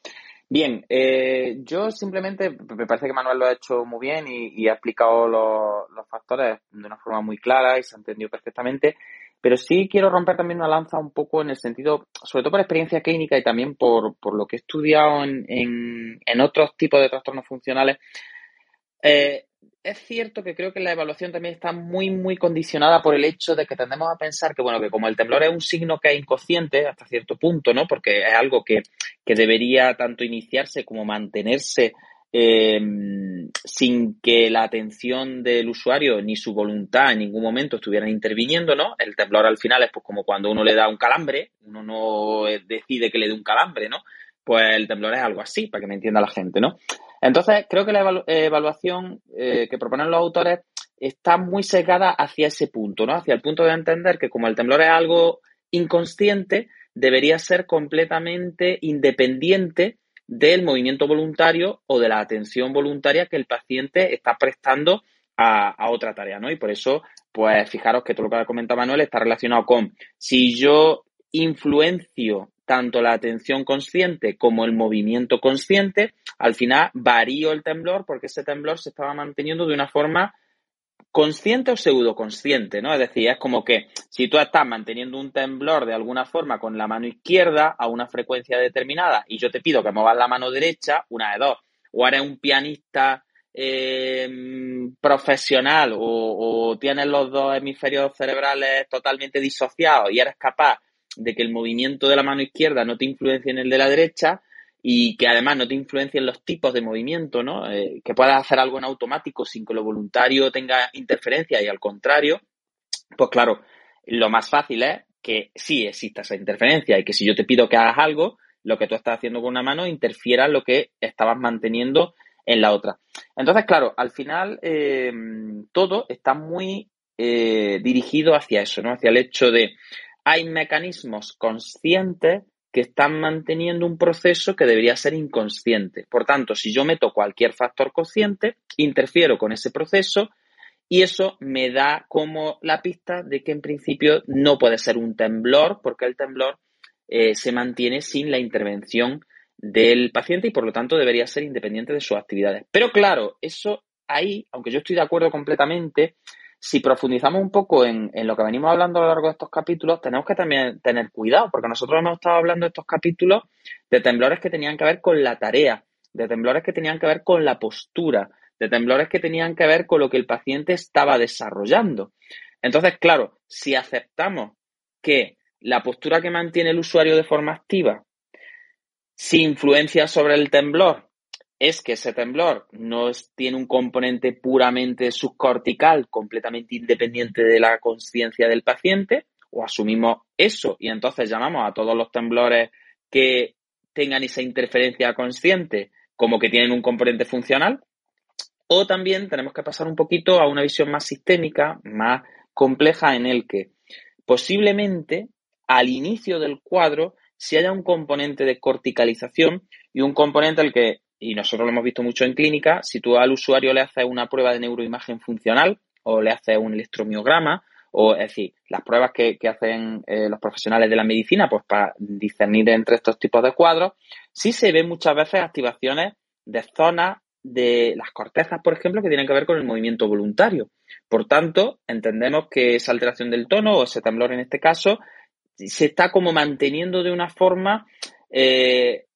[SPEAKER 2] Bien, eh, yo simplemente me parece que Manuel lo ha hecho muy bien y, ha explicado los factores de una forma muy clara y se ha entendido perfectamente. Pero sí quiero romper también una lanza un poco en el sentido, sobre todo por experiencia clínica y también por, por lo que he estudiado en, en, otros tipos de trastornos funcionales. Eh, es cierto que creo que la evaluación también está muy, muy condicionada por el hecho de que tendemos a pensar que, bueno, que como el temblor es un signo que es inconsciente hasta cierto punto, ¿no? Porque es algo que, que debería tanto iniciarse como mantenerse eh, sin que la atención del usuario ni su voluntad en ningún momento estuvieran interviniendo, ¿no? El temblor al final es pues como cuando uno le da un calambre, uno no decide que le dé un calambre, ¿no? Pues el temblor es algo así, para que me entienda la gente, ¿no? Entonces, creo que la evaluación eh, que proponen los autores está muy sesgada hacia ese punto, ¿no? Hacia el punto de entender que como el temblor es algo inconsciente, debería ser completamente independiente del movimiento voluntario o de la atención voluntaria que el paciente está prestando a, a, otra tarea, ¿no? Y por eso, pues fijaros que todo lo que ha comentado Manuel está relacionado con si yo influencio tanto la atención consciente como el movimiento consciente, al final varío el temblor porque ese temblor se estaba manteniendo de una forma consciente o pseudoconsciente, ¿no? Es decir, es como que si tú estás manteniendo un temblor de alguna forma con la mano izquierda a una frecuencia determinada y yo te pido que muevas la mano derecha, una de dos, o eres un pianista eh, profesional o, o tienes los dos hemisferios cerebrales totalmente disociados y eres capaz de que el movimiento de la mano izquierda no te influencie en el de la derecha y que además no te influencien los tipos de movimiento, ¿no? Eh, que puedas hacer algo en automático sin que lo voluntario tenga interferencia y al contrario, pues claro, lo más fácil es que sí exista esa interferencia y que si yo te pido que hagas algo, lo que tú estás haciendo con una mano interfiera lo que estabas manteniendo en la otra. Entonces, claro, al final eh, todo está muy eh, dirigido hacia eso, ¿no? Hacia el hecho de hay mecanismos conscientes que están manteniendo un proceso que debería ser inconsciente. Por tanto, si yo meto cualquier factor consciente, interfiero con ese proceso y eso me da como la pista de que en principio no puede ser un temblor, porque el temblor eh, se mantiene sin la intervención del paciente y por lo tanto debería ser independiente de sus actividades. Pero claro, eso ahí, aunque yo estoy de acuerdo completamente, si profundizamos un poco en, lo que venimos hablando a lo largo de estos capítulos, tenemos que también tener cuidado, porque nosotros hemos estado hablando de estos capítulos de temblores que tenían que ver con la tarea, de temblores que tenían que ver con la postura, de temblores que tenían que ver con lo que el paciente estaba desarrollando. Entonces, claro, si aceptamos que la postura que mantiene el usuario de forma activa, si influencia sobre el temblor, es que ese temblor no tiene un componente puramente subcortical, completamente independiente de la conciencia del paciente, o asumimos eso y entonces llamamos a todos los temblores que tengan esa interferencia consciente como que tienen un componente funcional, o también tenemos que pasar un poquito a una visión más sistémica, más compleja, en el que posiblemente al inicio del cuadro si haya un componente de corticalización y un componente al que y nosotros lo hemos visto mucho en clínica, si tú al usuario le haces una prueba de neuroimagen funcional o le haces un electromiograma, o es decir, las pruebas que, hacen eh, los profesionales de la medicina, pues para discernir entre estos tipos de cuadros, sí se ven muchas veces activaciones de zonas de las cortezas, por ejemplo, que tienen que ver con el movimiento voluntario. Por tanto, entendemos que esa alteración del tono, o ese temblor en este caso, se está como manteniendo de una forma eh,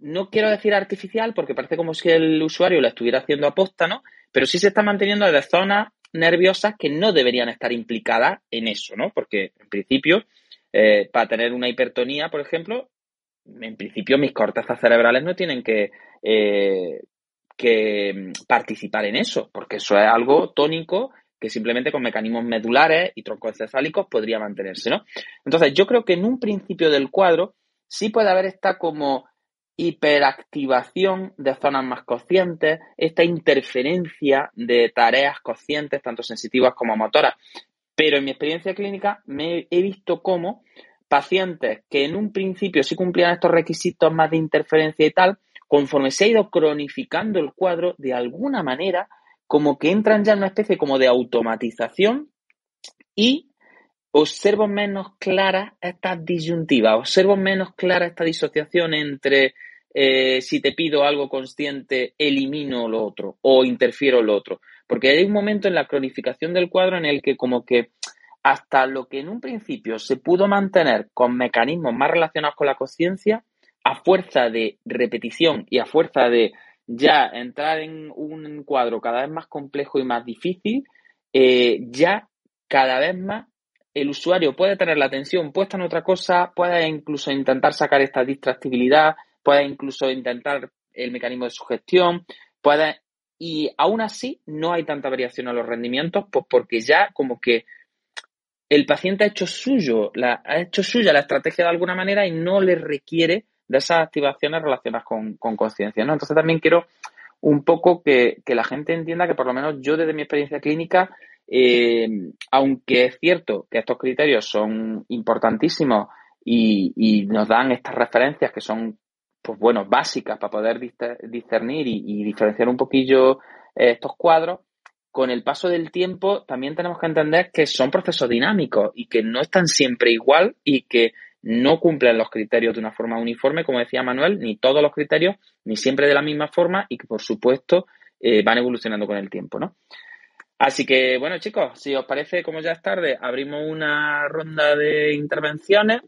[SPEAKER 2] no quiero decir artificial porque parece como si el usuario lo estuviera haciendo aposta, ¿no? Pero sí se está manteniendo de zonas nerviosas que no deberían estar implicadas en eso, ¿no? Porque en principio, eh, para tener una hipertonía, por ejemplo, en principio mis cortezas cerebrales no tienen que, eh, que participar en eso, porque eso es algo tónico que simplemente con mecanismos medulares y troncoencefálicos podría mantenerse, ¿no? Entonces, yo creo que en un principio del cuadro sí puede haber esta como hiperactivación de zonas más conscientes, esta interferencia de tareas conscientes, tanto sensitivas como motoras. Pero en mi experiencia clínica me he visto como pacientes que en un principio sí cumplían estos requisitos más de interferencia y tal, conforme se ha ido cronificando el cuadro, de alguna manera, como que entran ya en una especie como de automatización y observo menos clara esta disyuntiva, observo menos clara esta disociación entre eh, si te pido algo consciente, elimino lo otro o interfiero lo otro. Porque hay un momento en la cronificación del cuadro en el que como que hasta lo que en un principio se pudo mantener con mecanismos más relacionados con la conciencia, a fuerza de repetición y a fuerza de ya entrar en un cuadro cada vez más complejo y más difícil, eh, ya cada vez más el usuario puede tener la atención puesta en otra cosa, puede incluso intentar sacar esta distractibilidad, puede incluso intentar el mecanismo de sugestión, puede y aún así no hay tanta variación en los rendimientos, pues porque ya como que el paciente ha hecho suyo, ha hecho suya la estrategia de alguna manera y no le requiere de esas activaciones relacionadas con, conciencia, ¿no? Entonces también quiero un poco que, la gente entienda que por lo menos yo desde mi experiencia clínica, eh, aunque es cierto que estos criterios son importantísimos y, nos dan estas referencias que son pues bueno, básicas para poder discernir y, diferenciar un poquillo eh, estos cuadros, con el paso del tiempo también tenemos que entender que son procesos dinámicos y que no están siempre igual y que no cumplen los criterios de una forma uniforme, como decía Manuel, ni todos los criterios, ni siempre de la misma forma y que por supuesto eh, van evolucionando con el tiempo, ¿no? Así que, bueno, chicos, si os parece, como ya es tarde, abrimos una ronda de intervenciones.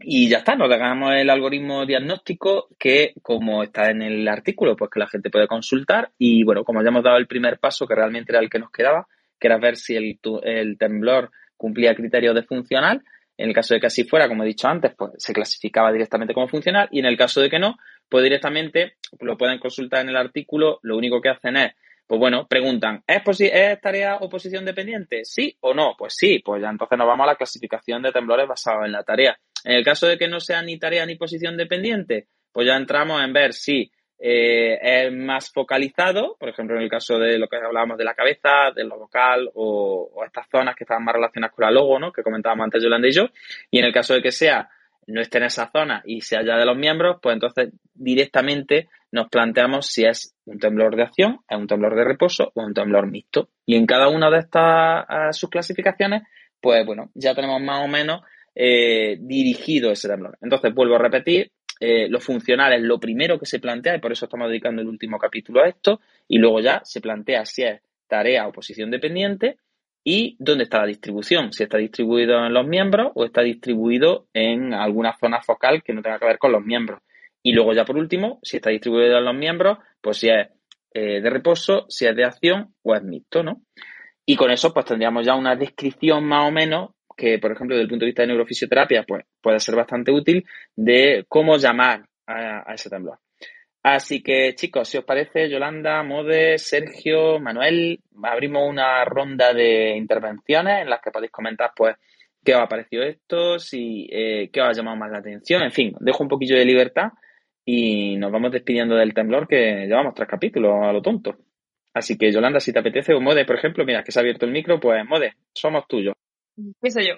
[SPEAKER 2] Y ya está, nos dejamos el algoritmo diagnóstico que, como está en el artículo, pues que la gente puede consultar. Y bueno, como ya hemos dado el primer paso, que realmente era el que nos quedaba, que era ver si el, el temblor cumplía criterios de funcional. En el caso de que así fuera, como he dicho antes, pues se clasificaba directamente como funcional. Y en el caso de que no, pues directamente lo pueden consultar en el artículo. Lo único que hacen es pues bueno, preguntan, ¿es, ¿es tarea o posición dependiente? ¿Sí o no? Pues sí, pues ya entonces nos vamos a la clasificación de temblores basado en la tarea. En el caso de que no sea ni tarea ni posición dependiente, pues ya entramos en ver si eh, es más focalizado, por ejemplo, en el caso de lo que hablábamos de la cabeza, de lo vocal o, estas zonas que estaban más relacionadas con la logo, ¿no? Que comentábamos antes Yolanda y yo. Y en el caso de que sea no esté en esa zona y sea ya de los miembros, pues entonces directamente nos planteamos si es un temblor de acción, es un temblor de reposo o un temblor mixto. Y en cada una de estas subclasificaciones, pues bueno, ya tenemos más o menos eh, dirigido ese temblor. Entonces, vuelvo a repetir, eh, lo funcional es lo primero que se plantea y por eso estamos dedicando el último capítulo a esto y luego ya se plantea si es tarea o posición dependiente y dónde está la distribución, si está distribuido en los miembros o está distribuido en alguna zona focal que no tenga que ver con los miembros. Y luego ya por último, si está distribuido en los miembros, pues si es eh, de reposo, si es de acción o es mixto, ¿no? Y con eso pues tendríamos ya una descripción más o menos que, por ejemplo, desde el punto de vista de neurofisioterapia, pues puede ser bastante útil de cómo llamar a ese temblor. Así que, chicos, si os parece, Yolanda, Mode, Sergio, Manuel, abrimos una ronda de intervenciones en las que podéis comentar, pues, qué os ha parecido esto, si, eh, qué os ha llamado más la atención. En fin, dejo un poquillo de libertad y nos vamos despidiendo del temblor que llevamos tres capítulos a lo tonto. Así que, Yolanda, si te apetece, o Mode, por ejemplo, mira, que se ha abierto el micro, pues, Mode, somos tuyos.
[SPEAKER 4] Empiezo yo.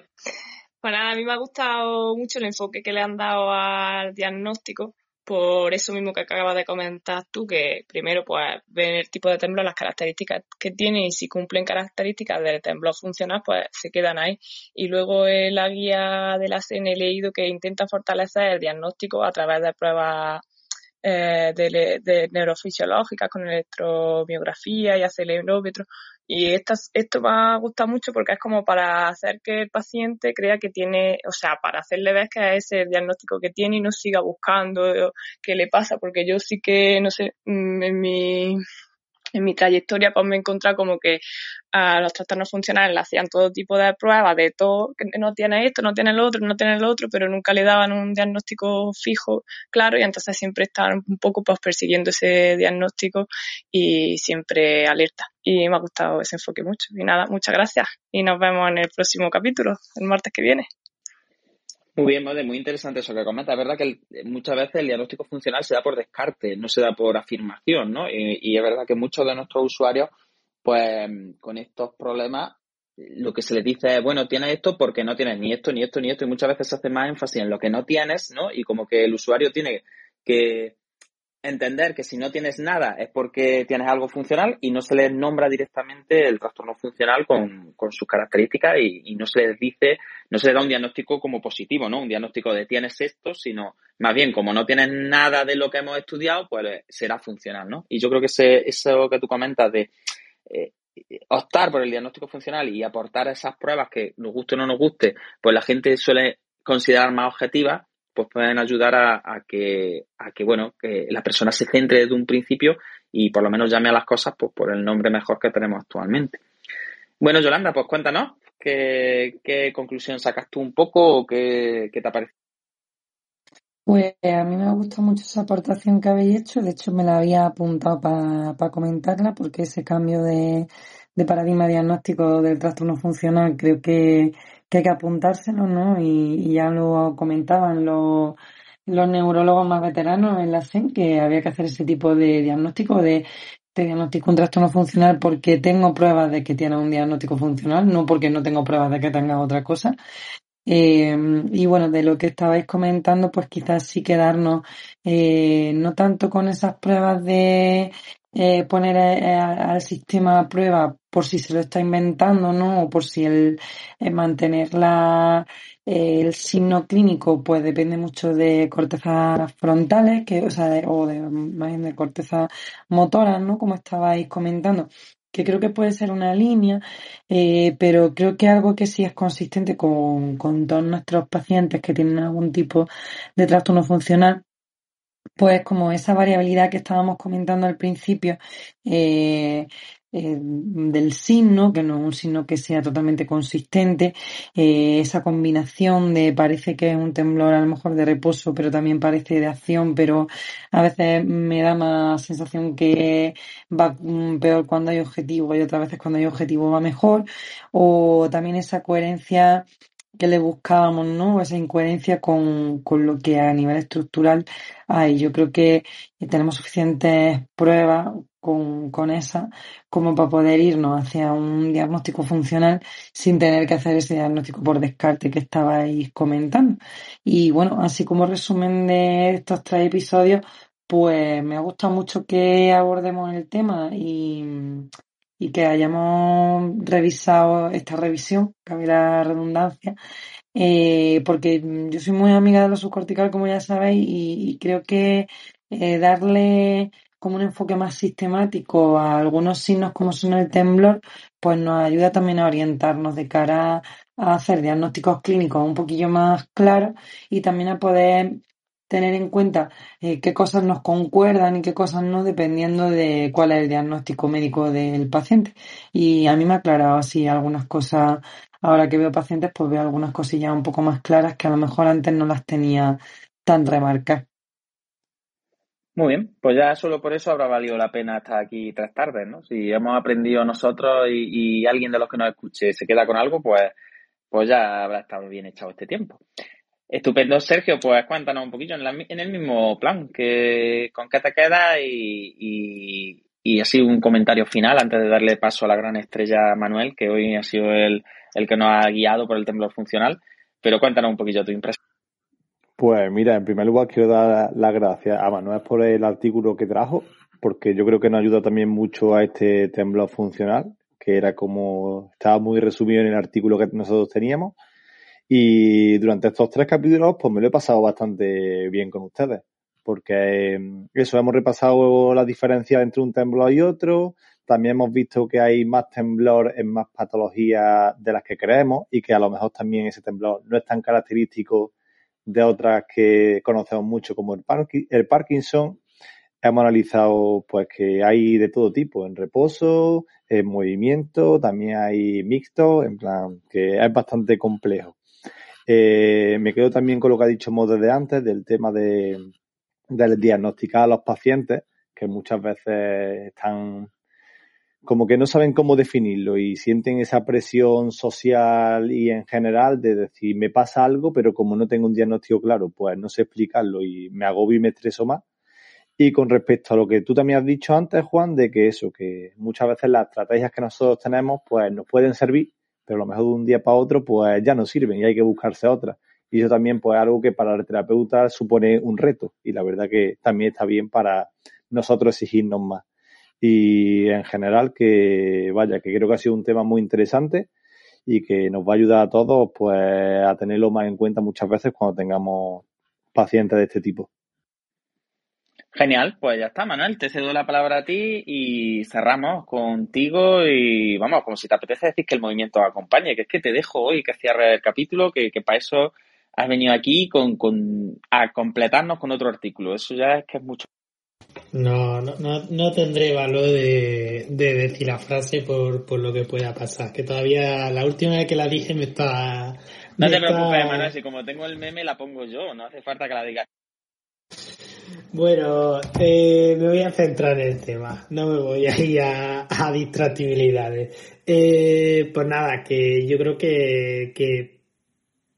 [SPEAKER 4] Nada, a mí me ha gustado mucho el enfoque que le han dado al diagnóstico por eso mismo que acabas de comentar tú, que primero pues ver el tipo de temblor, las características que tiene y si cumplen características del temblor funcional, pues se quedan ahí. Y luego en la guía de la CN leído que intenta fortalecer el diagnóstico a través de pruebas eh, de, neurofisiológicas con electromiografía y acelerómetro. Y esto me ha gustado mucho porque es como para hacer que el paciente crea que tiene, o sea, para hacerle ver que es ese diagnóstico que tiene y no siga buscando qué le pasa, porque yo sí que, no sé, mm, en mi en mi trayectoria pues me he encontrado como que a los trastornos funcionales le hacían todo tipo de pruebas de todo, que no tiene esto, no tiene lo otro, no tiene lo otro, pero nunca le daban un diagnóstico fijo, claro, y entonces siempre estaban un poco pues persiguiendo ese diagnóstico y siempre alerta. Y me ha gustado ese enfoque mucho. Y nada, muchas gracias y nos vemos en el próximo capítulo, el martes que viene.
[SPEAKER 2] Muy bien, Mode, muy interesante eso que comenta. Es verdad que muchas veces el diagnóstico funcional se da por descarte, no se da por afirmación, ¿no? Y, es verdad que muchos de nuestros usuarios, pues con estos problemas, lo que se les dice es, bueno, tienes esto porque no tienes ni esto, ni esto, ni esto, y muchas veces se hace más énfasis en lo que no tienes, ¿no? Y como que el usuario tiene que entender que si no tienes nada es porque tienes algo funcional y no se les nombra directamente el trastorno funcional con, sus características y, no se les dice, no se les da un diagnóstico como positivo, ¿no? Un diagnóstico de tienes esto, sino más bien como no tienes nada de lo que hemos estudiado, pues será funcional, ¿no? Y yo creo que ese, eso que tú comentas de eh, optar por el diagnóstico funcional y aportar esas pruebas que nos guste o no nos guste, pues la gente suele considerar más objetivas pues pueden ayudar a, que, a que, bueno, que la persona se centre desde un principio y por lo menos llame a las cosas pues, por el nombre mejor que tenemos actualmente. Bueno, Yolanda, pues cuéntanos qué, qué conclusión sacas tú un poco o qué, qué te parece.
[SPEAKER 3] Pues a mí me gusta mucho esa aportación que habéis hecho. De hecho, me la había apuntado para comentarla porque ese cambio de, de paradigma diagnóstico del trastorno funcional creo que, que hay que apuntárselo, ¿no? Y, ya lo comentaban los, los neurólogos más veteranos en la CEN que había que hacer ese tipo de diagnóstico de te diagnostico un trastorno funcional porque tengo pruebas de que tiene un diagnóstico funcional, no porque no tengo pruebas de que tenga otra cosa. Eh, y bueno, de lo que estabais comentando, pues quizás sí quedarnos eh, no tanto con esas pruebas de eh, poner al sistema a prueba por si se lo está inventando, ¿no? O por si el mantener la, el signo clínico, pues depende mucho de cortezas frontales, que, o sea, o de, más bien de cortezas motoras, ¿no? Como estabais comentando que creo que puede ser una línea, eh, pero creo que algo que sí es consistente con, con todos nuestros pacientes que tienen algún tipo de trastorno funcional, pues como esa variabilidad que estábamos comentando al principio, eh, eh, del signo, que no es un signo que sea totalmente consistente, eh, esa combinación de parece que es un temblor a lo mejor de reposo, pero también parece de acción, pero a veces me da más sensación que va mm, peor cuando hay objetivo y otras veces cuando hay objetivo va mejor, o también esa coherencia que le buscábamos, ¿no? Esa incoherencia con, con lo que a nivel estructural hay. Yo creo que tenemos suficientes pruebas con, con esa como para poder irnos hacia un diagnóstico funcional sin tener que hacer ese diagnóstico por descarte que estabais comentando. Y bueno, así como resumen de estos tres episodios, pues me ha gustado mucho que abordemos el tema y, y que hayamos revisado esta revisión, cabe la redundancia, eh, porque yo soy muy amiga de lo subcortical, como ya sabéis, y, creo que eh, darle como un enfoque más sistemático a algunos signos como son el temblor, pues nos ayuda también a orientarnos de cara a hacer diagnósticos clínicos un poquillo más claros y también a poder tener en cuenta eh, qué cosas nos concuerdan y qué cosas no, dependiendo de cuál es el diagnóstico médico del paciente. Y a mí me ha aclarado así algunas cosas, ahora que veo pacientes, pues veo algunas cosillas un poco más claras que a lo mejor antes no las tenía tan remarcadas.
[SPEAKER 2] Muy bien, pues ya solo por eso habrá valido la pena estar aquí tres tardes, ¿no? Si hemos aprendido nosotros y, alguien de los que nos escuche se queda con algo, pues, pues ya habrá estado bien echado este tiempo. Estupendo, Sergio, pues cuéntanos un poquillo en, el mismo plan, que, con qué te quedas y, y, así un comentario final antes de darle paso a la gran estrella Manuel, que hoy ha sido el, el que nos ha guiado por el temblor funcional, pero cuéntanos un poquillo tu impresión.
[SPEAKER 5] Pues mira, en primer lugar quiero dar las gracias a Manuel por el artículo que trajo, porque yo creo que nos ayuda también mucho a este temblor funcional, que era como estaba muy resumido en el artículo que nosotros teníamos. Y durante estos tres capítulos, pues me lo he pasado bastante bien con ustedes, porque em, eso, hemos repasado la diferencia entre un temblor y otro. También hemos visto que hay más temblor en más patologías de las que creemos y que a lo mejor también ese temblor no es tan característico de otras que conocemos mucho como el, el Parkinson. Hemos analizado pues que hay de todo tipo, en reposo, en movimiento, también hay mixto, en plan que es bastante complejo. Eh, me quedo también con lo que ha dicho Mo desde antes del tema de, de diagnosticar a los pacientes, que muchas veces están como que no saben cómo definirlo y sienten esa presión social y en general de decir, me pasa algo, pero como no tengo un diagnóstico claro, pues no sé explicarlo y me agobio y me estreso más. Y con respecto a lo que tú también has dicho antes, Juan, de que eso, que muchas veces las estrategias que nosotros tenemos, pues nos pueden servir, pero a lo mejor de un día para otro, pues ya no sirven y hay que buscarse otras. Y eso también, pues, es algo que para el terapeuta supone un reto. Y la verdad que también está bien para nosotros exigirnos más y en general que vaya, que creo que ha sido un tema muy interesante y que nos va a ayudar a todos pues a tenerlo más en cuenta muchas veces cuando tengamos pacientes de este tipo.
[SPEAKER 2] Genial, pues ya está, Manuel, te cedo la palabra a ti y cerramos contigo y vamos, como si te apetece decir que el movimiento acompañe, que es que te dejo hoy que cierre el capítulo, que, que para eso has venido aquí con, con, a completarnos con otro artículo. Eso ya es que es mucho.
[SPEAKER 6] No, no, no, no tendré valor de, de decir la frase por, por lo que pueda pasar. Que todavía la última vez que la dije me está.
[SPEAKER 2] No te
[SPEAKER 6] está-
[SPEAKER 2] preocupes, Manuel, si como tengo el meme la pongo yo, no hace falta que la digas.
[SPEAKER 6] Bueno, eh, me voy a centrar en el tema, no me voy a ir a, a distractibilidades. Eh, pues nada, que yo creo que, que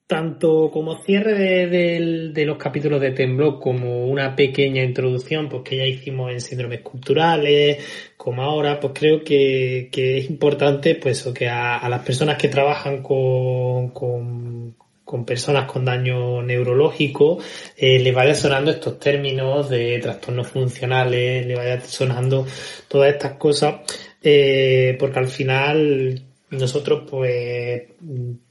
[SPEAKER 6] tanto como cierre de, los capítulos de Temblor como una pequeña introducción, pues que ya hicimos en síndromes culturales, como ahora, pues creo que, es importante pues eso, que a, a las personas que trabajan con, con, con personas con daño neurológico eh, le vaya sonando estos términos de trastornos funcionales, le vaya sonando todas estas cosas, eh, porque al final nosotros pues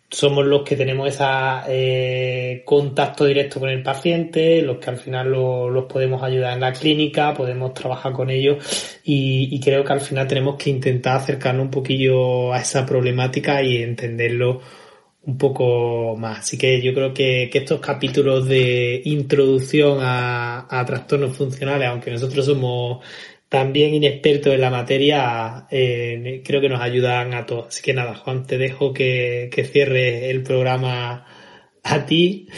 [SPEAKER 6] somos los que tenemos ese contacto directo con el paciente, los que al final lo- los podemos ayudar en la clínica, podemos trabajar con ellos y, y creo que al final tenemos que intentar acercarnos un poquillo a esa problemática y entenderlo un poco más. Así que yo creo que, que estos capítulos de introducción a, a trastornos funcionales, aunque nosotros somos también inexpertos en la materia, eh, creo que nos ayudan a todos. Así que nada, Juan, te dejo que, que cierres el programa a ti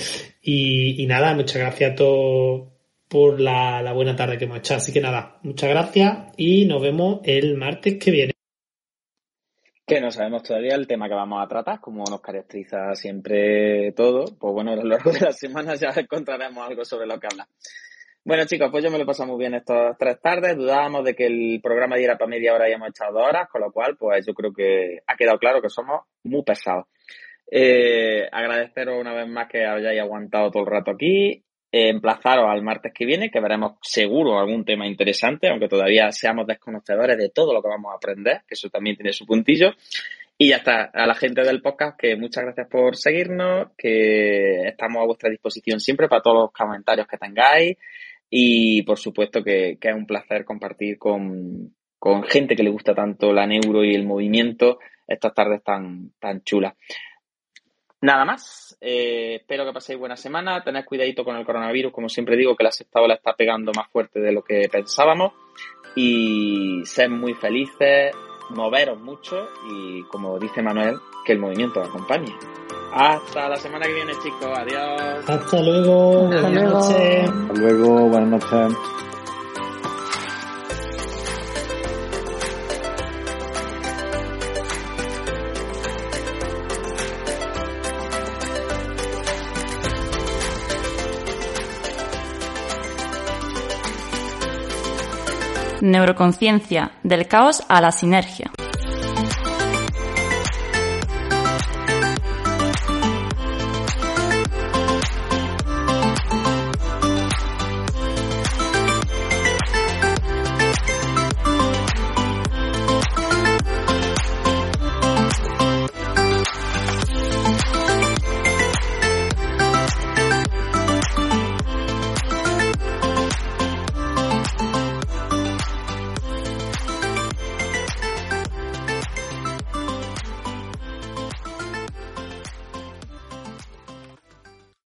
[SPEAKER 6] y, nada, muchas gracias a todos por la, la buena tarde que hemos echado. Así que nada, muchas gracias y nos vemos el martes que viene.
[SPEAKER 2] Que no sabemos todavía el tema que vamos a tratar, como nos caracteriza siempre todo. Pues bueno, a lo largo de la semana ya encontraremos algo sobre lo que hablar. Bueno, chicos, pues yo me lo he pasado muy bien estas tres tardes. Dudábamos de que el programa diera para media hora y hemos echado dos horas, con lo cual, pues yo creo que ha quedado claro que somos muy pesados. Eh, agradeceros una vez más que hayáis aguantado todo el rato aquí. Eh, emplazaros al martes que viene, que veremos seguro algún tema interesante, aunque todavía seamos desconocedores de todo lo que vamos a aprender, que eso también tiene su puntillo. Y ya está, a la gente del podcast, que muchas gracias por seguirnos, que estamos a vuestra disposición siempre para todos los comentarios que tengáis. Y por supuesto que, que es un placer compartir con, con gente que le gusta tanto la neuro y el movimiento estas tardes tan, tan chulas. Nada más, eh, espero que paséis buena semana, tened cuidadito con el coronavirus, como siempre digo, que la sexta ola está pegando más fuerte de lo que pensábamos y sed muy felices, moveros mucho y como dice Manuel, que el movimiento os acompañe. Hasta la semana que viene chicos, adiós.
[SPEAKER 6] Hasta luego,
[SPEAKER 3] Hasta
[SPEAKER 6] buenas
[SPEAKER 3] luego.
[SPEAKER 6] noches.
[SPEAKER 5] Hasta luego, buenas noches.
[SPEAKER 1] Neuroconciencia, del caos a la sinergia.